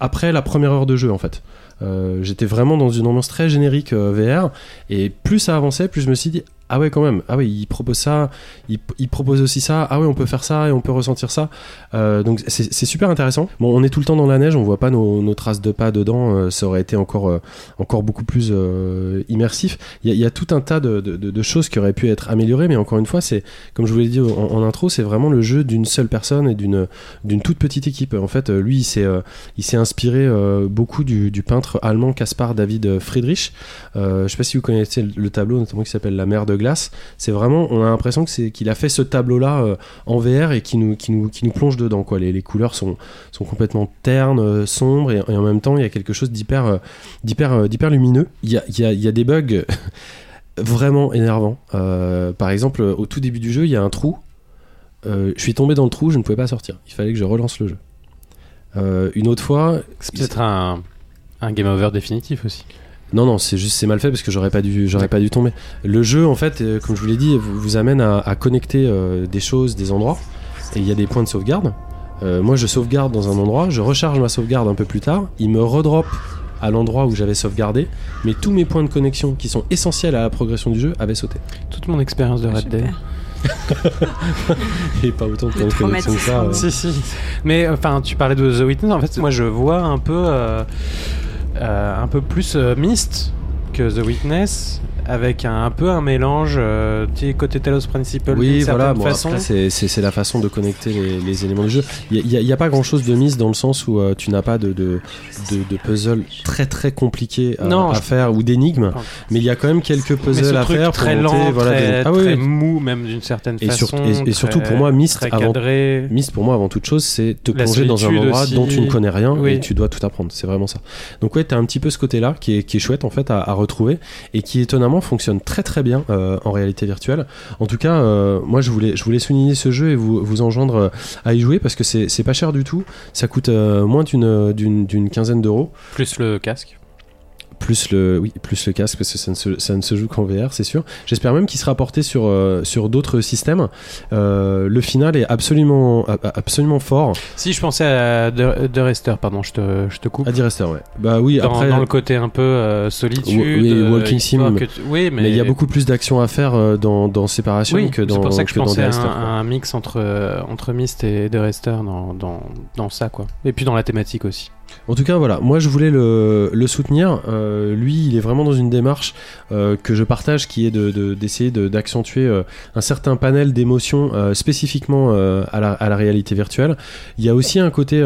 après la première heure de jeu, en fait. J'étais vraiment dans une ambiance très générique VR, et plus ça avançait, plus je me suis dit ah ouais quand même, ah ouais il propose ça, il, propose aussi ça, ah ouais on peut faire ça et on peut ressentir ça. Euh, donc c'est super intéressant. Bon, on est tout le temps dans la neige, on voit pas nos, traces de pas dedans. euh, ça aurait été encore, euh, encore beaucoup plus immersif. Il y, a- tout un tas de, choses qui auraient pu être améliorées, mais encore une fois, c'est comme je vous l'ai dit en, intro, c'est vraiment le jeu d'une seule personne et d'une d'une toute petite équipe. En fait, lui, il s'est il s'est inspiré beaucoup du, peintre allemand Caspar David Friedrich. Je sais pas si vous connaissez le tableau, notamment qui s'appelle La mer de glace. C'est vraiment, on a l'impression que c'est qu'il a fait ce tableau-là euh, en VR et qui nous, qui nous, qui nous plonge dedans. Quoi. Les, les couleurs sont, sont complètement ternes, euh, sombres, et, et en même temps, il y a quelque chose d'hyper, euh, d'hyper, d'hyper lumineux. Il y a, il y a, il y a des bugs vraiment énervants. Par exemple, au tout début du jeu, il y a un trou. Je suis tombé dans le trou, je ne pouvais pas sortir. Il fallait que je relance le jeu. Une autre fois, C'est peut-être un, un game over définitif aussi. Non, non, c'est juste c'est mal fait parce que j'aurais pas dû, j'aurais pas dû tomber. Le jeu, en fait, euh, comme je vous l'ai dit, vous, vous amène à, à connecter euh, des choses, des endroits, et il y a des points de sauvegarde. Euh, moi, je sauvegarde dans un endroit, je recharge ma sauvegarde un peu plus tard, il me redrop à l'endroit où j'avais sauvegardé, mais tous mes points de connexion qui sont essentiels à la progression du jeu avaient sauté. Toute mon expérience de Red Dead. Et pas autant de points de connexion que ça. traumatisme. euh. Si, si. Mais enfin, tu parlais de The Witness. En fait, moi, je vois un peu, un peu plus euh, Myst que The Witness, avec un, un peu un mélange, euh, tu côté Talos Principle. Oui, voilà. Bon, façon. après, c'est- la façon de connecter les, les éléments du jeu. Il n'y a, pas grand chose de mise dans le sens où euh, tu n'as pas de, de, de, de puzzle très très compliqué à, Non, à je- faire ou d'énigmes, mais il y a quand même quelques puzzles à faire pour très monter, lent, voilà, très, Ah oui, très oui. mou, même d'une certaine Et façon. et- et surtout pour moi, Myst, avant-. Myst pour moi avant toute chose c'est te La plonger dans un endroit aussi. dont tu ne connais rien Oui. et tu dois tout apprendre c'est vraiment ça donc ouais t'as un petit peu ce côté là qui est, qui est chouette en fait à, à retrouver et qui étonnamment fonctionne très très bien euh, en réalité virtuelle. En tout cas euh, moi je voulais je voulais souligner ce jeu et vous vous enjoindre euh, à y jouer parce que c'est pas cher du tout. Ça coûte moins d'une quinzaine d'euros. Plus le casque. Plus le oui plus le casque parce que ça ne se, ça ne se joue qu'en VR c'est sûr j'espère même qu'il sera porté sur euh, sur d'autres systèmes Euh, le final est absolument absolument fort Si, je pensais à The, The Rester, pardon, je te, je te coupe. à Direster ouais bah oui dans, après dans le côté un peu euh, solitude. Oui, euh, walking sim. que tu- Oui, mais, il y a beaucoup plus d'actions à faire dans, dans Séparation Oui, que dans c'est pour ça que, je pensais à un, mix entre, entre Myst et The Rester dans, dans, dans ça, quoi. Et puis dans la thématique aussi. En tout cas, voilà, moi je voulais le, soutenir. Euh, lui, il est vraiment dans une démarche euh, que je partage qui est d'essayer de, d'essayer de- d'accentuer euh, un certain panel d'émotions spécifiquement à la réalité virtuelle. Il y a aussi un côté.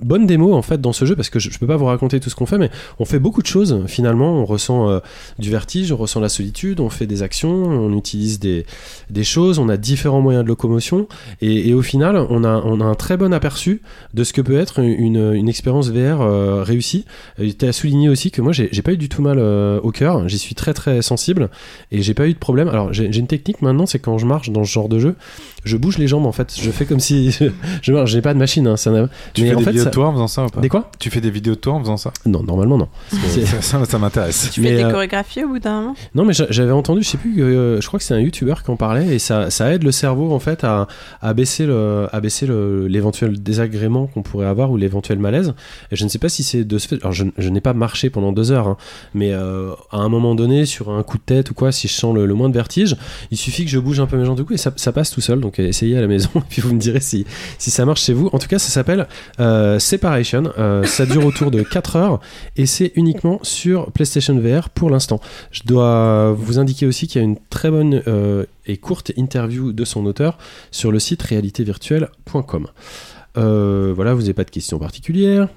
Bonne démo en fait dans ce jeu parce que je, peux pas vous raconter tout ce qu'on fait, mais on fait beaucoup de choses finalement. On ressent euh, du vertige, on ressent la solitude, on fait des actions, on utilise des, choses, on a différents moyens de locomotion et, au final, on a, on a un très bon aperçu de ce que peut être une, une expérience VR euh, réussie. Tu as souligné aussi que moi, j'ai pas eu du tout mal euh, au cœur, j'y suis très très sensible et j'ai pas eu de problème. Alors, j'ai une technique maintenant, c'est quand je marche dans ce genre de jeu, je bouge les jambes en fait. Je fais comme si je j'ai pas de machine, hein, ça Tu mais fais en des fait, vidéos ça- de toi en faisant ça ou pas Des quoi Tu fais des vidéos de toi en faisant ça Non, normalement non. Ça, ça, ça m'intéresse. Tu Mais, fais des euh, chorégraphies au bout d'un moment? Non, mais j'a- j'avais entendu, je sais plus, euh, je crois que c'est un youtubeur qui en parlait, et ça, ça aide le cerveau en fait à, à baisser le, à baisser l'éventuel désagrément qu'on pourrait avoir ou l'éventuel malaise. Et je ne sais pas si c'est de ce fait. Alors, je, je n'ai pas marché pendant deux heures, hein, mais euh, à un moment donné, sur un coup de tête ou quoi, si je sens le, le moins de vertige, il suffit que je bouge un peu mes jambes du coup et ça, ça passe tout seul. Donc, essayez à la maison, et puis vous me direz si, si ça marche chez vous. En tout cas, ça s'appelle euh, Separation. Euh, ça dure autour de 4 heures et c'est uniquement sur PlayStation VR pour l'instant. Je dois vous indiquer aussi qu'il y a une très bonne euh, et courte interview de son auteur sur le site réalitévirtuelle.com. Voilà, vous n'avez pas de questions particulières?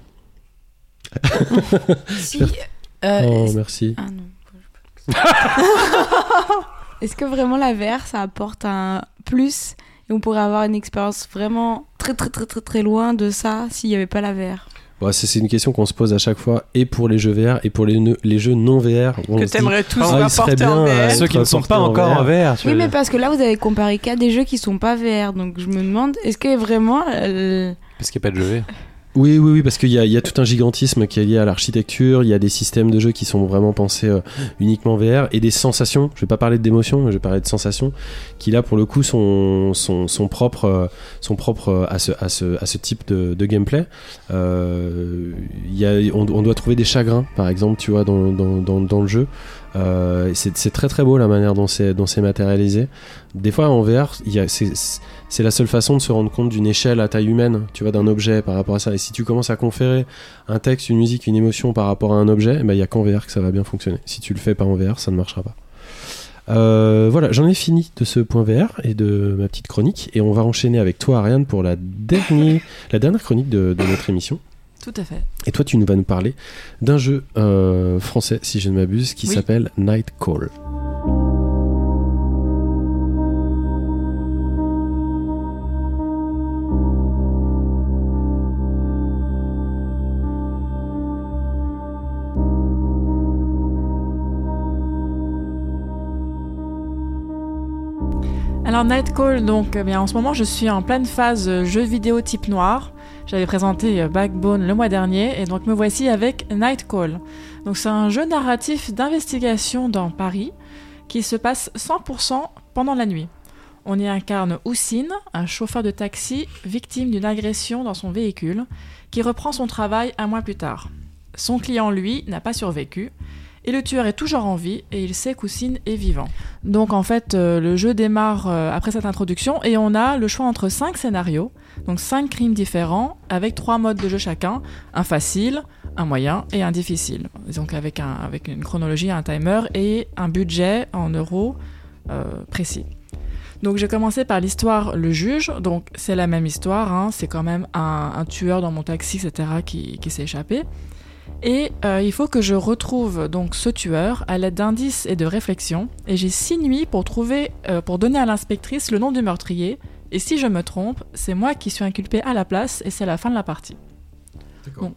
Si, oh, merci. ah non. Est-ce que vraiment la VR ça apporte un plus et on pourrait avoir une expérience vraiment très très très très très loin de ça s'il n'y avait pas la VR? Bon, c'est une question qu'on se pose à chaque fois, et pour les jeux VR, et pour les, ne- les jeux non VR. On Que t'aimerais tous Ah, porter en bien, euh, VR. Ceux qui ne sont pas en encore en VR. Oui, mais parce que là vous avez comparé qu'à des jeux qui sont pas VR, donc je me demande est-ce que vraiment euh, Parce qu'il n'y a pas de jeu VR. Oui, oui, oui, parce qu'il y y a tout un gigantisme qui est lié à l'architecture, il y a des systèmes de jeu qui sont vraiment pensés euh, uniquement VR, et des sensations, je vais pas parler d'émotions, je vais parler de sensations, qui là pour le coup sont, sont, sont propres, euh, euh, à, ce, type de, gameplay. On, doit trouver des chagrins, par exemple, tu vois, dans, dans le jeu. Euh, c'est très très beau la manière dont c'est matérialisé. Des fois en VR, c'est, la seule façon de se rendre compte d'une échelle à taille humaine, tu vois, d'un objet par rapport à ça. Et si tu commences à conférer un texte, une musique, une émotion par rapport à un objet, eh ben, il y a qu'en VR que ça va bien fonctionner. Si tu le fais pas en VR, ça ne marchera pas. Euh, voilà, j'en ai fini de ce point VR et de ma petite chronique, et on va enchaîner avec toi, Ariane, pour la dernière, chronique de notre émission. Tout à fait. Et toi, tu nous vas nous parler d'un jeu euh, français, si je ne m'abuse, qui Oui. s'appelle Night Call. Alors Nightcall, donc eh bien, en ce moment je suis en pleine phase jeu vidéo type noir. J'avais présenté euh, Backbone le mois dernier et donc me voici avec Nightcall. C'est un jeu narratif d'investigation dans Paris qui se passe 100% pendant la nuit. On y incarne Houssine, un chauffeur de taxi victime d'une agression dans son véhicule, qui reprend son travail un mois plus tard. Son client, lui, n'a pas survécu, et le tueur est toujours en vie, et il sait qu'Houssine est vivant. Donc en fait, euh, le jeu démarre euh, après cette introduction, et on a le choix entre 5 scénarios, donc 5 crimes différents, avec 3 modes de jeu chacun, un facile, un moyen et un difficile. Donc avec, un, avec une chronologie, un timer, et un budget en euros euh, précis. Donc j'ai commencé par l'histoire Le Juge, donc c'est la même histoire, hein, c'est quand même un, tueur dans mon taxi, etc., qui s'est échappé. Et euh, il faut que je retrouve donc ce tueur à l'aide d'indices et de réflexions. Et j'ai six nuits pour trouver, euh, pour donner à l'inspectrice le nom du meurtrier. Et si je me trompe, c'est moi qui suis inculpé à la place et c'est la fin de la partie. Bon.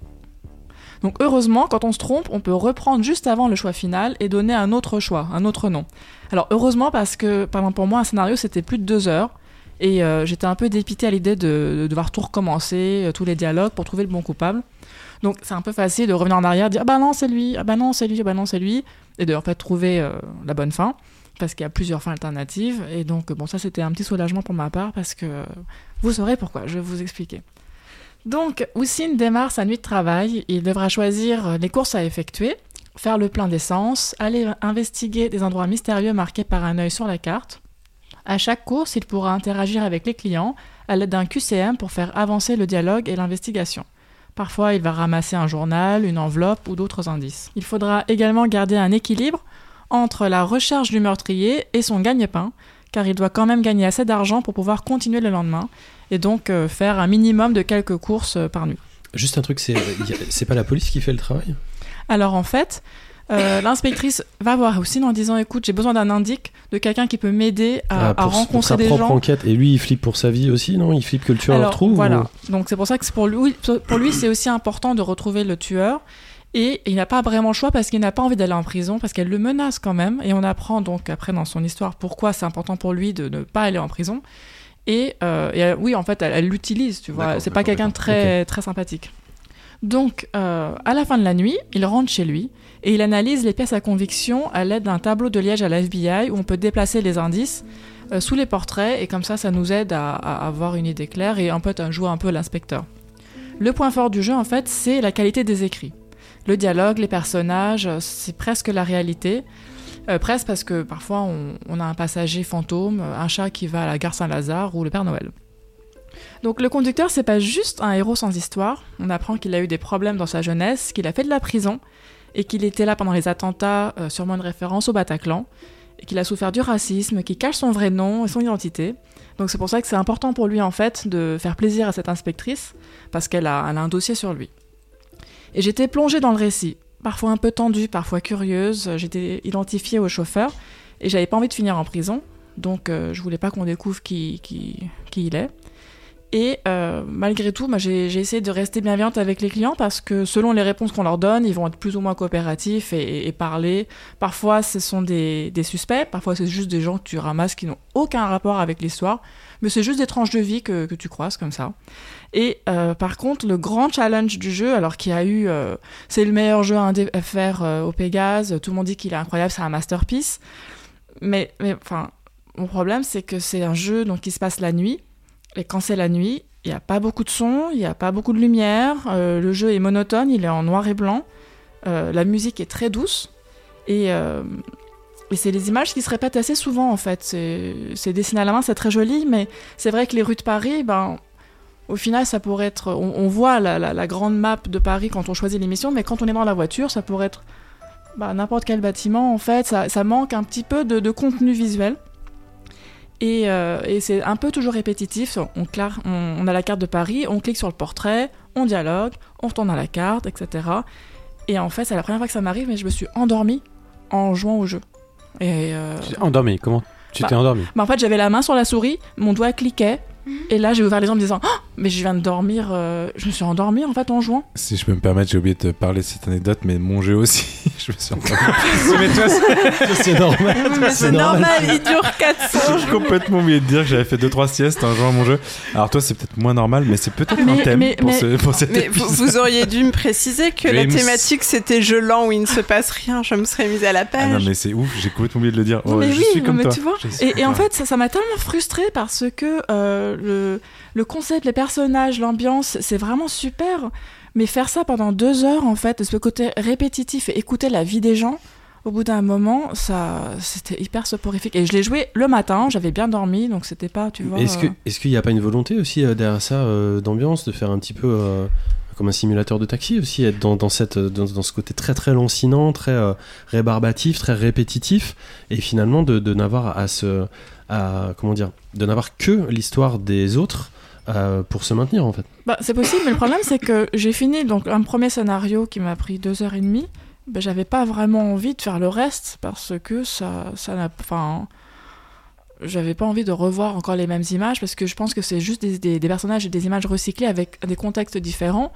Donc heureusement, quand on se trompe, on peut reprendre juste avant le choix final et donner un autre choix, un autre nom. Alors heureusement parce que, par exemple pour moi, un scénario c'était plus de deux heures. Et euh, j'étais un peu dépité à l'idée de, de devoir tout recommencer, tous les dialogues pour trouver le bon coupable. Donc c'est un peu facile de revenir en arrière, dire ah bah non c'est lui, ah bah non c'est lui, ah bah non c'est lui, et de trouver euh, la bonne fin, parce qu'il y a plusieurs fins alternatives. Et donc bon ça c'était un petit soulagement pour ma part parce que vous saurez pourquoi, je vais vous expliquer. Donc Houssine démarre sa nuit de travail, il devra choisir euh, les courses à effectuer, faire le plein d'essence, aller investiguer des endroits mystérieux marqués par un œil sur la carte. À chaque course, il pourra interagir avec les clients à l'aide d'un QCM pour faire avancer le dialogue et l'investigation. Parfois, il va ramasser un journal, une enveloppe ou d'autres indices. Il faudra également garder un équilibre entre la recherche du meurtrier et son gagne-pain, car il doit quand même gagner assez d'argent pour pouvoir continuer le lendemain, et donc euh, faire un minimum de quelques courses euh, par nuit. Juste un truc, c'est c'est pas la police qui fait le travail? Alors en fait, euh, l'inspectrice va voir aussi en disant écoute, j'ai besoin d'un indique de quelqu'un qui peut m'aider à, Ah, à pour, pour rencontrer sa des propre gens. enquête. Et lui, il flippe pour sa vie aussi, non? Il flippe que le tueur le retrouve Voilà. ou- Donc c'est pour ça que pour lui, pour lui c'est aussi important de retrouver le tueur. Et il n'a pas vraiment le choix parce qu'il n'a pas envie d'aller en prison, parce qu'elle le menace quand même. Et on apprend donc après dans son histoire pourquoi c'est important pour lui de ne pas aller en prison. Et, euh, et, euh, oui, en fait, elle l'utilise, tu vois. C'est pas quelqu'un de très, très sympathique. Donc, euh, à la fin de la nuit, il rentre chez lui et il analyse les pièces à conviction à l'aide d'un tableau de liège à la FBI où on peut déplacer les indices euh, sous les portraits et comme ça, ça nous aide à, avoir une idée claire et en fait à jouer un peu l'inspecteur. Le point fort du jeu, en fait, c'est la qualité des écrits. Le dialogue, les personnages, euh, c'est presque la réalité. Presque parce que parfois on, a un passager fantôme, un chat qui va à la gare Saint-Lazare ou le Père Noël. Donc le conducteur, c'est pas juste un héros sans histoire. On apprend qu'il a eu des problèmes dans sa jeunesse, qu'il a fait de la prison et qu'il était là pendant les attentats, euh, sûrement une référence au Bataclan, et qu'il a souffert du racisme, qu'il cache son vrai nom et son identité. Donc c'est pour ça que c'est important pour lui en fait de faire plaisir à cette inspectrice parce qu'elle a, un dossier sur lui. Et j'étais plongée dans le récit, parfois un peu tendue, parfois curieuse. J'étais identifiée au chauffeur et j'avais pas envie de finir en prison, donc euh, je voulais pas qu'on découvre qui, qui, qui il est. Et euh, malgré tout, j'ai essayé de rester bienveillante avec les clients parce que selon les réponses qu'on leur donne, ils vont être plus ou moins coopératifs et, parler. Parfois, ce sont des, suspects, parfois, c'est juste des gens que tu ramasses qui n'ont aucun rapport avec l'histoire, mais c'est juste des tranches de vie que, tu croises comme ça. Et euh, par contre, le grand challenge du jeu, alors qu'il y a eu, euh, c'est le meilleur jeu à faire au Pégase, tout le monde dit qu'il est incroyable, c'est un masterpiece. Mais, mais enfin, mon problème, c'est que c'est un jeu donc, qui se passe la nuit. Et quand c'est la nuit, il n'y a pas beaucoup de son, il n'y a pas beaucoup de lumière, euh, le jeu est monotone, il est en noir et blanc, euh, la musique est très douce, et, euh, et c'est les images qui se répètent assez souvent en fait. C'est dessiné à la main, c'est très joli, mais c'est vrai que les rues de Paris, ben, au final, ça pourrait être. On, voit la, grande map de Paris quand on choisit l'émission, mais quand on est dans la voiture, ça pourrait être bah, n'importe quel bâtiment en fait. Ça, manque un petit peu de contenu visuel. Et, euh, et c'est un peu toujours répétitif. On, clar- on, on a la carte de Paris, on clique sur le portrait, on dialogue, on retourne à la carte, etc. Et en fait, c'est la première fois que ça m'arrive, mais je me suis endormie en jouant au jeu. Et euh, Tu t'es endormi, comment Tu Bah, t'es endormi bah, en fait, j'avais la main sur la souris, mon doigt cliquait, et là, j'ai ouvert les yeux en me disant Ah Mais je viens de dormir, euh, je me suis endormie en fait en jouant. Si je peux me permettre, j'ai oublié de te parler de cette anecdote, mais mon jeu aussi, je me suis endormi. mais toi, c'est- normal. C'est normal, il dure 400 J'ai complètement oublié de dire que j'avais fait 2-3 siestes en jouant à mon jeu. Alors toi, c'est peut-être moins normal, mais c'est peut-être un thème mais- pour, mais- ce, pour cet Mais vous, épisode. vous auriez dû me préciser que la thématique c'était jeu lent où il ne se passe rien. Je me serais mise à la Ah page. non, mais c'est ouf, j'ai complètement oublié de le dire. Oh, mais je oui, suis comme mais toi. tu vois. Je suis Et, en fait, ça ça m'a tellement frustrée parce que euh, le, le concept, les personnages, l'ambiance, c'est vraiment super. Mais faire ça pendant deux heures, en fait, ce côté répétitif et écouter la vie des gens, au bout d'un moment, ça, c'était hyper soporifique. Et je l'ai joué le matin, j'avais bien dormi, donc c'était pas, tu vois. Est-ce que- euh, qu'il n'y a pas une volonté aussi euh, derrière ça euh, d'ambiance, de faire un petit peu euh, comme un simulateur de taxi aussi, être dans, dans cette, dans, dans ce côté très très lancinant, très euh, rébarbatif, très répétitif, et finalement de, de n'avoir à se. À, comment dire De n'avoir que l'histoire des autres euh, pour se maintenir en fait. Bah, c'est possible, mais le problème, c'est que j'ai fini donc un premier scénario qui m'a pris deux heures et demie. Ben, j'avais pas vraiment envie de faire le reste parce que ça, ça n'a, enfin, j'avais pas envie de revoir encore les mêmes images parce que je pense que c'est juste des, des- des personnages et des images recyclées avec des contextes différents.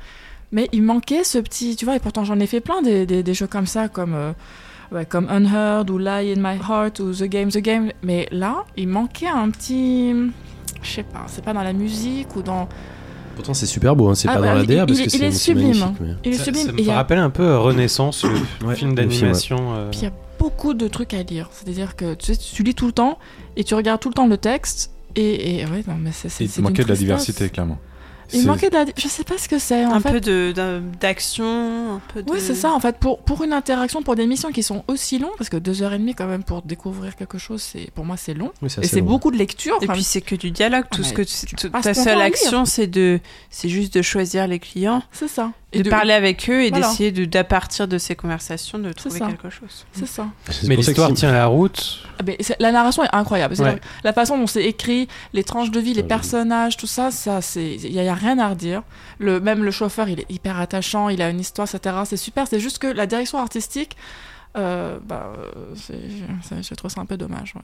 Mais il manquait ce petit, tu vois, et pourtant j'en ai fait plein des, des, des jeux comme ça, comme euh, ouais, comme Unheard ou Lie in My Heart ou The Game, The Game. Mais là, il manquait un petit, je sais pas, c'est pas dans la musique ou dans Pourtant c'est super beau, hein, c'est Ah pas bah, dans la DA parce il- que il c'est est c'est sublime. magnifique. mais- Il est Ça, sublime. ça me a- rappelle un peu Renaissance, le Ouais, film d'animation. euh, Puis il y a beaucoup de trucs à lire. C'est-à-dire que tu, sais, tu lis tout le temps et tu regardes tout le temps le texte. Et, et ouais, non, mais c'est. Il manquait de la diversité, clairement. Il manquait de la. Je sais pas ce que c'est. Un fait. peu de- d'action, un peu de. Oui, c'est ça. En fait, pour, pour une interaction, pour des missions qui sont aussi longues, parce que deux heures et demie, quand même, pour découvrir quelque chose, c'est pour moi, c'est long. Oui, Et c'est beaucoup de lecture. Et Enfin, puis c'est que du dialogue, Ah, tout ce mais que tu- ta seule action c'est de c'est juste de choisir les clients c'est ça. Et de, parler avec eux et Voilà. d'essayer de, d'à partir de ces conversations de trouver quelque chose. C'est ça. C'est Mais l'histoire tient la route. Ah ben, c'est- la narration est incroyable. C'est Ouais. la, la façon dont c'est écrit, les tranches de vie, les Ouais. personnages, tout ça, ça c'est il y, a- y a rien à redire. Le même le chauffeur, il est hyper attachant, il a une histoire, etc. C'est super. C'est juste que la direction artistique, euh, bah, euh, c'est- c'est- je trouve ça un peu dommage. ouais.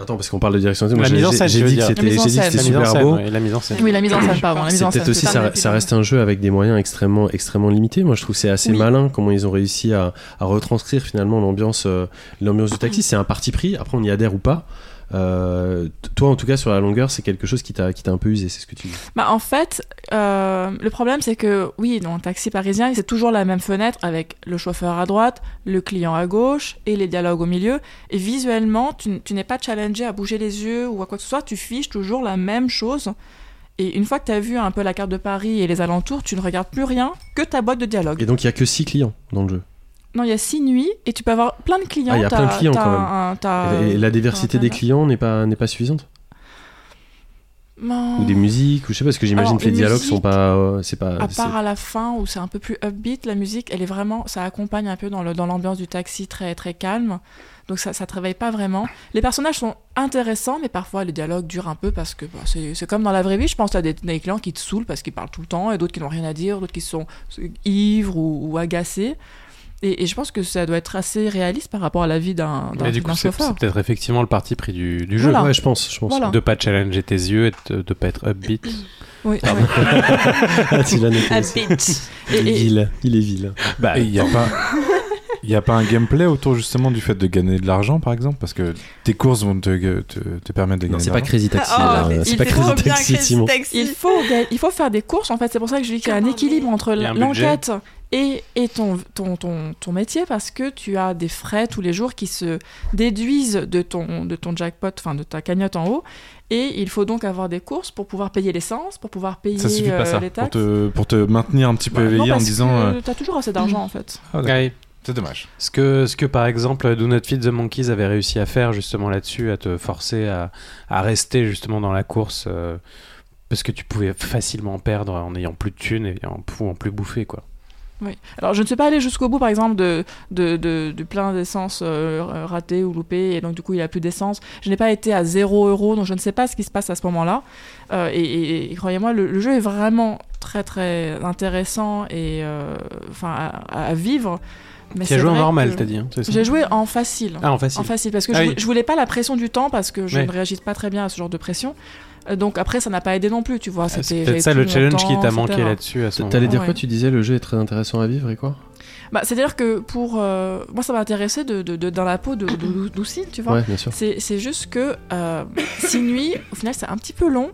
Attends, parce qu'on parle de direction. Moi, La j'ai- mise en scène, J'ai dit que c'était La mise en j'ai dit que scène. c'était La mise en super scène, beau. ouais, la mise en scène. Oui, la mise en scène, pardon. C'est peut-être aussi, ça, reste un jeu avec des moyens extrêmement, extrêmement limités. Moi, je trouve que c'est assez Oui. malin comment ils ont réussi à, à retranscrire finalement l'ambiance, euh, l'ambiance du taxi. C'est un parti pris. Après, on y adhère ou pas. Euh, toi, en tout cas, sur la longueur, c'est quelque chose qui t'a, un peu usé. C'est ce que tu dis. Bah, en fait, euh, le problème, c'est que, oui, dans un taxi parisien, c'est toujours la même fenêtre avec le chauffeur à droite, le client à gauche et les dialogues au milieu. Et visuellement, tu, n'es pas challengé à bouger les yeux ou à quoi que ce soit, tu fiches toujours la même chose. Et une fois que tu as vu un peu la carte de Paris et les alentours, tu ne regardes plus rien que ta boîte de dialogue. Et donc, il y a que 6 clients dans le jeu. Non, il y a six nuits et tu peux avoir plein de clients. Ah, il y a plein de clients, quand même. un- et la diversité des clients n'est pas, pas suffisante. Non. Ou des musiques, ou je sais pas, parce que j'imagine que les les dialogues musiques, sont pas, euh, c'est pas. À part à la fin où c'est un peu plus upbeat, la musique, elle est vraiment, ça accompagne un peu dans le dans l'ambiance du taxi très très calme. Donc ça ça te réveille pas vraiment. Les personnages sont intéressants, mais parfois les dialogues durent un peu parce que bah, c'est c'est comme dans la vraie vie. Je pense que t'as des, des clients qui te saoulent parce qu'ils parlent tout le temps, et d'autres qui n'ont rien à dire, d'autres qui sont ivres ou, ou agacés. Et, et je pense que ça doit être assez réaliste par rapport à la vie d'un d'un- Mais du coup, c'est chauffeur. c'est peut-être effectivement le parti pris du, du jeu. Voilà. Ouais, je pense, je pense. Voilà. De pas challenger tes yeux et de, de pas être upbeat. Oui, Pardon. Ah, tu l'as noté bit. Il est vil. Il est vil. Bah, il n'y a pas. Il n'y a pas un gameplay autour justement du fait de gagner de l'argent par exemple? Parce que tes courses vont te, te, te permettre de Non, gagner c'est de pas l'argent. Crazy Taxi. Oh, C'est pas Crazy Taxi, Simon. Il faut, il faut faire des courses, en fait. C'est pour ça que je dis qu'il y a un équilibre entre l'enquête et, et ton, ton, ton, ton métier, parce que tu as des frais tous les jours qui se déduisent de ton, de ton jackpot, enfin de ta cagnotte en haut. Et il faut donc avoir des courses pour pouvoir payer l'essence, pour pouvoir payer Ça suffit euh, pas ça les pour taxes. te, pour te maintenir un petit peu Bah, non, éveillé en disant euh, t'as toujours assez d'argent, en fait. ah, ouais. C'est dommage. Ce que, ce que par exemple Do Not Feed the Monkeys avait réussi à faire justement là-dessus, à te forcer à, à rester justement dans la course euh, parce que tu pouvais facilement perdre en n'ayant plus de thunes et en pouvant plus bouffer quoi. Oui. Alors, je ne suis pas allé jusqu'au bout, par exemple, de, de, de, du plein d'essence euh, raté ou loupé, et donc du coup, il n'y a plus d'essence. Je n'ai pas été à 0 euros, donc je ne sais pas ce qui se passe à ce moment-là. Euh, et et- et croyez-moi, le, le jeu est vraiment très très intéressant et euh, à vivre. Mais Tu as joué en normal, t'as dit hein, J'ai joué en facile. Ah en facile. En facile, parce que Ah je, oui. voulais- je voulais pas la pression du temps, parce que je Ouais. ne réagis pas très bien à ce genre de pression. Euh, Donc après, ça n'a pas aidé non plus, tu vois. Ah, C'est peut-être ça le challenge qui t'a manqué là-dessus à ce T'allais dire Ouais. quoi Tu disais le jeu est très intéressant à vivre et quoi? Bah, C'est-à-dire que pour... euh, moi, ça m'a intéressé de, de- de- dans la peau de, tu vois. Ouais, bien sûr. C'est c'est juste que euh, Six Nuits, au final, c'est un petit peu long.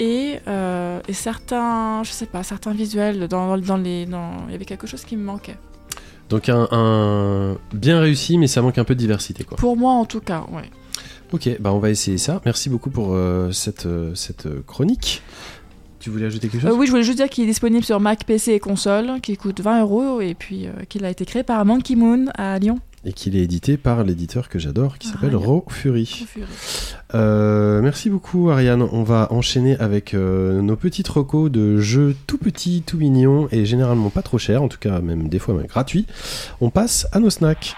Et, euh, et certains, je sais pas, certains visuels, dans, dans les, dans, il y avait quelque chose qui me manquait. Donc un, un bien réussi, mais ça manque un peu de diversité, quoi. Pour moi, en tout cas, ouais. Ok, bah on va essayer ça. Merci beaucoup pour euh, cette, euh, cette euh, chronique. Tu voulais ajouter quelque chose? Euh, oui, je voulais juste dire qu'il est disponible sur Mac, PC et console, qui coûte 20 euros, et puis qu'il a été créé par Monkey Moon à Lyon. Et qu'il est édité par l'éditeur que j'adore, qui s'appelle Ariane. Raw Fury. Euh, merci beaucoup Ariane. On va enchaîner avec euh, nos petites recos de jeux tout petits, tout mignons et généralement pas trop chers, en tout cas même des fois même gratuits. On passe à nos snacks.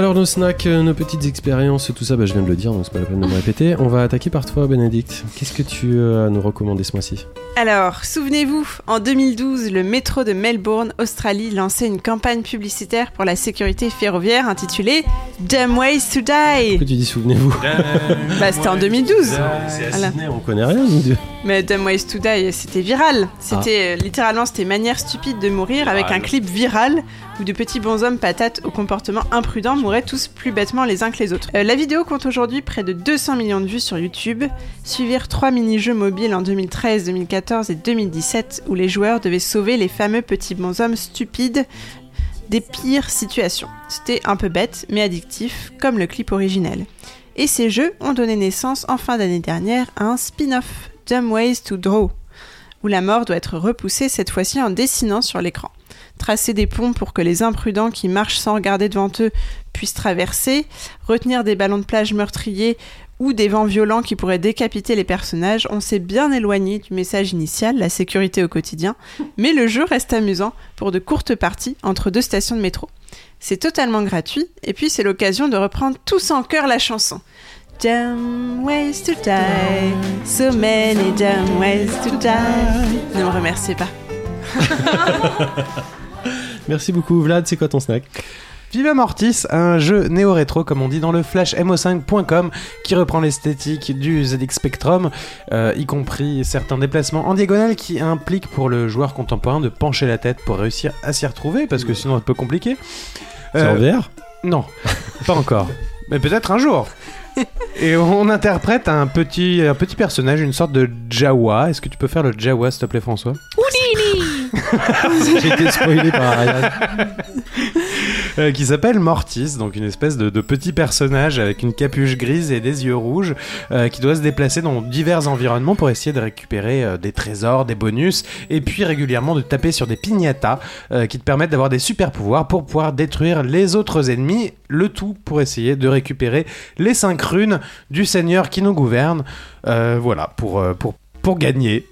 I don't Alors nos snacks, euh, nos petites expériences, tout ça, bah, je viens de le dire, donc c'est pas la peine de me répéter. On va attaquer par toi, Bénédicte. Qu'est-ce que tu as à nous recommander ce mois-ci? Alors, souvenez-vous, en 2012, le métro de Melbourne, Australie, lançait une campagne publicitaire pour la sécurité ferroviaire intitulée Dumb Ways to Die. Pourquoi tu dis souvenez-vous? Bah, c'était en 2012. C'est à Voilà. Sydney, on connaît rien, nous deux. Mais Dumb Ways to Die, c'était viral. C'était euh, littéralement, c'était manière stupide de mourir avec un clip viral où de petits bonshommes patates au comportement imprudent mouraient tous plus bêtement les uns que les autres. Euh, la vidéo compte aujourd'hui près de 200 millions de vues sur YouTube. Suivirent trois mini-jeux mobiles en 2013, 2014 et 2017 où les joueurs devaient sauver les fameux petits bonshommes stupides des pires situations. C'était un peu bête, mais addictif, comme le clip originel. Et ces jeux ont donné naissance en fin d'année dernière à un spin-off, Dumb Ways to Draw, où la mort doit être repoussée cette fois-ci en dessinant sur l'écran. Tracer des ponts pour que les imprudents qui marchent sans regarder devant eux puissent traverser, retenir des ballons de plage meurtriers ou des vents violents qui pourraient décapiter les personnages, on s'est bien éloigné du message initial, la sécurité au quotidien, mais le jeu reste amusant pour de courtes parties entre deux stations de métro. C'est totalement gratuit, et puis c'est l'occasion de reprendre tous en chœur la chanson. Dumb ways to die, so many dumb ways to die. Ne me remerciez pas. Merci beaucoup, Vlad. C'est quoi ton snack? Viva Mortis, un jeu néo-rétro, comme on dit dans le flash mo5.com, qui reprend l'esthétique du ZX Spectrum, euh, y compris certains déplacements en diagonale qui impliquent pour le joueur contemporain de pencher la tête pour réussir à s'y retrouver, parce que sinon c'est un peu compliqué. C'est en VR Non, pas encore. Mais peut-être un jour. Et on interprète un petit, un petit personnage, une sorte de Jawa. Est-ce que tu peux faire le Jawa, s'il te plaît, François? J'ai été spoilé par Ariane. Euh, qui s'appelle Mortis, donc une espèce de, de petit personnage avec une capuche grise et des yeux rouges, euh, qui doit se déplacer dans divers environnements pour essayer de récupérer euh, des trésors, des bonus, et puis régulièrement de taper sur des piñatas euh, qui te permettent d'avoir des super pouvoirs pour pouvoir détruire les autres ennemis, le tout pour essayer de récupérer les cinq runes du seigneur qui nous gouverne. Voilà, pour, pour, pour gagner.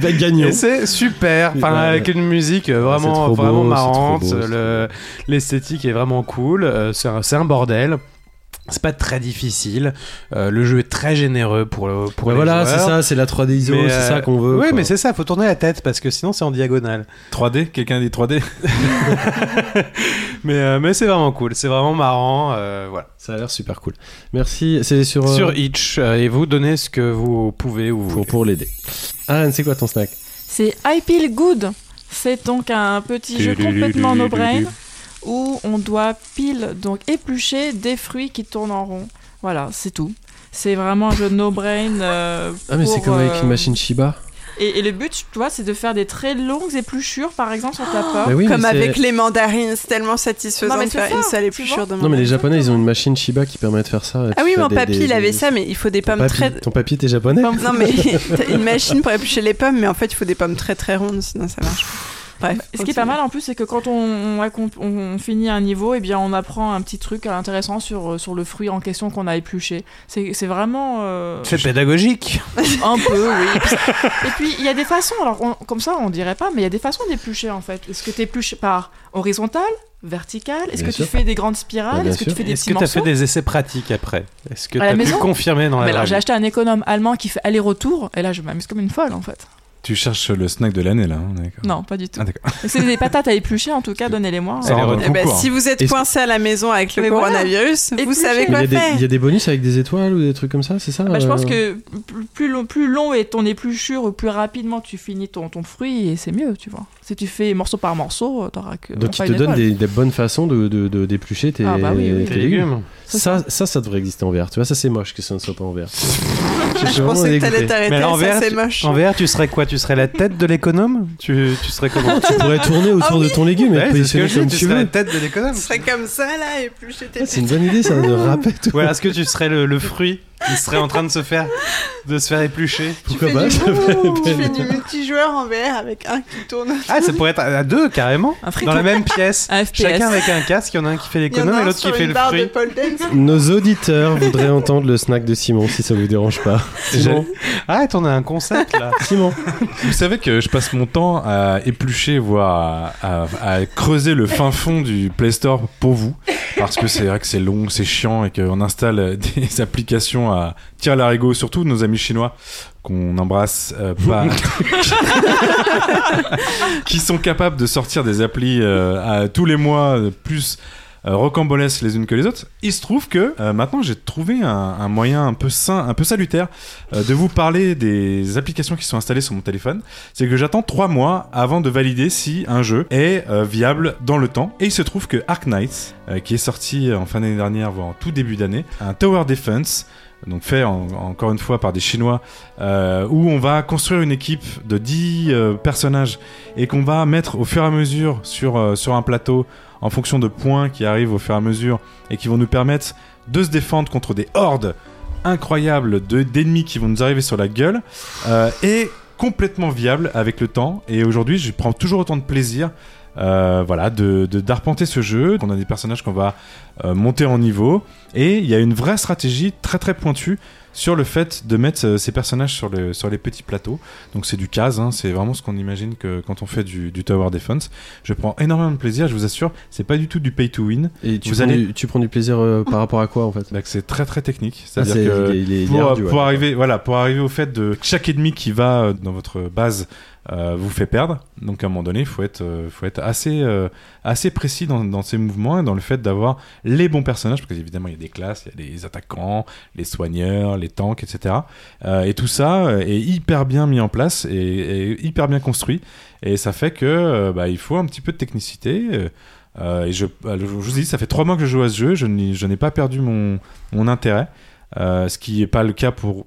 Bah, gagnant. C'est super, enfin, avec une musique euh, c'est vraiment, beau, vraiment marrante, le- l'esthétique est vraiment cool, euh, c'est un, c'est un bordel. C'est pas très difficile. Euh, le jeu est très généreux pour, le- pour Ouais, les voilà, c'est ça, c'est la 3D ISO, c'est euh, ça qu'on veut. Oui, mais c'est ça, faut tourner la tête parce que sinon c'est en diagonale. 3D Quelqu'un dit 3D Mais, euh, mais c'est vraiment cool, c'est vraiment marrant. euh, voilà. Ça a l'air super cool. Merci. C'est sur. euh, Sur Itch, euh, et vous donnez ce que vous pouvez ou pour, pour l'aider. Ariane, c'est quoi ton snack? C'est I Peel Good. C'est donc un petit jeu complètement no brain où on doit pile donc éplucher des fruits qui tournent en rond. Voilà, c'est tout. C'est vraiment un jeu no brain. euh, Ah, mais c'est comme avec euh, une machine Shiba. Et, et le but, tu vois, c'est de faire des très longues épluchures, par exemple, sur ta pomme. Bah oui, Comme avec les mandarines, c'est tellement satisfaisant Non, mais de faire ça, une seule épluchure de Non, mais les. Japonais, ils ont une machine Shiba qui permet de faire ça. Ah oui, mon papy, il avait ça, mais il faut des pommes Papy, très... Ton papy était japonais Non mais t'as une machine pour éplucher les pommes, mais en fait il faut des pommes très très rondes, sinon ça marche pas. Bref. Ce qui est pas mal en plus, c'est que quand on, on, on- on finit un niveau, et bien on apprend un petit truc intéressant sur, sur le fruit en question qu'on a épluché. C'est vraiment euh, C'est pédagogique. un peu, oui. Et puis- il y a des façons, alors on- comme ça on dirait pas, mais il y a des façons d'éplucher en fait. Est-ce que tu épluches par horizontal, vertical? Est-ce que tu fais des grandes spirales? Bien Est-ce que tu fais des Est-ce que tu as fait des essais pratiques après? Est-ce que tu as pu maison confirmer dans la Mais alors j'ai acheté un économe allemand qui fait aller-retour, et là je m'amuse comme une folle en fait. Tu cherches le snack de l'année là, hein, d'accord. Non, pas du tout. Ah, d'accord. C'est des patates à éplucher, en tout cas, donnez-les-moi. Ça Eh ben, si vous êtes coincé à la maison avec le Mais voilà. coronavirus, vous savez Mais il, y quoi a des, faire. il y a des bonus avec des étoiles ou des trucs comme ça, c'est ça Bah, je pense euh, que plus- long, plus long est ton épluchure, ou plus rapidement tu finis ton, ton fruit, et c'est mieux, tu vois. Si tu fais morceau par morceau, t'auras que. Donc enfin, il te une donne étoile. des, des bonnes façons de, de, de- d'éplucher tes, Ah bah oui, oui. tes Tes légumes. Ça, ça, ça devrait exister en VR. Tu vois, ça c'est moche que ça ne soit pas en VR. Je pensais que t'allais t'arrêter, Mais alors, en ça c'est tu- moche. En VR, tu serais quoi? Tu serais la tête de l'économe? Tu, tu serais comment? Tu pourrais tourner autour Ah de ton légume et Ouais, te que positionner comme tu tu serais la veux. tête de l'économe. Tu serais comme ça là, éplucher tes Ah, C'est une bonne idée ça, de rapper tout. Ouais, est-ce que tu serais le, le fruit? Qui serait en train de se faire, de se faire éplucher Pourquoi fais pas du- Tu fais du multijoueur en VR avec un qui tourne. Ah, ça pourrait être à deux carrément, dans la même pièce. Chacun avec un casque, il y en a un qui fait Il l'économe et l'autre qui fait le fruit. Nos auditeurs voudraient entendre le snack de Simon si ça vous dérange pas. Simon, Ah, t'en as un concept là. Simon. Vous savez que je passe mon temps à éplucher, voire à, à- à creuser le fin fond du Play Store pour vous. Parce que c'est vrai que c'est long, c'est chiant et qu'on installe des applications à tir à l'arigot, surtout nos amis chinois qu'on embrasse euh, pas, qui sont capables de sortir des applis euh, à tous les mois, euh, plus euh, rocambolesques les unes que les autres. Il se trouve que euh, maintenant j'ai trouvé un, un moyen un peu sain, un peu salutaire euh, de vous parler des applications qui sont installées sur mon téléphone. C'est que j'attends trois mois avant de valider si un jeu est viable dans le temps. Et il se trouve que Ark Knights, euh, qui est sorti en fin d'année dernière, voire en tout début d'année, un tower defense donc fait en- encore une fois par des Chinois, euh, où on va construire une équipe de 10 euh, personnages et qu'on va mettre au fur et à mesure sur, euh, sur un plateau en fonction de points qui arrivent au fur et à mesure et qui vont nous permettre de se défendre contre des hordes incroyables de- d'ennemis qui vont nous arriver sur la gueule, est complètement viable avec le temps. Et aujourd'hui, je prends toujours autant de plaisir. Euh, voilà, de de- d'arpenter ce jeu. On a des personnages qu'on va euh, monter en niveau et il y a une vraie stratégie très très pointue sur le fait de mettre euh, ces personnages sur, le, sur les petits plateaux. Donc c'est du case, hein, c'est vraiment ce qu'on imagine que quand on fait du, du Tower Defense. Je prends énormément de plaisir, je vous assure, c'est pas du tout du pay to win. Et tu, Vous prends, allez- du, tu prends du plaisir euh, par rapport à quoi en fait? Donc c'est très très technique. Ah, C'est-à-dire c'est- que il est- il est- il est pour, ardu, ouais. pour arriver, voilà, pour arriver au fait de chaque ennemi qui va euh, dans votre base euh, vous fait perdre. Donc à un moment donné, il faut être, euh, faut être assez, euh, assez précis dans, dans ses mouvements et dans le fait d'avoir les bons personnages, parce qu'évidemment il y a des classes, il y a les attaquants, les soigneurs, les tanks, etc. Et tout ça est hyper bien mis en place et, hyper bien construit. Et ça fait que bah, il faut un petit peu de technicité. et je, je vous dis, ça fait trois mois que je joue à ce jeu, je n'ai pas perdu mon, mon intérêt, ce qui n'est pas le cas pour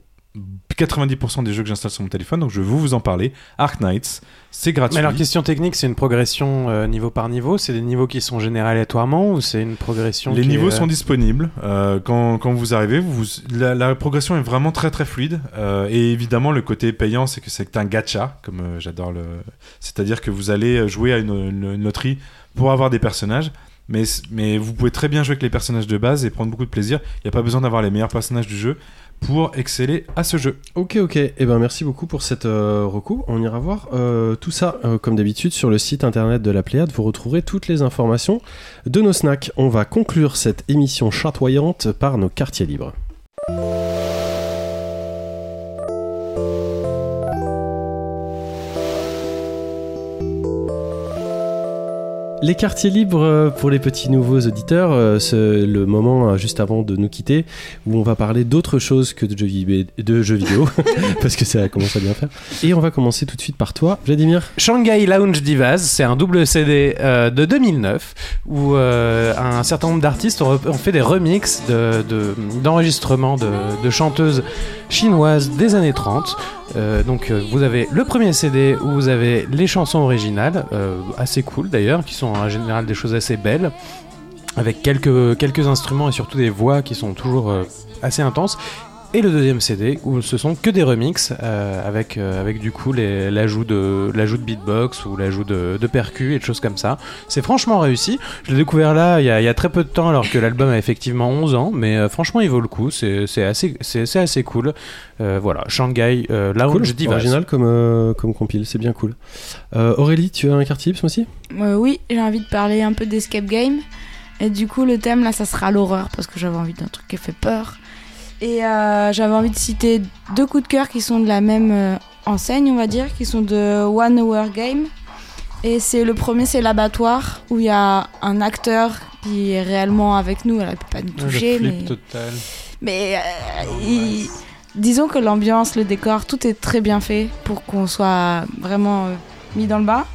90% des jeux que j'installe sur mon téléphone, donc je vais vous en parler. Ark Knights, c'est gratuit. Mais alors, question technique, c'est une progression euh, niveau par niveau? C'est des niveaux qui sont générés aléatoirement ou c'est une progression Les niveaux est, sont disponibles. Euh, quand, quand vous arrivez, vous, la, la progression est vraiment très très fluide. Euh, et évidemment, le côté payant, c'est que c'est un gacha, comme euh, j'adore le. C'est-à-dire que vous allez jouer à une, une- une loterie pour avoir des personnages. Mais, mais vous pouvez très bien jouer avec les personnages de base et prendre beaucoup de plaisir. Il n'y a pas besoin d'avoir les meilleurs personnages du jeu pour exceller à ce jeu. Ok, ok. Eh ben, merci beaucoup pour cette euh, reco. On ira voir euh, tout ça, euh, comme d'habitude, sur le site internet de la Pléiade. Vous retrouverez toutes les informations de nos snacks. On va conclure cette émission chatoyante par nos quartiers libres. Les quartiers libres euh, pour les petits nouveaux auditeurs, euh, c'est le moment euh, juste avant de nous quitter où on va parler d'autre chose que de jeux, vidéo parce que ça commence à bien faire. Et on va commencer tout de suite par toi, Vladimir. Shanghai Lounge Divas, c'est un double CD de 2009 où un certain nombre d'artistes ont, fait des remixes de- de- d'enregistrements de, chanteuses chinoises des années 30. Euh, donc vous avez le premier CD où vous avez les chansons originales, assez cool d'ailleurs, qui sont en général des choses assez belles, avec quelques, quelques instruments et surtout des voix qui sont toujours euh, assez intenses. Et le deuxième CD où ce sont que des remixes euh, avec, euh, avec du coup l'ajout de, l'ajout de beatbox ou l'ajout de, de percus et de choses comme ça. C'est franchement réussi. Je l'ai découvert là il y, a, il y a très peu de temps alors que l'album a effectivement 11 ans, mais euh, franchement il vaut le coup. C'est, c'est, assez, assez cool. Euh, voilà, Shanghai euh, Lounge Cool, Divas. original comme, euh, comme compile, c'est bien cool. Euh, Aurélie, tu as un quartier mois-ci Euh, oui, j'ai envie de parler un peu d'escape game. Et du coup, le thème là, ça sera l'horreur parce que j'avais envie d'un truc qui fait peur. Et euh, j'avais envie de citer deux coups de cœur qui sont de la même euh, enseigne, on va dire, qui sont de One Hour Game. Et c'est le premier, c'est l'abattoir où il y a un acteur qui est réellement avec nous. Elle ne peut pas nous le toucher, flip mais total. mais euh, il- disons que l'ambiance, le décor, tout est très bien fait pour qu'on soit vraiment euh, mis dans le bas.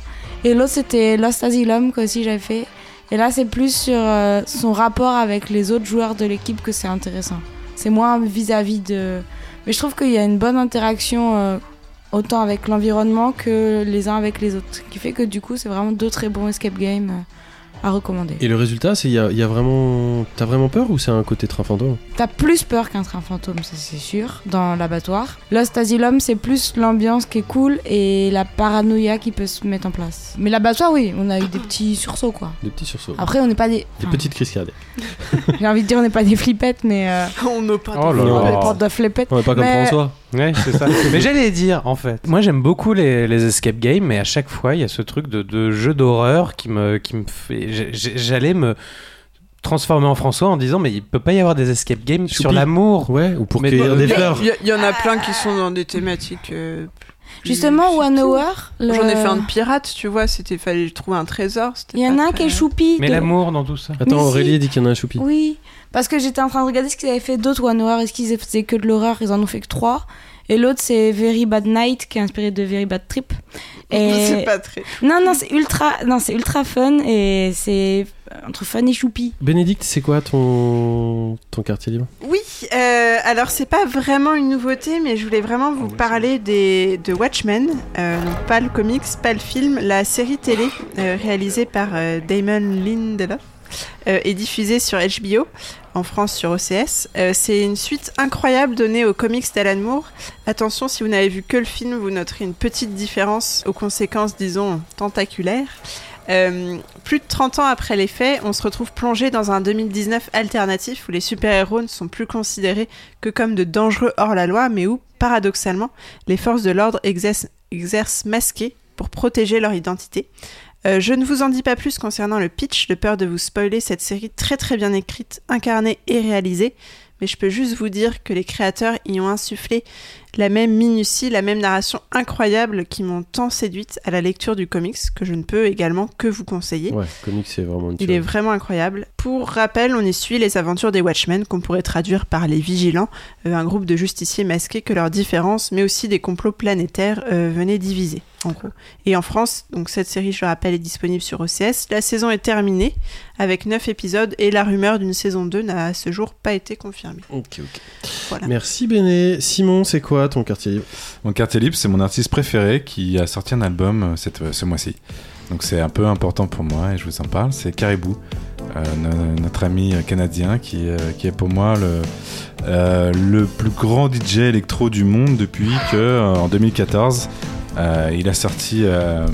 Et l'autre, c'était Lost Asylum que aussi j'avais fait. Et là, c'est plus sur euh, son rapport avec les autres joueurs de l'équipe que c'est intéressant. C'est moins vis-à-vis de. Mais je trouve qu'il y a une bonne interaction euh, autant avec l'environnement que les uns avec les autres. Ce qui fait que du coup, c'est vraiment deux très bons escape games euh, à recommander. Et le résultat, c'est il y a, il y a vraiment. T'as vraiment peur ou c'est un côté train fantôme? T'as plus peur qu'un train fantôme, ça c'est sûr, dans l'abattoir. Lost Asylum, c'est plus l'ambiance qui est cool et la paranoïa qui peut se mettre en place. Mais l'abattoir, oui, on a eu des petits sursauts quoi. Des petits sursauts. Après, on n'est pas des. Des enfin, petites crises cardiaques. J'ai envie de dire, on n'est pas des flippettes, mais. euh, On n'a pas Oh de- là Non, on là. est pas de flippettes. On est pas comme Mais- François. Ouais, c'est ça. mais j'allais dire, en fait, moi j'aime beaucoup les, les escape games, mais à chaque fois il y a ce truc de, de jeu d'horreur qui me, qui me fait. J'allais me transformer en François en disant, mais il peut pas y avoir des escape games sur l'amour. Ouais, ou pour cueillir des il y a- fleurs. Il y, en a plein qui sont dans des thématiques euh, Justement, One Hour. le- J'en ai fait un de pirate, tu vois, c'était fallait trouver un trésor. Il y en a un qui est choupi. Mais de- l'amour dans tout ça. Attends, Mais si. Aurélie dit qu'il y en a un choupi. Oui, parce que j'étais en train de regarder ce qu'ils avaient fait d'autres One Hour. Est-ce qu'ils faisaient que de l'horreur Ils en ont fait que trois. Et l'autre, c'est Very Bad Night, qui est inspiré de Very Bad Trip. C'est pas très. Non, non, c'est ultra, non, c'est ultra fun et c'est entre fun et choupi. Bénédicte, c'est quoi ton, ton quartier libre? Oui, euh, alors c'est pas vraiment une nouveauté, mais je voulais vraiment vous Ah parler des, de Watchmen, euh, donc pas le comics, pas le film, la série télé euh, réalisée par euh, Damon Lindelof euh, et diffusée sur HBO, en France sur OCS. Euh, c'est une suite incroyable donnée aux comics d'Alan Moore. Attention, si vous n'avez vu que le film, vous noterez une petite différence aux conséquences, disons, tentaculaires. Euh, plus de 30 ans après les faits, on se retrouve plongé dans un 2019 alternatif où les super-héros ne sont plus considérés que comme de dangereux hors la loi, mais où, paradoxalement, les forces de l'ordre exercent, exercent masqués pour protéger leur identité. Euh, je ne vous en dis pas plus concernant le pitch, de peur de vous spoiler cette série très très bien écrite, incarnée et réalisée, mais je peux juste vous dire que les créateurs y ont insufflé la même minutie, la même narration incroyable qui m'ont tant séduite à la lecture du comics, que je ne peux également que vous conseiller. Ouais, comics, c'est vraiment une Il est vraiment incroyable. Pour rappel, on y suit les aventures des Watchmen, qu'on pourrait traduire par les Vigilants, euh, un groupe de justiciers masqués que leurs différences, mais aussi des complots planétaires, euh, venaient diviser, en gros. Et en France, donc cette série, je le rappelle, est disponible sur OCS. La saison est terminée, avec 9 épisodes, et la rumeur d'une saison 2 n'a à ce jour pas été confirmée. Ok, ok. Voilà. Merci Béné. Simon, c'est quoi ton quartier libre? Mon quartier libre, c'est mon artiste préféré qui a sorti un album euh, cette, euh, ce mois-ci. Donc c'est un peu important pour moi et je vous en parle. C'est Caribou, euh, no- notre ami canadien qui, euh, qui est pour moi le, euh, le plus grand DJ électro du monde depuis que euh, en 2014 euh, il a sorti euh,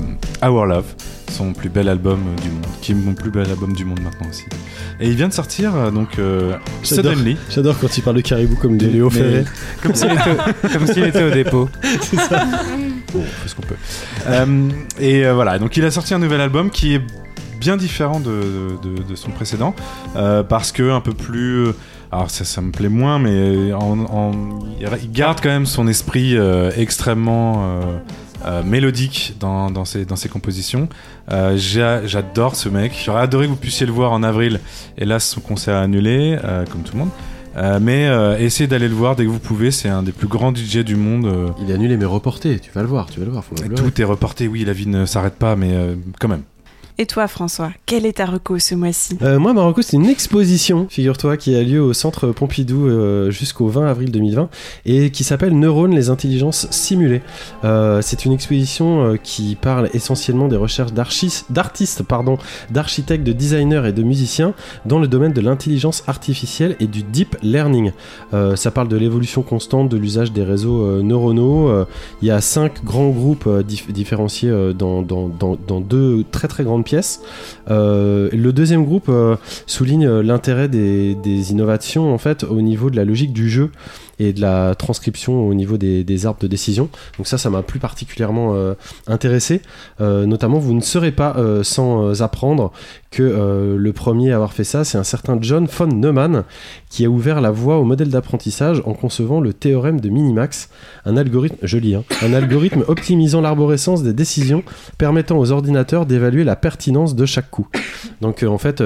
Our Love, son plus bel album du monde, qui est mon plus bel album du monde maintenant aussi. Et il vient de sortir euh, donc euh. Suddenly. J'adore quand il parle de caribou comme de Léo Ferré. Comme s'il était, au dépôt. c'est ça. Bon, on fait ce qu'on peut. Et voilà, donc il a sorti un nouvel album qui est bien différent de, de- de son précédent parce que un peu plus. Alors ça, ça me plaît moins, mais en, en- il garde quand même son esprit euh, extrêmement euh, euh, mélodique dans, dans, ses, dans ses compositions. Euh, j'a- J'adore ce mec. J'aurais adoré que vous puissiez le voir en avril. Hélas, son concert est annulé, euh, comme tout le monde. Mais essayez d'aller le voir dès que vous pouvez. C'est un des plus grands DJ du monde. Il est annulé mais reporté. Tu vas le voir, tu vas le voir. Faut le voir. tout est reporté, oui, la vie ne s'arrête pas, mais quand même. Et toi, François, quel est ta reco ce mois-ci? Euh, moi, Marocco, c'est une exposition, figure-toi, qui a lieu au centre Pompidou euh, jusqu'au 20 avril 2020 et qui s'appelle Neurones, les intelligences simulées. Euh, c'est une exposition qui parle essentiellement des recherches d'artistes, pardon, d'architectes, de designers et de musiciens dans le domaine de l'intelligence artificielle et du deep learning. Ça parle de l'évolution constante de l'usage des réseaux neuronaux. Il y a cinq grands groupes dif- différenciés dans, dans deux très très grandes Euh, le deuxième groupe euh, souligne euh, l'intérêt des, des innovations en fait au niveau de la logique du jeu et de la transcription au niveau des, arbres de décision. Donc ça, ça m'a plus particulièrement euh, intéressé. Euh, notamment, vous ne serez pas euh, sans apprendre que le premier à avoir fait ça, c'est un certain John von Neumann qui a ouvert la voie au modèle d'apprentissage en concevant le théorème de Minimax, un algorithme, je hein, un algorithme optimisant l'arborescence des décisions permettant aux ordinateurs d'évaluer la pertinence de chaque coup. Donc en fait,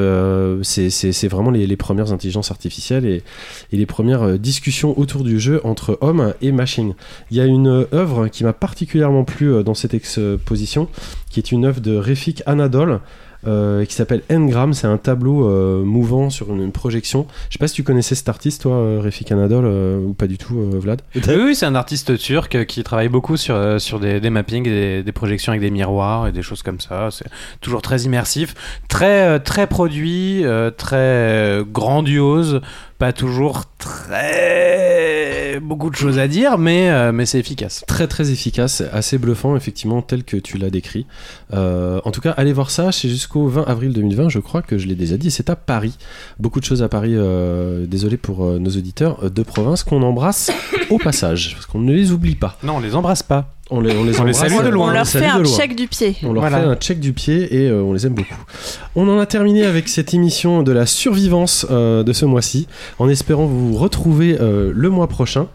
c'est- vraiment les, premières intelligences artificielles et, et les premières discussions autour du jeu entre hommes et machines. Il y a une œuvre qui m'a particulièrement plu euh, dans cette exposition, qui est une œuvre de Refik Anadol. euh, qui s'appelle Ngram, c'est un tableau euh, mouvant sur une, projection. Je sais pas si tu connaissais cet artiste, toi, Refik Anadol, ou pas du tout, Vlad? Oui, c'est un artiste turc qui travaille beaucoup sur, sur des, mappings, des, des projections avec des miroirs et des choses comme ça. C'est toujours très immersif, très, très produit, très grandiose, pas toujours très beaucoup de choses à dire, mais, euh, mais c'est efficace. Très très efficace, assez bluffant effectivement tel que tu l'as décrit. Euh, en tout cas, allez voir ça, c'est jusqu'au 20 avril 2020, je crois que je l'ai déjà dit, c'est à Paris. Beaucoup de choses à Paris, euh, désolé pour euh, nos auditeurs de province qu'on embrasse au passage, parce qu'on ne les oublie pas. Non, on les embrasse pas. On les, on les, On les embrasse, salue de loin. On leur fait un check du pied. On leur Voilà. fait un check du pied et euh, on les aime beaucoup. On en a terminé avec cette émission de la survivance euh, de ce mois-ci, en espérant vous retrouver euh, le mois prochain.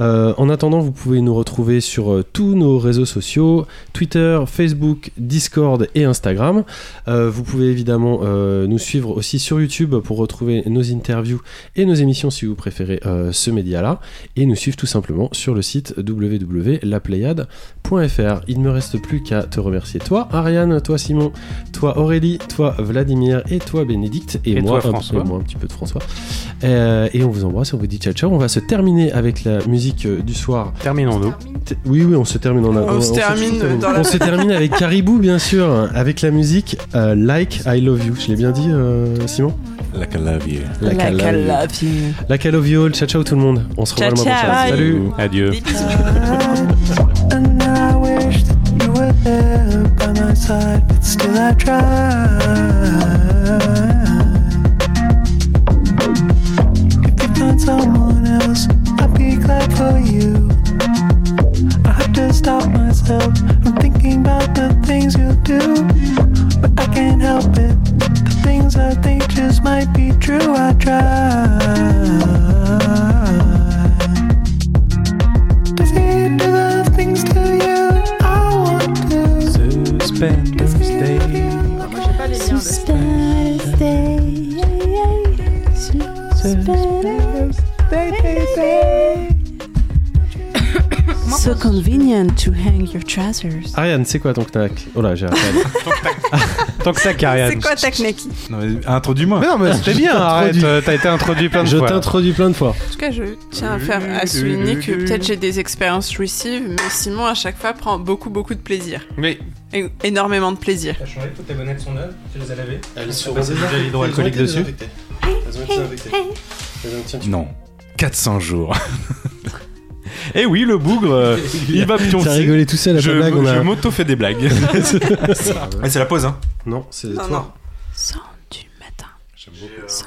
Euh, en attendant, vous pouvez nous retrouver sur euh, tous nos réseaux sociaux, Twitter, Facebook, Discord et Instagram. Euh, vous pouvez évidemment nous suivre aussi sur YouTube pour retrouver nos interviews et nos émissions si vous préférez ce média-là. Et nous suivre tout simplement sur le site www.lapléiade.fr. Il ne me reste plus qu'à te remercier toi, Ariane, toi Simon, toi Aurélie, toi Vladimir et toi Bénédicte et, Et moi, toi, un- et moi un petit peu de François. Et on vous embrasse, on vous dit ciao ciao. On va se terminer avec la musique euh, du soir. Terminons-nous. Oui oui, on se termine en On se termine dans la- On se termine avec Caribou bien sûr, avec la musique euh, Like I Love You. Je l'ai bien dit euh, Simon Like I love you. Like, I Love You. Like I Love You. Ciao ciao tout le monde. On se revoit le mois Ciao, prochain. Salut. Adieu. Des I'd be glad for you. I have to stop myself from thinking about the things you do, but I can't help it. The things I think just might be true. I try. Does he do the things to you I want to? Suspenders Day. Moi, j'ai pas les liens. de- So convenient to hang your trousers. Ariane, c'est quoi ton knack Oh là, j'ai que ça, Karian. C'est quoi ta knack Non, mais introduis-moi. Mais non, mais c'était bien, arrête. T'as été introduit plein de Je fois. t'introduis plein de fois. En tout cas, je tiens à, faire, à souligner que peut-être j'ai des expériences jouissives, mais Simon, à chaque fois, prend beaucoup, beaucoup de plaisir. Mais. Et énormément de plaisir. T'as changé toutes tes bonnettes sont neuves Tu les as lavées? Elles sont gel hydroalcoolique dessus? Elles ont été- Non. 400 jours. Eh oui, le bougre, euh, il va T'as pioncer. rigolé tout seul à Je, blague, on a... je m'auto-fais des blagues. C'est la pause, hein. Non, c'est Non, toi. non. Sang du matin. J'aime beaucoup. Sang